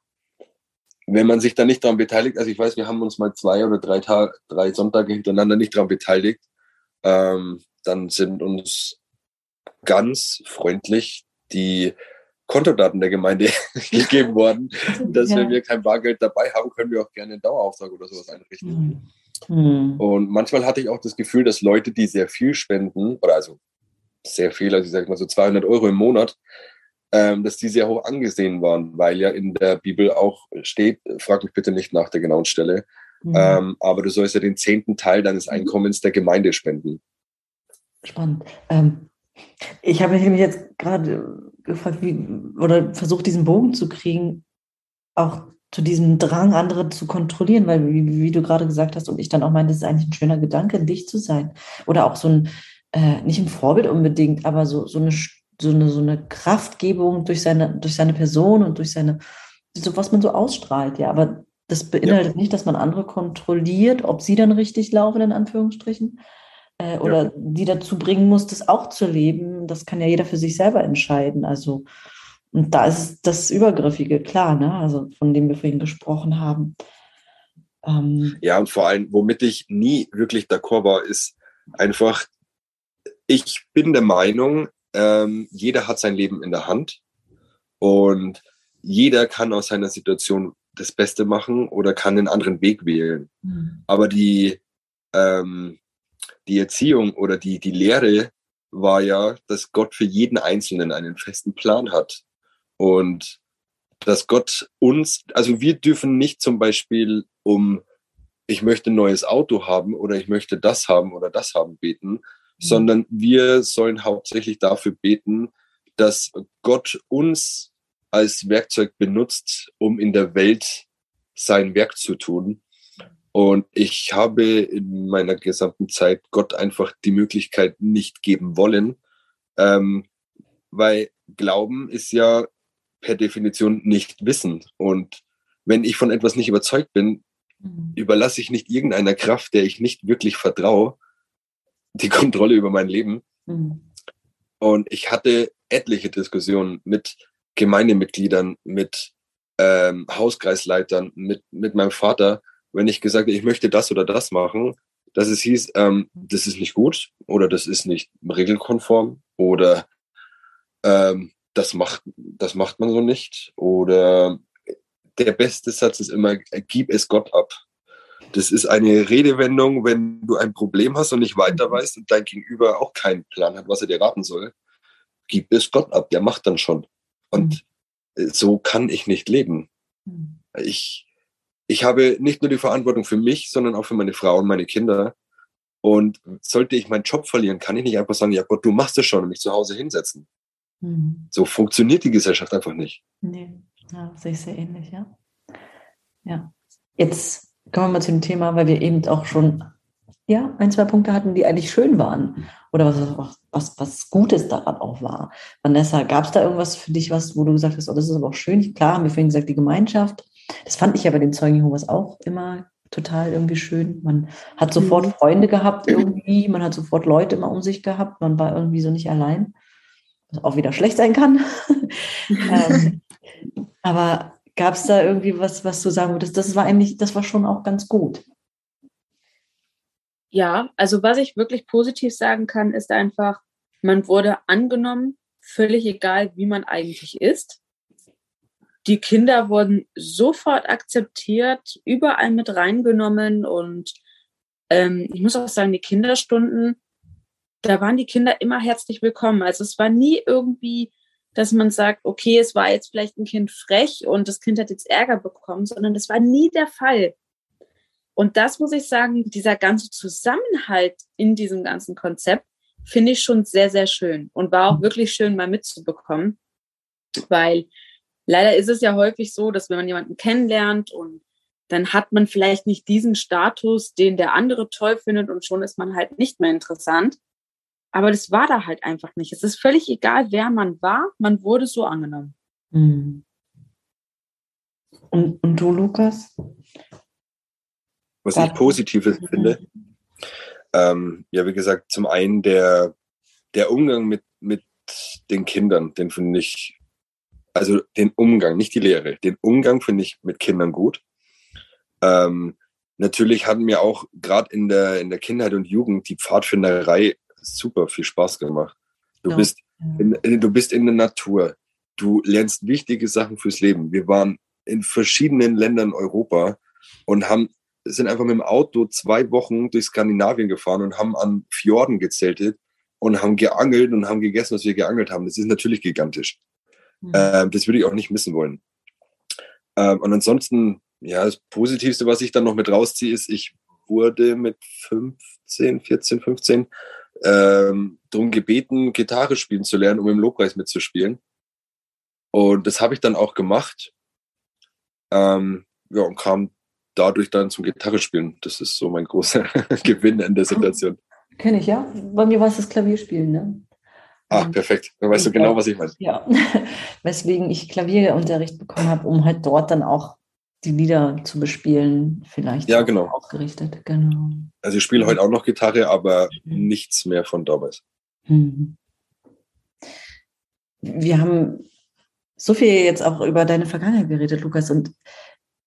wenn man sich da nicht daran beteiligt, also ich weiß, wir haben uns mal zwei oder drei, Tage, drei Sonntage hintereinander nicht daran beteiligt, ähm, dann sind uns ganz freundlich die Kontodaten der Gemeinde [LAUGHS] gegeben worden, [LAUGHS] dass ja. wenn wir kein Bargeld dabei haben, können wir auch gerne einen Dauerauftrag oder sowas einrichten. Mhm. Und manchmal hatte ich auch das Gefühl, dass Leute, die sehr viel spenden, oder also sehr viel, also ich sage mal so 200 Euro im Monat, ähm, dass die sehr hoch angesehen waren, weil ja in der Bibel auch steht, frag mich bitte nicht nach der genauen Stelle, mhm. ähm, aber du sollst ja den zehnten Teil deines mhm. Einkommens der Gemeinde spenden. Spannend. Ähm, ich habe mich jetzt gerade gefragt, wie, oder versucht, diesen Bogen zu kriegen, auch zu diesem Drang, andere zu kontrollieren, weil, wie, wie du gerade gesagt hast, und ich dann auch meine, das ist eigentlich ein schöner Gedanke, dich zu sein. Oder auch so ein, äh, nicht ein Vorbild unbedingt, aber so, so eine so eine, so eine Kraftgebung durch seine, durch seine Person und durch seine, so was man so ausstrahlt, ja. Aber das beinhaltet ja. nicht, dass man andere kontrolliert, ob sie dann richtig laufen, in Anführungsstrichen, äh, oder ja. die dazu bringen muss, das auch zu leben. Das kann ja jeder für sich selber entscheiden. Also, und da ist das Übergriffige, klar, ne? Also, von dem wir vorhin gesprochen haben. Ähm, ja, und vor allem, womit ich nie wirklich d'accord war, ist einfach, ich bin der Meinung, ähm, jeder hat sein Leben in der Hand und jeder kann aus seiner Situation das Beste machen oder kann einen anderen Weg wählen. Mhm. Aber die, ähm, die Erziehung oder die, die Lehre war ja, dass Gott für jeden Einzelnen einen festen Plan hat. Und dass Gott uns, also wir dürfen nicht zum Beispiel um, ich möchte ein neues Auto haben oder ich möchte das haben oder das haben beten, Mhm. sondern wir sollen hauptsächlich dafür beten, dass Gott uns als Werkzeug benutzt, um in der Welt sein Werk zu tun. Und ich habe in meiner gesamten Zeit Gott einfach die Möglichkeit nicht geben wollen, ähm, weil Glauben ist ja per Definition nicht Wissen. Und wenn ich von etwas nicht überzeugt bin, mhm. überlasse ich nicht irgendeiner Kraft, der ich nicht wirklich vertraue, die [LAUGHS] Kontrolle über mein Leben. Mhm. Und ich hatte etliche Diskussionen mit Gemeindemitgliedern, mit ähm, Hauskreisleitern, mit, mit meinem Vater, wenn ich gesagt habe, ich möchte das oder das machen, dass es hieß, ähm, das ist nicht gut oder das ist nicht regelkonform oder ähm, das, macht, das macht man so nicht. Oder der beste Satz ist immer, gib es Gott ab. Das ist eine Redewendung, wenn du ein Problem hast und nicht weiter mhm. weißt und dein Gegenüber auch keinen Plan hat, was er dir raten soll. Gib es Gott ab, der macht dann schon. Und mhm. so kann ich nicht leben. Mhm. Ich, ich habe nicht nur die Verantwortung für mich, sondern auch für meine Frau und meine Kinder. Und sollte ich meinen Job verlieren, kann ich nicht einfach sagen, ja Gott, du machst es schon und mich zu Hause hinsetzen. Mhm. So funktioniert die Gesellschaft einfach nicht. Nee, ja, sehe ich sehr ähnlich, ja. Ja. Jetzt kommen wir mal zu dem Thema, weil wir eben auch schon ja, ein, zwei Punkte hatten, die eigentlich schön waren. Oder was, was, was Gutes daran auch war. Vanessa, gab es da irgendwas für dich, was, wo du gesagt hast, oh, das ist aber auch schön? Klar, haben wir vorhin gesagt, die Gemeinschaft. Das fand ich ja bei den Zeugen Jehovas auch immer total irgendwie schön. Man hat sofort mhm. Freunde gehabt irgendwie, man hat sofort Leute immer um sich gehabt, man war irgendwie so nicht allein. Was auch wieder schlecht sein kann. [LAUGHS] ähm, aber Gab es da irgendwie was, was du sagen würdest? Das war eigentlich, das war schon auch ganz gut. Ja, also was ich wirklich positiv sagen kann, ist einfach, man wurde angenommen völlig egal, wie man eigentlich ist. Die Kinder wurden sofort akzeptiert, überall mit reingenommen und ähm, ich muss auch sagen, die Kinderstunden, da waren die Kinder immer herzlich willkommen. Also es war nie irgendwie, dass man sagt, okay, es war jetzt vielleicht ein Kind frech und das Kind hat jetzt Ärger bekommen, sondern das war nie der Fall. Und das muss ich sagen, dieser ganze Zusammenhalt in diesem ganzen Konzept finde ich schon sehr, sehr schön und war auch wirklich schön mal mitzubekommen, weil leider ist es ja häufig so, dass wenn man jemanden kennenlernt und dann hat man vielleicht nicht diesen Status, den der andere toll findet und schon ist man halt nicht mehr interessant. Aber das war da halt einfach nicht. Es ist völlig egal, wer man war, man wurde so angenommen. Mhm. Und, und du, Lukas? Was ich Positives finde, ähm, ja, wie gesagt, zum einen der, der Umgang mit, mit den Kindern, den finde ich, also den Umgang, nicht die Lehre, den Umgang finde ich mit Kindern gut. Ähm, natürlich hat mir auch gerade in der, in der Kindheit und Jugend die Pfadfinderei super viel Spaß gemacht. Du, ja. bist in, du bist in der Natur. Du lernst wichtige Sachen fürs Leben. Wir waren in verschiedenen Ländern Europa und haben sind einfach mit dem Auto zwei Wochen durch Skandinavien gefahren und haben an Fjorden gezeltet und haben geangelt und haben gegessen, was wir geangelt haben. Das ist natürlich gigantisch. Mhm. Ähm, das würde ich auch nicht missen wollen. Ähm, und ansonsten, ja, das Positivste, was ich dann noch mit rausziehe, ist, ich wurde mit 15, 14, 15 ähm, darum gebeten, Gitarre spielen zu lernen, um im Lobpreis mitzuspielen. Und das habe ich dann auch gemacht. Ähm, ja, und kam dadurch dann zum Gitarre spielen. Das ist so mein großer [LAUGHS] Gewinn in der Situation. Kenne ich, ja. Bei mir war es das Klavierspielen, ne? Ach, perfekt. Dann weißt du genau, was ich meine. Ja, [LAUGHS] weswegen ich Klavierunterricht bekommen habe, um halt dort dann auch die Lieder zu bespielen, vielleicht. Ja, genau. Ausgerichtet, genau. Also ich spiele heute auch noch Gitarre, aber mhm. nichts mehr von damals. Mhm. Wir haben so viel jetzt auch über deine Vergangenheit geredet, Lukas, und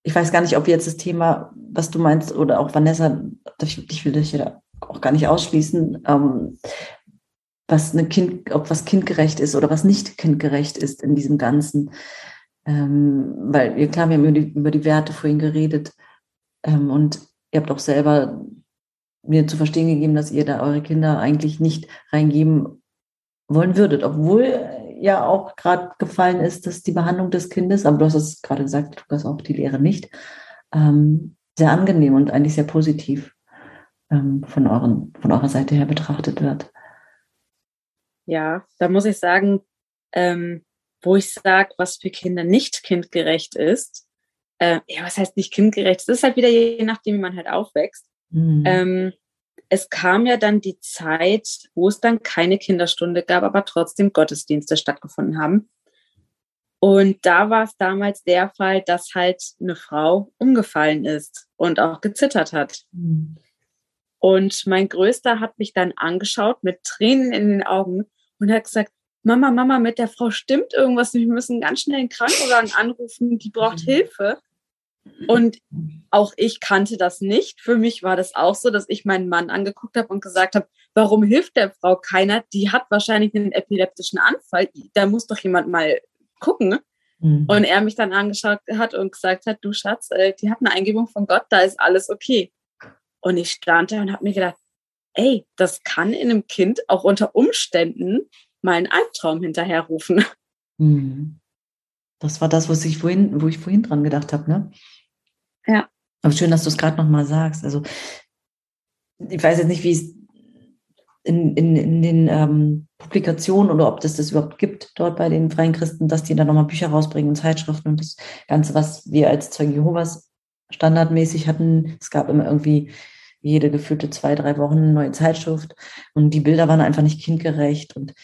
ich weiß gar nicht, ob jetzt das Thema, was du meinst, oder auch Vanessa, ich will dich ja auch gar nicht ausschließen, ähm, was eine Kind, ob was kindgerecht ist oder was nicht kindgerecht ist in diesem Ganzen. Ähm, weil, ja klar, wir haben über die, über die Werte vorhin geredet ähm, und ihr habt auch selber mir zu verstehen gegeben, dass ihr da eure Kinder eigentlich nicht reingeben wollen würdet, obwohl ja auch gerade gefallen ist, dass die Behandlung des Kindes, aber du hast es gerade gesagt, Lukas, auch die Lehre nicht, ähm, sehr angenehm und eigentlich sehr positiv ähm, von, euren, von eurer Seite her betrachtet wird. Ja, da muss ich sagen, ähm, wo ich sage, was für Kinder nicht kindgerecht ist, äh, ja, was heißt nicht kindgerecht? Es ist halt wieder je nachdem, wie man halt aufwächst. Mhm. Ähm, es kam ja dann die Zeit, wo es dann keine Kinderstunde gab, aber trotzdem Gottesdienste stattgefunden haben. Und da war es damals der Fall, dass halt eine Frau umgefallen ist und auch gezittert hat. Mhm. Und mein Größter hat mich dann angeschaut mit Tränen in den Augen und hat gesagt, Mama, Mama, mit der Frau stimmt irgendwas. Wir müssen ganz schnell einen Krankenwagen anrufen, die braucht mhm. Hilfe. Und auch ich kannte das nicht. Für mich war das auch so, dass ich meinen Mann angeguckt habe und gesagt habe, warum hilft der Frau keiner? Die hat wahrscheinlich einen epileptischen Anfall. Da muss doch jemand mal gucken. Mhm. Und er mich dann angeschaut hat und gesagt hat, du Schatz, äh, die hat eine Eingebung von Gott, da ist alles okay. Und ich stand da und habe mir gedacht, ey, das kann in einem Kind auch unter Umständen mal einen Albtraum hinterherrufen. Mhm. Das war das, was ich vorhin, wo ich vorhin dran gedacht habe, ne? Ja. Aber schön, dass du es gerade nochmal sagst. Also ich weiß jetzt nicht, wie es in, in, in den ähm, Publikationen oder ob das das überhaupt gibt dort bei den Freien Christen, dass die dann nochmal Bücher rausbringen und Zeitschriften und das Ganze, was wir als Zeugen Jehovas standardmäßig hatten. Es gab immer irgendwie jede gefühlte zwei, drei Wochen eine neue Zeitschrift und die Bilder waren einfach nicht kindgerecht und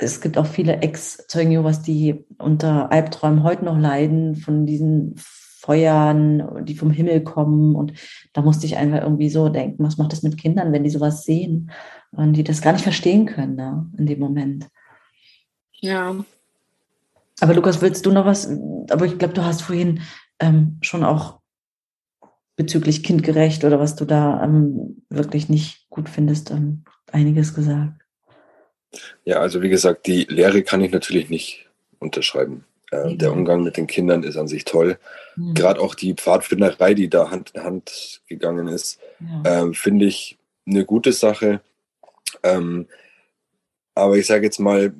es gibt auch viele Ex-Zeugen Jehovas, die unter Albträumen heute noch leiden von diesen Feuern, die vom Himmel kommen. Und da musste ich einfach irgendwie so denken, was macht das mit Kindern, wenn die sowas sehen und die das gar nicht verstehen können ne, in dem Moment. Ja. Aber Lukas, willst du noch was? Aber ich glaube, du hast vorhin ähm, schon auch bezüglich kindgerecht oder was du da ähm, wirklich nicht gut findest, ähm, einiges gesagt. Ja, also wie gesagt, die Lehre kann ich natürlich nicht unterschreiben. Äh, der Umgang mit den Kindern ist an sich toll. Mhm. Gerade auch die Pfadfinderei, die da Hand in Hand gegangen ist, ja. äh, finde ich eine gute Sache. Ähm, aber ich sage jetzt mal,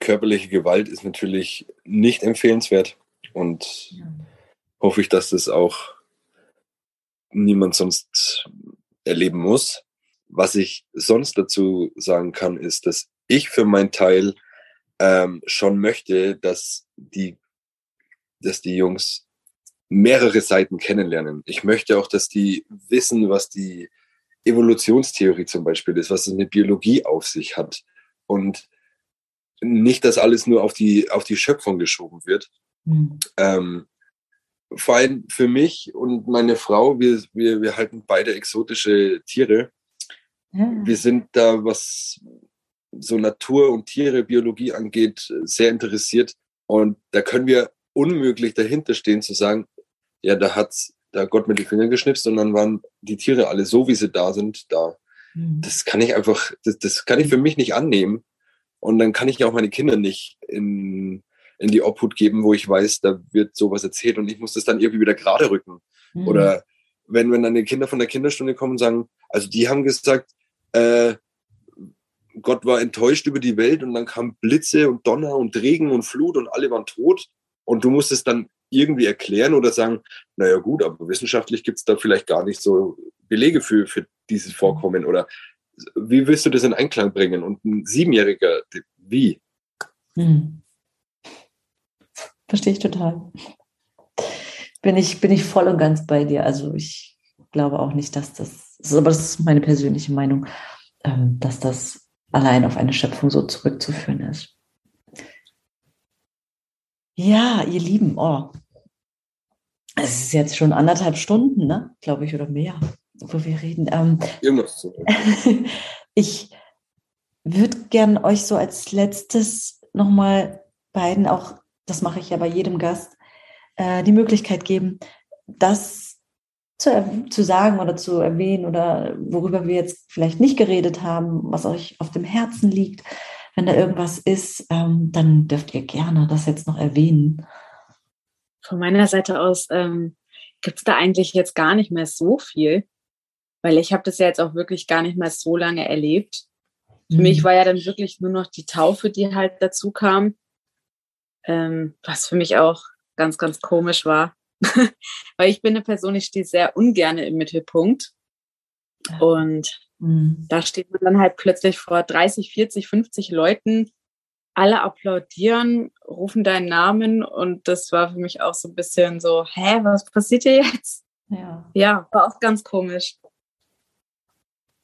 körperliche Gewalt ist natürlich nicht empfehlenswert und ja. hoffe ich, dass das auch niemand sonst erleben muss. Was ich sonst dazu sagen kann, ist, dass ich für meinen Teil ähm, schon möchte, dass die, dass die Jungs mehrere Seiten kennenlernen. Ich möchte auch, dass die wissen, was die Evolutionstheorie zum Beispiel ist, was es mit Biologie auf sich hat. Und nicht, dass alles nur auf die, auf die Schöpfung geschoben wird. Mhm. Ähm, vor allem für mich und meine Frau, wir, wir, wir halten beide exotische Tiere. Ja. Wir sind da, was so Natur und Tiere, Biologie angeht, sehr interessiert. Und da können wir unmöglich dahinter stehen zu sagen, ja, da hat da Gott mit den Fingern geschnipst und dann waren die Tiere alle so, wie sie da sind, da. Mhm. Das kann ich einfach, das, das kann ich für mich nicht annehmen. Und dann kann ich ja auch meine Kinder nicht in, in die Obhut geben, wo ich weiß, da wird sowas erzählt und ich muss das dann irgendwie wieder gerade rücken. Mhm. Oder wenn, wenn dann die Kinder von der Kinderstunde kommen und sagen, also die haben gesagt, äh, Gott war enttäuscht über die Welt und dann kam Blitze und Donner und Regen und Flut und alle waren tot. Und du musst es dann irgendwie erklären oder sagen, naja gut, aber wissenschaftlich gibt es da vielleicht gar nicht so Belege für, für dieses Vorkommen. Oder wie willst du das in Einklang bringen? Und ein Siebenjähriger, wie? Hm. Verstehe ich total. Bin ich, bin ich voll und ganz bei dir. Also ich glaube auch nicht, dass das, aber das ist meine persönliche Meinung, ähm, dass das allein auf eine Schöpfung so zurückzuführen ist. Ja, ihr Lieben, oh, es ist jetzt schon anderthalb Stunden, ne? glaube ich, oder mehr, wo wir reden. Ähm, Irgendwas zu [LAUGHS] Ich würde gern euch so als letztes nochmal beiden, auch das mache ich ja bei jedem Gast, äh, die Möglichkeit geben, das zu, zu sagen oder zu erwähnen oder worüber wir jetzt vielleicht nicht geredet haben, was euch auf dem Herzen liegt. Wenn da irgendwas ist, ähm, dann dürft ihr gerne das jetzt noch erwähnen. Von meiner Seite aus ähm, gibt es da eigentlich jetzt gar nicht mehr so viel, weil ich habe das ja jetzt auch wirklich gar nicht mehr so lange erlebt. Für mhm. mich war ja dann wirklich nur noch die Taufe, die halt dazu kam, ähm, was für mich auch ganz, ganz komisch war. [LAUGHS] Weil ich bin eine Person, ich stehe sehr ungern im Mittelpunkt. Und mhm. da steht man dann halt plötzlich vor 30, 40, 50 Leuten, alle applaudieren, rufen deinen Namen und das war für mich auch so ein bisschen so, hä, was passiert hier jetzt? Ja, ja war auch ganz komisch.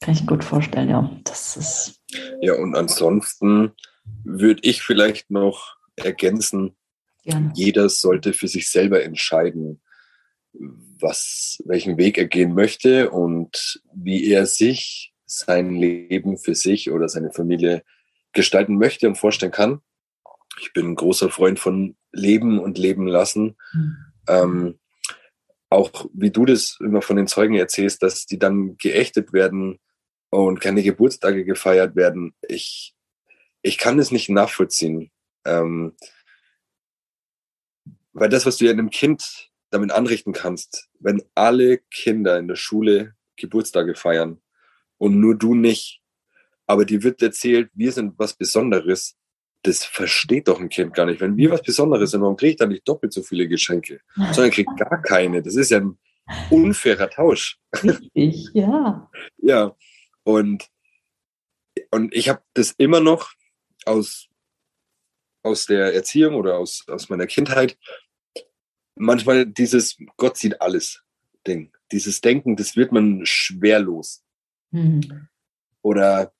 Kann ich gut vorstellen, ja. Das ist. Ja, und ansonsten würde ich vielleicht noch ergänzen, Gerne. Jeder sollte für sich selber entscheiden, was, welchen Weg er gehen möchte und wie er sich sein Leben für sich oder seine Familie gestalten möchte und vorstellen kann. Ich bin ein großer Freund von Leben und Leben lassen. Mhm. Ähm, auch wie du das immer von den Zeugen erzählst, dass die dann geächtet werden und keine Geburtstage gefeiert werden. Ich, ich kann es nicht nachvollziehen. Ähm, weil das, was du ja einem Kind damit anrichten kannst, wenn alle Kinder in der Schule Geburtstage feiern und nur du nicht, aber dir wird erzählt, wir sind was Besonderes, das versteht doch ein Kind gar nicht. Wenn wir was Besonderes sind, warum kriege ich dann nicht doppelt so viele Geschenke, sondern kriegt gar keine. Das ist ja ein unfairer Tausch. Richtig, ja. ja, und, und ich habe das immer noch aus, aus der Erziehung oder aus, aus meiner Kindheit, manchmal dieses Gott sieht alles Ding. Dieses Denken, das wird man schwerlos. Mhm. Oder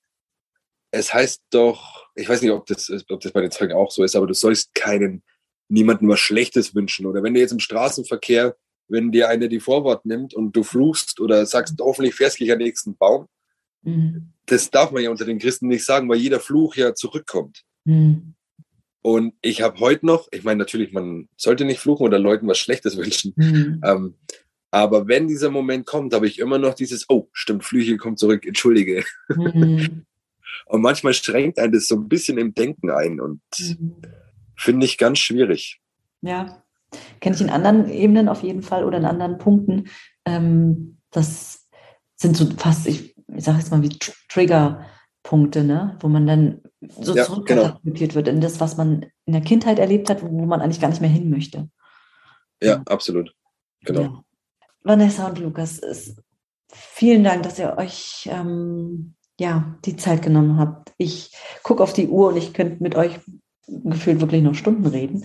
es heißt doch, ich weiß nicht, ob das, ob das bei den Zeugen auch so ist, aber du sollst keinen, niemandem was Schlechtes wünschen. Oder wenn du jetzt im Straßenverkehr, wenn dir einer die Vorwort nimmt und du fluchst oder sagst, hoffentlich fährst du dich am nächsten Baum, mhm. das darf man ja unter den Christen nicht sagen, weil jeder Fluch ja zurückkommt. Mhm. Und ich habe heute noch, ich meine natürlich, man sollte nicht fluchen oder Leuten was Schlechtes [LAUGHS] wünschen. Mhm. Ähm, aber wenn dieser Moment kommt, habe ich immer noch dieses, oh, stimmt, Flüche kommt zurück, entschuldige. Mhm. [LAUGHS] Und manchmal schränkt einen das so ein bisschen im Denken ein und mhm. finde ich ganz schwierig. Ja, kenne ich in anderen Ebenen auf jeden Fall oder in anderen Punkten. Ähm, das sind so fast, ich, ich sage jetzt mal wie Triggerpunkte, ne? wo man dann so ja, zurückkatapultiert genau. wird in das, was man in der Kindheit erlebt hat, wo man eigentlich gar nicht mehr hin möchte. Ja, ja. absolut. Genau. Ja. Vanessa und Lukas, ist, vielen Dank, dass ihr euch ähm, ja, die Zeit genommen habt. Ich gucke auf die Uhr und ich könnte mit euch gefühlt wirklich noch Stunden reden.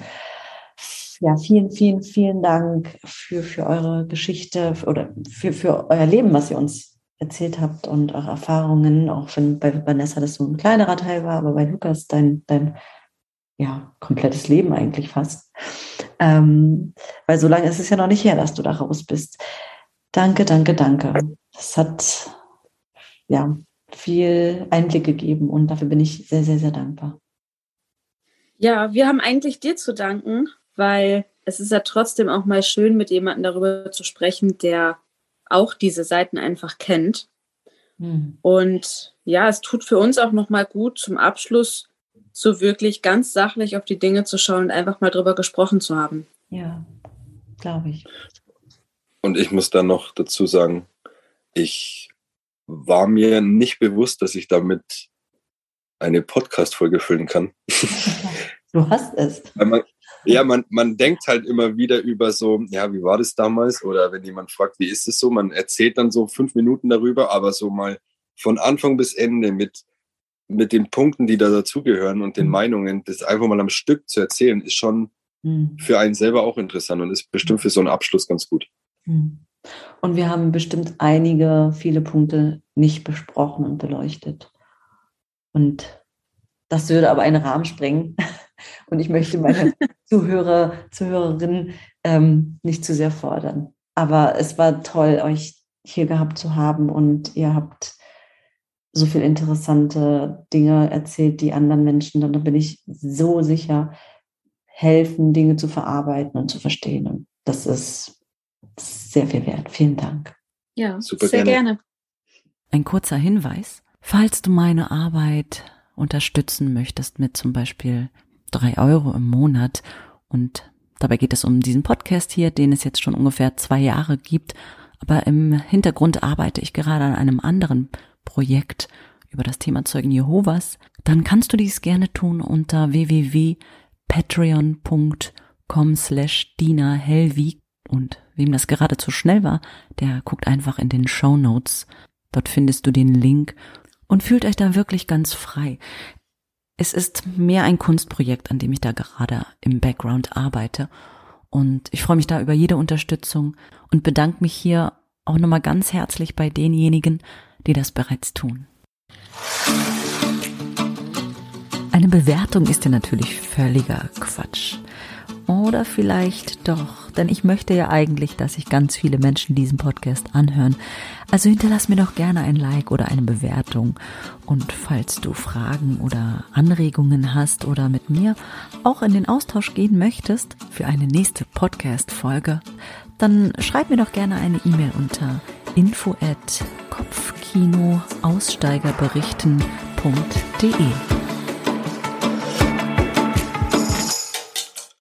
Ja, vielen, vielen, vielen Dank für, für eure Geschichte oder für, für euer Leben, was ihr uns erzählt habt und eure Erfahrungen, auch wenn bei Vanessa das so ein kleinerer Teil war, aber bei Lukas dein, dein ja, komplettes Leben eigentlich fast. Ähm, weil so lange ist es ja noch nicht her, dass du da raus bist. Danke, danke, danke. Das hat ja viel Einblick gegeben und dafür bin ich sehr, sehr, sehr dankbar. Ja, wir haben eigentlich dir zu danken, weil es ist ja trotzdem auch mal schön, mit jemandem darüber zu sprechen, der auch diese Seiten einfach kennt. Hm. Und ja, es tut für uns auch noch mal gut zum Abschluss so wirklich ganz sachlich auf die Dinge zu schauen und einfach mal drüber gesprochen zu haben. Ja, glaube ich. Und ich muss dann noch dazu sagen, ich war mir nicht bewusst, dass ich damit eine Podcast-Folge füllen kann. [LAUGHS] Du hast es. Man, ja, man, man denkt halt immer wieder über so, ja, wie war das damals? Oder wenn jemand fragt, wie ist es so? Man erzählt dann so fünf Minuten darüber, aber so mal von Anfang bis Ende mit mit den Punkten, die da dazugehören und den mhm. Meinungen, das einfach mal am Stück zu erzählen, ist schon mhm. für einen selber auch interessant und ist bestimmt für so einen Abschluss ganz gut. Mhm. Und wir haben bestimmt einige, viele Punkte nicht besprochen und beleuchtet. Und das würde aber einen Rahmen sprengen. [LAUGHS] Und ich möchte meine [LAUGHS] Zuhörer, Zuhörerinnen ähm, nicht zu sehr fordern. Aber es war toll, euch hier gehabt zu haben und ihr habt so viel interessante Dinge erzählt, die anderen Menschen dann, da bin ich so sicher, helfen, Dinge zu verarbeiten und zu verstehen. Und das ist sehr viel wert. Vielen Dank. Ja, Super sehr gerne. gerne. Ein kurzer Hinweis. Falls du meine Arbeit unterstützen möchtest mit zum Beispiel drei Euro im Monat. Und dabei geht es um diesen Podcast hier, den es jetzt schon ungefähr zwei Jahre gibt, aber im Hintergrund arbeite ich gerade an einem anderen Projekt über das Thema Zeugen Jehovas, dann kannst du dies gerne tun unter www.patreon.com slash Dina Hellwig und wem das gerade zu schnell war, der guckt einfach in den Show Notes. Dort findest du den Link. Und fühlt euch da wirklich ganz frei. Es ist mehr ein Kunstprojekt, an dem ich da gerade im Background arbeite. Und ich freue mich da über jede Unterstützung und bedanke mich hier auch nochmal ganz herzlich bei denjenigen, die das bereits tun. Eine Bewertung ist ja natürlich völliger Quatsch. Oder vielleicht doch, denn ich möchte ja eigentlich, dass sich ganz viele Menschen diesen Podcast anhören. Also hinterlass mir doch gerne ein Like oder eine Bewertung. Und falls du Fragen oder Anregungen hast oder mit mir auch in den Austausch gehen möchtest für eine nächste Podcast-Folge, dann schreib mir doch gerne eine E-Mail unter info at kopfkinoaussteigerberichten.de.